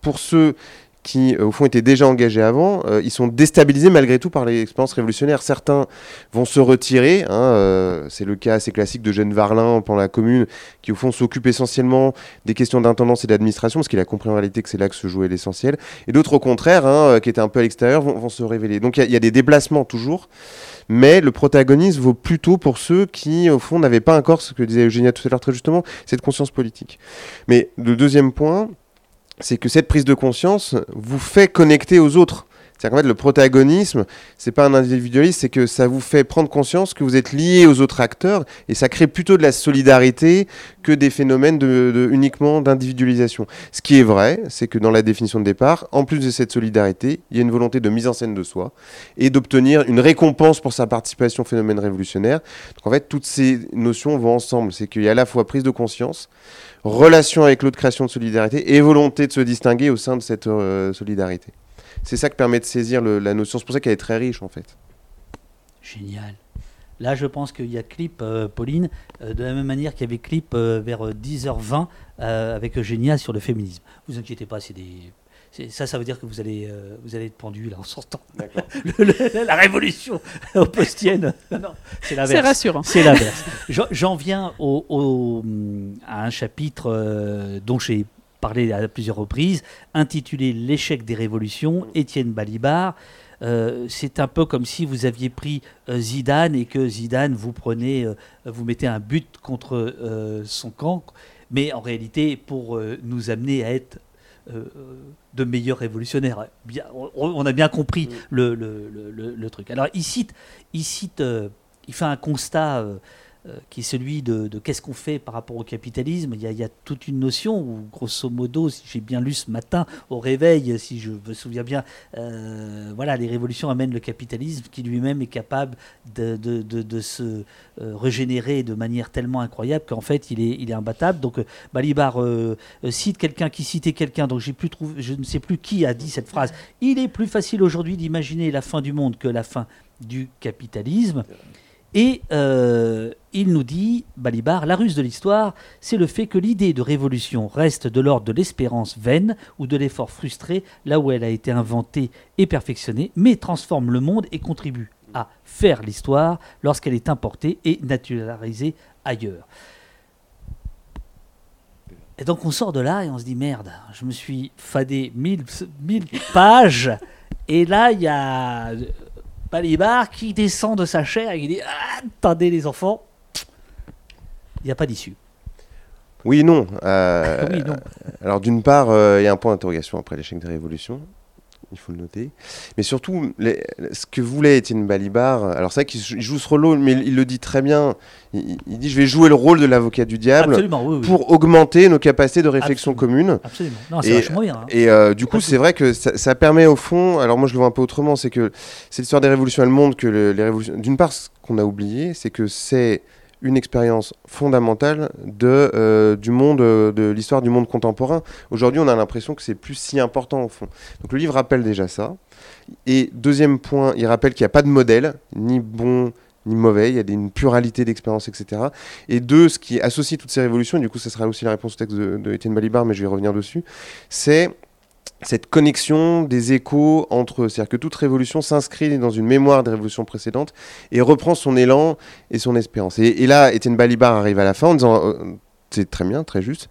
pour ceux qui, euh, au fond, étaient déjà engagés avant, euh, ils sont déstabilisés malgré tout par l'expérience révolutionnaire. Certains vont se retirer. Hein, c'est le cas assez classique de Jeanne Varlin pendant la Commune, qui, au fond, s'occupe essentiellement des questions d'intendance et d'administration, parce qu'il a compris en réalité que c'est là que se jouait l'essentiel. Et d'autres, au contraire, hein, qui étaient un peu à l'extérieur, vont, se révéler. Donc il y, y, a des déplacements toujours mais le protagonisme vaut plutôt pour ceux qui, au fond, n'avaient pas encore ce que disait Eugénia tout à l'heure très justement, cette conscience politique. Mais le deuxième point, c'est que cette prise de conscience vous fait connecter aux autres. C'est-à-dire qu'en fait, le protagonisme, c'est pas un individualisme, c'est que ça vous fait prendre conscience que vous êtes lié aux autres acteurs et ça crée plutôt de la solidarité que des phénomènes uniquement d'individualisation. Ce qui est vrai, c'est que dans la définition de départ, en plus de cette solidarité, il y a une volonté de mise en scène de soi et d'obtenir une récompense pour sa participation au phénomène révolutionnaire. Donc en fait, toutes ces notions vont ensemble. C'est qu'il y a à la fois prise de conscience, relation avec l'autre, création de solidarité et volonté de se distinguer au sein de cette euh, solidarité c'est ça qui permet de saisir la notion. C'est pour ça qu'elle est très riche en fait. Génial. Là, je pense qu'il y a clip, euh, Pauline, euh, de la même manière qu'il y avait clip euh, vers 10h20 avec Eugénia sur le féminisme. Vous inquiétez pas, c'est des. Ça, ça veut dire que vous allez, vous allez être pendu là en sortant. la révolution postienne. c'est C'est rassurant. C'est l'inverse. J'en viens au, à un chapitre dont j'ai parlé à plusieurs reprises, intitulé L'échec des révolutions, Étienne Balibar. Euh, c'est un peu comme si vous aviez pris euh, Zidane et que Zidane vous prenez, euh, vous mettez un but contre son camp, mais en réalité pour nous amener à être de meilleurs révolutionnaires. Bien, on, a bien compris le, le, truc. Alors il cite, il cite, il fait un constat qui est celui de, qu'est-ce qu'on fait par rapport au capitalisme. Il y, a, toute une notion où, grosso modo, si j'ai bien lu ce matin au réveil, si je me souviens bien, euh, voilà, les révolutions amènent le capitalisme qui lui-même est capable de, de, se euh, régénérer de manière tellement incroyable qu'en fait il est, il est imbattable. Donc Balibar cite quelqu'un qui citait quelqu'un, donc j'ai plus trouvé, je ne sais plus qui a dit cette phrase. Il est plus facile aujourd'hui d'imaginer la fin du monde que la fin du capitalisme. Et euh, il nous dit, Balibar, la ruse de l'histoire, c'est le fait que l'idée de révolution reste de l'ordre de l'espérance vaine ou de l'effort frustré là où elle a été inventée et perfectionnée, mais transforme le monde et contribue à faire l'histoire lorsqu'elle est importée et naturalisée ailleurs. Et donc on sort de là et on se dit merde, je me suis fadé mille, mille pages et là il y a Balibar qui descend de sa chair et qui dit ah, Attendez les enfants, il n'y a pas d'issue. Oui, non. Euh, oui, non. Alors d'une part, euh, il y a un point d'interrogation après l'échec des révolutions il faut le noter. Mais surtout, ce que voulait Étienne Balibar, alors c'est vrai qu'il joue ce rôle, mais il, le dit très bien. Il, dit Je vais jouer le rôle de l'avocat du diable pour augmenter nos capacités de réflexion commune. Absolument. Non, c'est vachement bien. Hein. Et euh, du coup, c'est vrai que ça, permet au fond, alors moi je le vois un peu autrement, c'est que cette histoire des révolutions, elle montre que les révolutions. D'une part, ce qu'on a oublié, c'est que c'est une expérience fondamentale de, euh, du monde, euh, de l'histoire du monde contemporain. Aujourd'hui, on a l'impression que c'est plus si important au fond. Donc le livre rappelle déjà ça. Et deuxième point, il rappelle qu'il n'y a pas de modèle, ni bon ni mauvais, il y a une pluralité d'expériences, etc. Et deux, ce qui associe toutes ces révolutions, et du coup ça sera aussi la réponse au texte de, de Étienne Balibar, mais je vais revenir dessus, c'est cette connexion des échos entre eux. C'est-à-dire que toute révolution s'inscrit dans une mémoire des révolutions précédentes et reprend son élan et son espérance. Et, là, Étienne Balibar arrive à la fin en disant euh, c'est très bien, très juste,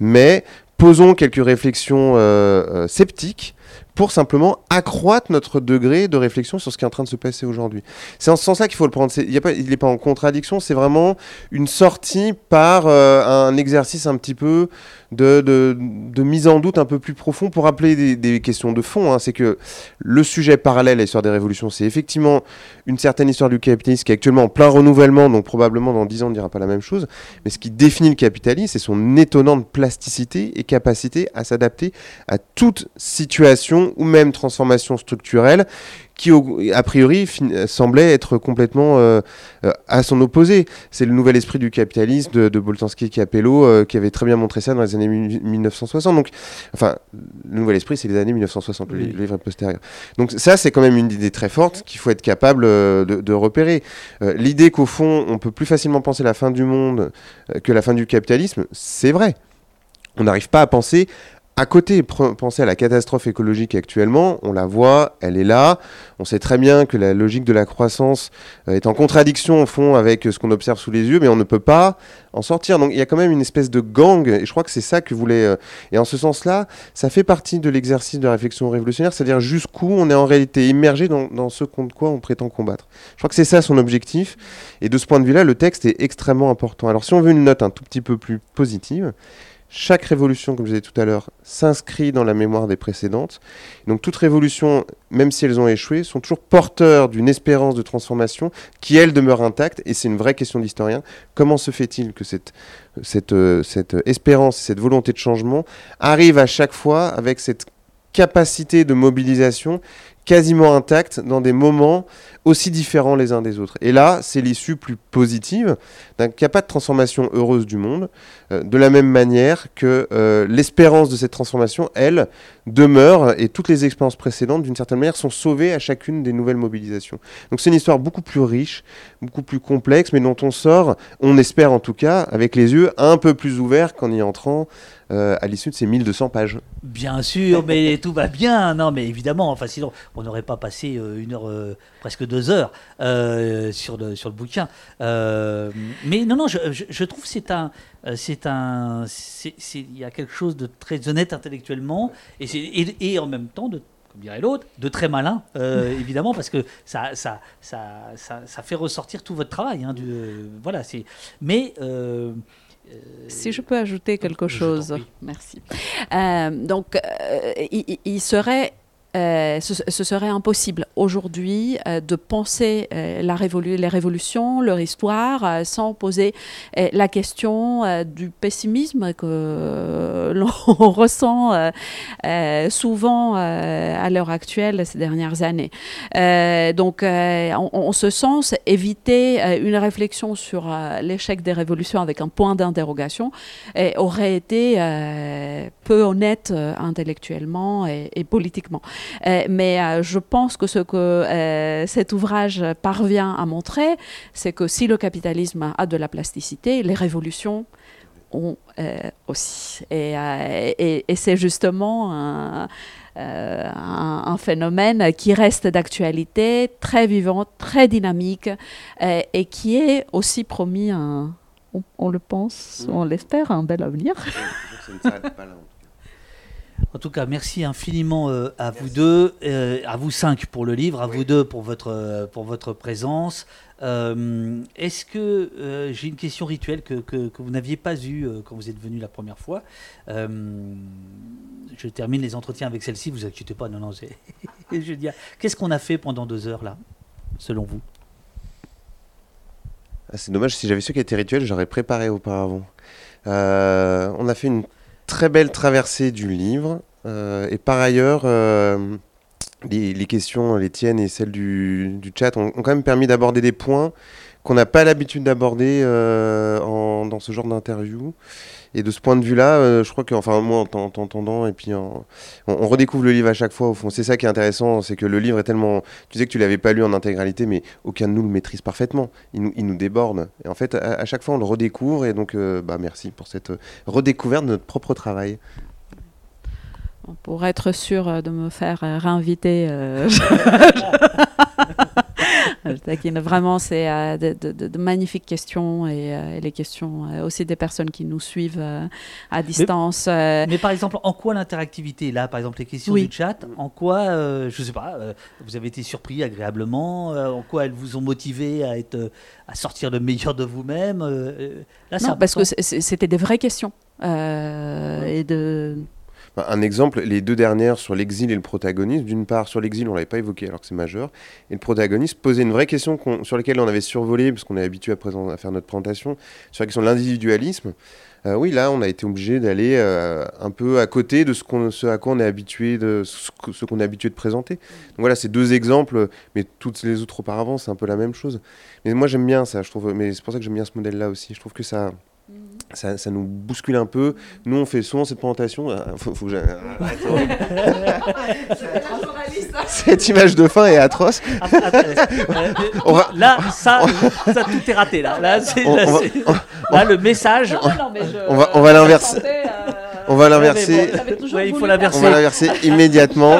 mais posons quelques réflexions euh, euh, sceptiques pour simplement accroître notre degré de réflexion sur ce qui est en train de se passer aujourd'hui. C'est en ce sens-là qu'il faut le prendre. il n'est pas en contradiction, c'est vraiment une sortie par un exercice un petit peu de, de, mise en doute un peu plus profond pour rappeler des, questions de fond. Hein. C'est que le sujet parallèle à l'histoire des révolutions, c'est effectivement une certaine histoire du capitalisme qui est actuellement en plein renouvellement, donc probablement dans 10 ans on ne dira pas la même chose. Mais ce qui définit le capitalisme, c'est son étonnante plasticité et capacité à s'adapter à toute situation ou même transformation structurelle qui a priori semblait être complètement euh, euh, à son opposé. C'est le nouvel esprit du capitalisme de, de Boltanski et Capello euh, qui avait très bien montré ça dans les années 1960. Donc, enfin, le nouvel esprit, c'est les années 1960, le, livre postérieur. Donc ça, c'est quand même une idée très forte qu'il faut être capable de, de repérer. L'idée qu'au fond, on peut plus facilement penser la fin du monde que la fin du capitalisme, c'est vrai. On n'arrive pas à penser à côté, pensez à la catastrophe écologique actuellement, on la voit, elle est là. On sait très bien que la logique de la croissance euh, est en contradiction au fond avec ce qu'on observe sous les yeux, mais on ne peut pas en sortir. Donc il y a quand même une espèce de gang, et je crois que c'est ça que vous voulez. Euh, et en ce sens-là, ça fait partie de l'exercice de réflexion révolutionnaire, c'est-à-dire jusqu'où on est en réalité immergé dans, dans ce contre quoi on prétend combattre. Je crois que c'est ça son objectif. Et de ce point de vue-là, le texte est extrêmement important. Alors si on veut une note un tout petit peu plus positive, chaque révolution, comme je disais tout à l'heure, s'inscrit dans la mémoire des précédentes. Donc toute révolution, même si elles ont échoué, sont toujours porteurs d'une espérance de transformation qui, elle, demeure intacte. Et c'est une vraie question d'historien. Comment se fait-il que cette, cette, euh, cette espérance, cette volonté de changement arrive à chaque fois avec cette capacité de mobilisation quasiment intacte dans des moments aussi différents les uns des autres. Et là, c'est l'issue plus positive d'un n'y a pas de transformation heureuse du monde, euh, de la même manière que euh, l'espérance de cette transformation, elle, demeure, et toutes les expériences précédentes, d'une certaine manière, sont sauvées à chacune des nouvelles mobilisations. Donc c'est une histoire beaucoup plus riche, beaucoup plus complexe, mais dont on sort, on espère en tout cas, avec les yeux un peu plus ouverts qu'en y entrant euh, à l'issue de ces 1200 pages. Bien sûr, mais tout va bien. Non, mais évidemment, enfin, sinon, on n'aurait pas passé une heure, presque heures sur, le, sur le bouquin. mais non, non, je, je, trouve c'est un, c'est un, il y a quelque chose de très honnête intellectuellement et, et, et en même temps de comme dirait l'autre, de très malin, évidemment, parce que ça ça, ça, ça, ça, fait ressortir tout votre travail. Hein, du, voilà, c'est. Mais si je peux ajouter quelque chose, merci. Euh, donc, euh, il, serait euh, ce, serait impossible aujourd'hui euh, de penser euh, les révolutions, leur histoire, sans poser la question du pessimisme que l'on ressent souvent à l'heure actuelle ces dernières années. donc, en, ce sens, éviter une réflexion sur l'échec des révolutions avec un point d'interrogation aurait été peu honnête intellectuellement et politiquement. Euh, mais euh, je pense que ce que euh, cet ouvrage parvient à montrer, c'est que si le capitalisme a de la plasticité, les révolutions ont aussi. Et, et, c'est justement un, un, phénomène qui reste d'actualité, très vivant, très dynamique, et qui est aussi promis, un, on, on le pense, on l'espère, un bel avenir. En tout cas, merci infiniment euh, à vous deux, euh, à vous cinq pour le livre, à vous deux pour votre, euh, pour votre présence. Est-ce que j'ai une question rituelle que, que, vous n'aviez pas eue quand vous êtes venu la première fois Je termine les entretiens avec celle-ci, vous inquiétez pas, non, non, je veux dire, qu'est-ce qu'on a fait pendant deux heures là, selon vous? Ah, C'est dommage, si j'avais su qu'elle était rituelle, j'aurais préparé auparavant. on a fait une très belle traversée du livre. Euh, et par ailleurs, euh, les, questions, les tiennes et celles du, chat, ont, quand même permis d'aborder des points qu'on n'a pas l'habitude d'aborder euh, dans ce genre d'interview. Et de ce point de vue-là, euh, je crois que, enfin, moi, en t'entendant, et puis on, redécouvre le livre à chaque fois, au fond. C'est ça qui est intéressant, c'est que le livre est tellement. Tu disais que tu l'avais pas lu en intégralité, mais aucun de nous le maîtrise parfaitement. Il nous, il nous déborde. Et en fait, à, chaque fois, on le redécouvre, et donc, euh, bah, merci pour cette redécouverte de notre propre travail. Pour être sûr de me faire réinviter. Vraiment, c'est euh, de, de- de- de magnifiques questions et, euh, et les questions euh, aussi des personnes qui nous suivent à distance. Mais par exemple, en quoi l'interactivité, là, par exemple, les questions Oui. du chat, en quoi, je sais pas, vous avez été surpris agréablement, en quoi elles vous ont motivé à être, à sortir le meilleur de vous-même. là, non, parce que c'était des vraies questions. et de... Un exemple, les deux dernières sur l'exil et le protagonisme. D'une part, sur l'exil, on l'avait pas évoqué alors que c'est majeur. Et le protagoniste posait une vraie question sur laquelle on avait survolé, parce qu'on est habitué à, faire notre présentation, sur la question de l'individualisme. Euh, oui, là, on a été obligé d'aller euh, un peu à côté de ce, qu'on- à quoi on est habitué de ce qu'on est habitué de présenter. Donc voilà, c'est deux exemples, mais toutes les autres auparavant, c'est un peu la même chose. Mais moi, j'aime bien ça, je trouve. Mais c'est pour ça que j'aime bien ce modèle-là aussi. Je trouve que ça, ça, ça nous bouscule un peu. Nous, on fait souvent cette présentation. Ah, faut, faut que j'ai- Cette image de fin est atroce. Ah, ah, euh, On va- Là, ça, ça, tout est raté. Là, là, On- là, on va- c'est- là, le message. On va- on va l'inverser. On va l'inverser. Ouais, il faut l'inverser. On va l'inverser immédiatement.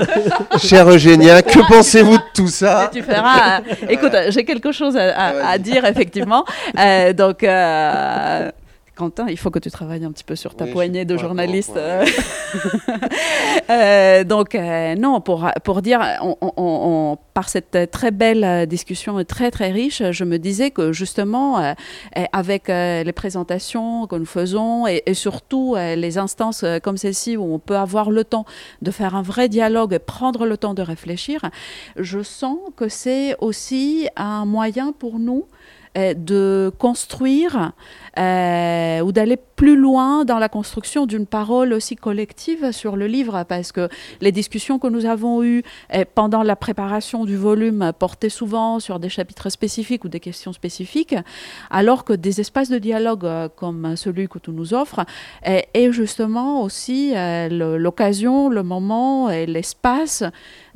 Chère Eugénia, que pensez-vous de tout ça? Tu feras. euh, écoute, j'ai quelque chose à, à- vas-y. à dire, effectivement. Euh, donc. euh, Quentin, il faut que tu travailles un petit peu sur ta Oui, poignée de journaliste. euh. Donc, euh, non, pour, pour dire, on- on- on- par cette très belle discussion très très riche, je me disais que justement, euh, avec les présentations que nous faisons et, et surtout les instances comme celle-ci où on peut avoir le temps de faire un vrai dialogue et prendre le temps de réfléchir, je sens que c'est aussi un moyen pour nous de construire ou d'aller plus loin dans la construction d'une parole aussi collective sur le livre, parce que les discussions que nous avons eues euh, pendant la préparation du volume portaient souvent sur des chapitres spécifiques ou des questions spécifiques, alors que des espaces de dialogue euh, comme celui que tu nous offres euh, est justement aussi euh, l'occasion, le moment et l'espace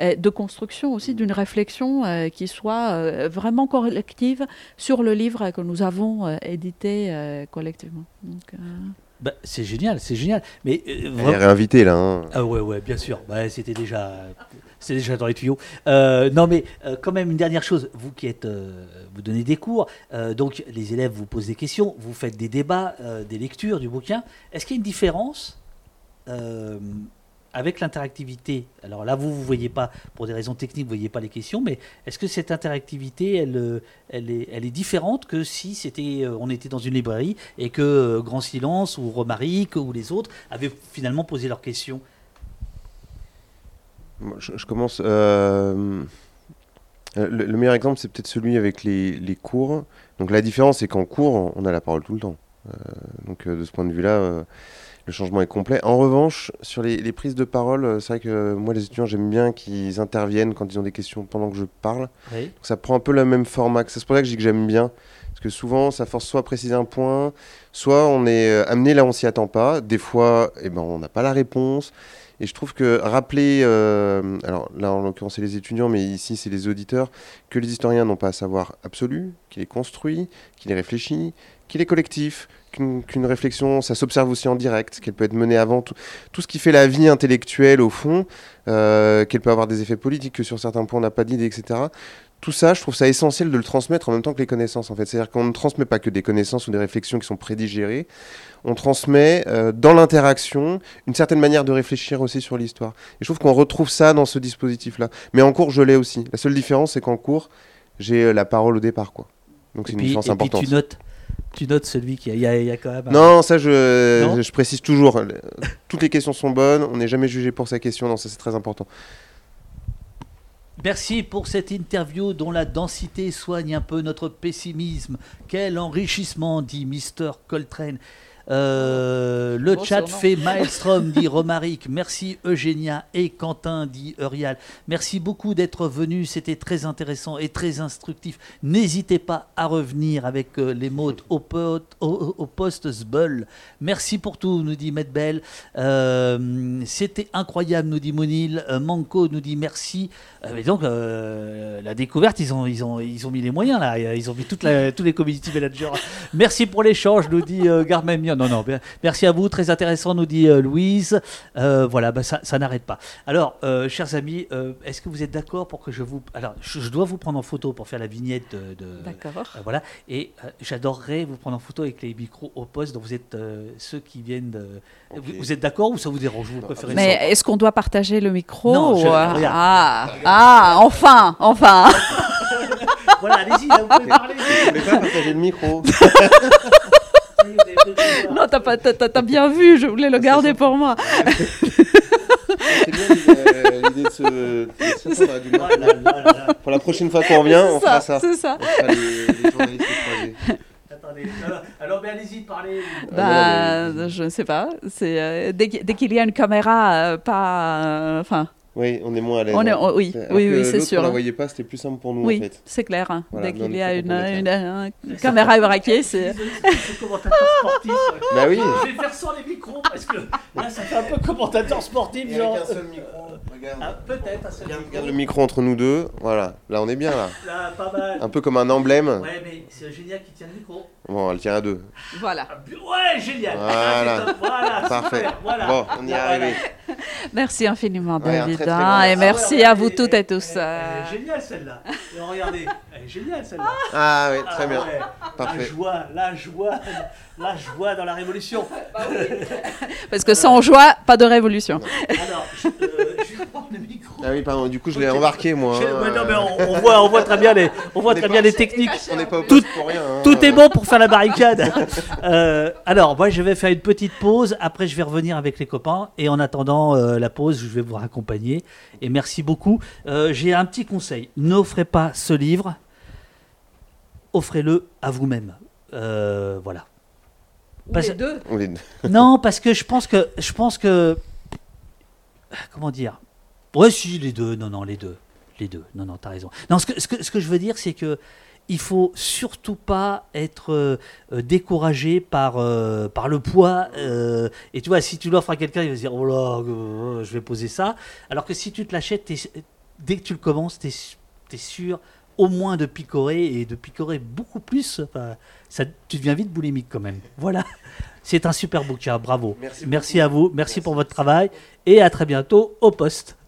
euh, de construction aussi d'une réflexion euh, qui soit vraiment collective sur le livre que nous avons édité collectivement. Bah, c'est génial, c'est génial. Mais euh, Elle est réinvitée là. hein. Ah ouais, ouais, bien sûr. Bah, c'était déjà, c'était déjà dans les tuyaux. Euh, non, mais euh, quand même une dernière chose. Vous qui êtes, euh, vous donnez des cours, euh, donc les élèves vous posent des questions, vous faites des débats, euh, des lectures du bouquin. Est-ce qu'il y a une différence euh, avec l'interactivité Alors là, vous vous voyez pas pour des raisons techniques, vous voyez pas les questions, mais est-ce que cette interactivité, elle, euh, elle est, elle est différente que si c'était, euh, on était dans une librairie et que euh, Grand Silence ou Romaric ou les autres avaient finalement posé leurs questions? Je, commence. Le, le meilleur exemple, c'est peut-être celui avec les, les cours. Donc la différence, c'est qu'en cours, on a la parole tout le temps. Donc de ce point de vue-là, le changement est complet. En revanche, sur les, les prises de parole, euh, c'est vrai que euh, moi, les étudiants, j'aime bien qu'ils interviennent quand ils ont des questions pendant que je parle. Oui. Donc ça prend un peu le même format. C'est pour ça que je dis que j'aime bien. Parce que souvent, ça force soit à préciser un point, soit on est euh, amené là où on s'y attend pas. Des fois, eh ben, on n'a pas la réponse. Et je trouve que rappeler, euh, alors là en l'occurrence c'est les étudiants, mais ici c'est les auditeurs, que les historiens n'ont pas à savoir absolu, qu'il est construit, qu'il est réfléchi, qu'il est collectif, qu'une réflexion, ça s'observe aussi en direct, qu'elle peut être menée avant tout, tout ce qui fait la vie intellectuelle au fond, euh, qu'elle peut avoir des effets politiques, que sur certains points on n'a pas d'idée, etc. Tout ça, je trouve ça essentiel de le transmettre en même temps que les connaissances, en fait. C'est-à-dire qu'on ne transmet pas que des connaissances ou des réflexions qui sont prédigérées, on transmet euh, dans l'interaction une certaine manière de réfléchir aussi sur l'histoire. Et je trouve qu'on retrouve ça dans ce dispositif-là. Mais en cours, je l'ai aussi. La seule différence, c'est qu'en cours, j'ai euh, la parole au départ, quoi. Donc c'est une puis, différence et puis tu notes, tu notes celui qui a, il y y a quand même. un- Non, ça je, Non je précise toujours. Toutes les questions sont bonnes. On n'est jamais jugé pour sa question. Non, ça c'est très important. Merci pour cette interview dont la densité soigne un peu notre pessimisme. Quel enrichissement, dit Mr. Coltrane. Euh, le chat fait Maelstrom, dit Romaric. Merci Eugénia et Quentin, dit Eurial. Merci beaucoup d'être venus. C'était très intéressant et très instructif. N'hésitez pas à revenir avec euh, les mots au, pot- au, au poste Sbull. Merci pour tout, nous dit Medbel. Euh, C'était incroyable, nous dit Monil. Euh, Manco nous dit merci. Mais donc, la découverte, ils ont, ils, ont, ils ont mis les moyens là. Ils ont mis toute la- tous les community managers. Merci pour l'échange, nous dit bien. Non, non, bien. Merci à vous. Très intéressant, nous dit euh, Louise. Euh, voilà, bah, ça, ça n'arrête pas. Alors, euh, chers amis, euh, est-ce que vous êtes d'accord pour que je vous. Alors, je, je dois vous prendre en photo pour faire la vignette de. de- D'accord. euh, voilà. Et euh, j'adorerais vous prendre en photo avec les micros au poste. Donc, vous êtes euh, ceux qui viennent de. Vous, vous êtes d'accord ou ça vous dérange Vous préférez Mais ça est-ce qu'on doit partager le micro Non, je- ou. Ah, ah, enfin, enfin. Voilà, allez-y, là, vous pouvez parler. Je voulais pas partager le micro. Non, t'as pas- t'as- t'as- bien vu, je voulais le garder pour moi. C'est bien l'idée- de se. Oh. Pour la prochaine fois qu'on revient, on fera ça. C'est ça. On fera les, les journalistes croisés. Attendez, alors, mais allez-y, parlez. Bah, je ne sais pas. C'est euh, dès qu'il y a une caméra, euh, pas, euh, enfin, Oui, on est moins à l'aise. On est- hein. on- oui, Alors oui, oui, c'est sûr. On la voyait pas, c'était plus simple pour nous en oui, fait. c'est clair. hein. Voilà, dès qu'il y a une, d'être une- une caméra braquée, c'est. Ce commentateur sportif. Bah oui. Je vais faire sans les micros parce que là, ça fait un peu commentateur sportif. Et Genre, avec un seul micro, regarde. Ah, peut-être un seul Regarde, micro. regarde le micro entre nous deux. Voilà, là on est bien là. Là, pas mal. Un peu comme un emblème. Ouais, mais c'est génial qui tient le micro. Bon, elle tient à deux. Voilà. Ah, Ouais, génial. Voilà. Ah, voilà Parfait. super, voilà. Bon, on y est arrivé. Merci infiniment, David. Très, très grand et merci. merci Ah ouais, à vous toutes et tous. Elle, euh, elle est géniale celle-là. Regardez, elle est géniale celle-là. Ah oui, très Ah bien. ouais. La Parfait. joie, la joie, la joie dans la révolution. Parce que sans joie, pas de révolution. Alors, Ah oui, pardon, du coup je l'ai embarqué moi. Hein. ouais, non, mais on, on voit, on voit très bien les, on voit On très bien les techniques. On n'est pas au Tout- pour rien. hein. Tout est bon pour faire la barricade. Euh, alors, moi, je vais faire une petite pause. Après, je vais revenir avec les copains. Et en attendant euh, la pause, je vais vous raccompagner. Et merci beaucoup. Euh, J'ai un petit conseil. N'offrez pas ce livre. Offrez-le à vous-même. Euh, voilà. Parce- deux. On est- non, parce que je pense que je pense que comment dire Ouais, si les deux. Non, non, les deux, les deux. Non, non, t'as raison. Non, ce que, ce que ce que je veux dire, c'est que il faut surtout pas être euh, euh, découragé par euh, par le poids. euh, et tu vois, si tu l'offres à quelqu'un, il va se dire oh là, je vais poser ça. Alors que si tu te l'achètes, t'es- dès que tu le commences, t'es es sûr au moins de picorer et de picorer beaucoup plus. Enfin, ça, tu deviens vite boulimique quand même. Voilà. C'est un super bouquin, bravo. Merci Merci à vous, merci pour votre travail et à très bientôt au poste.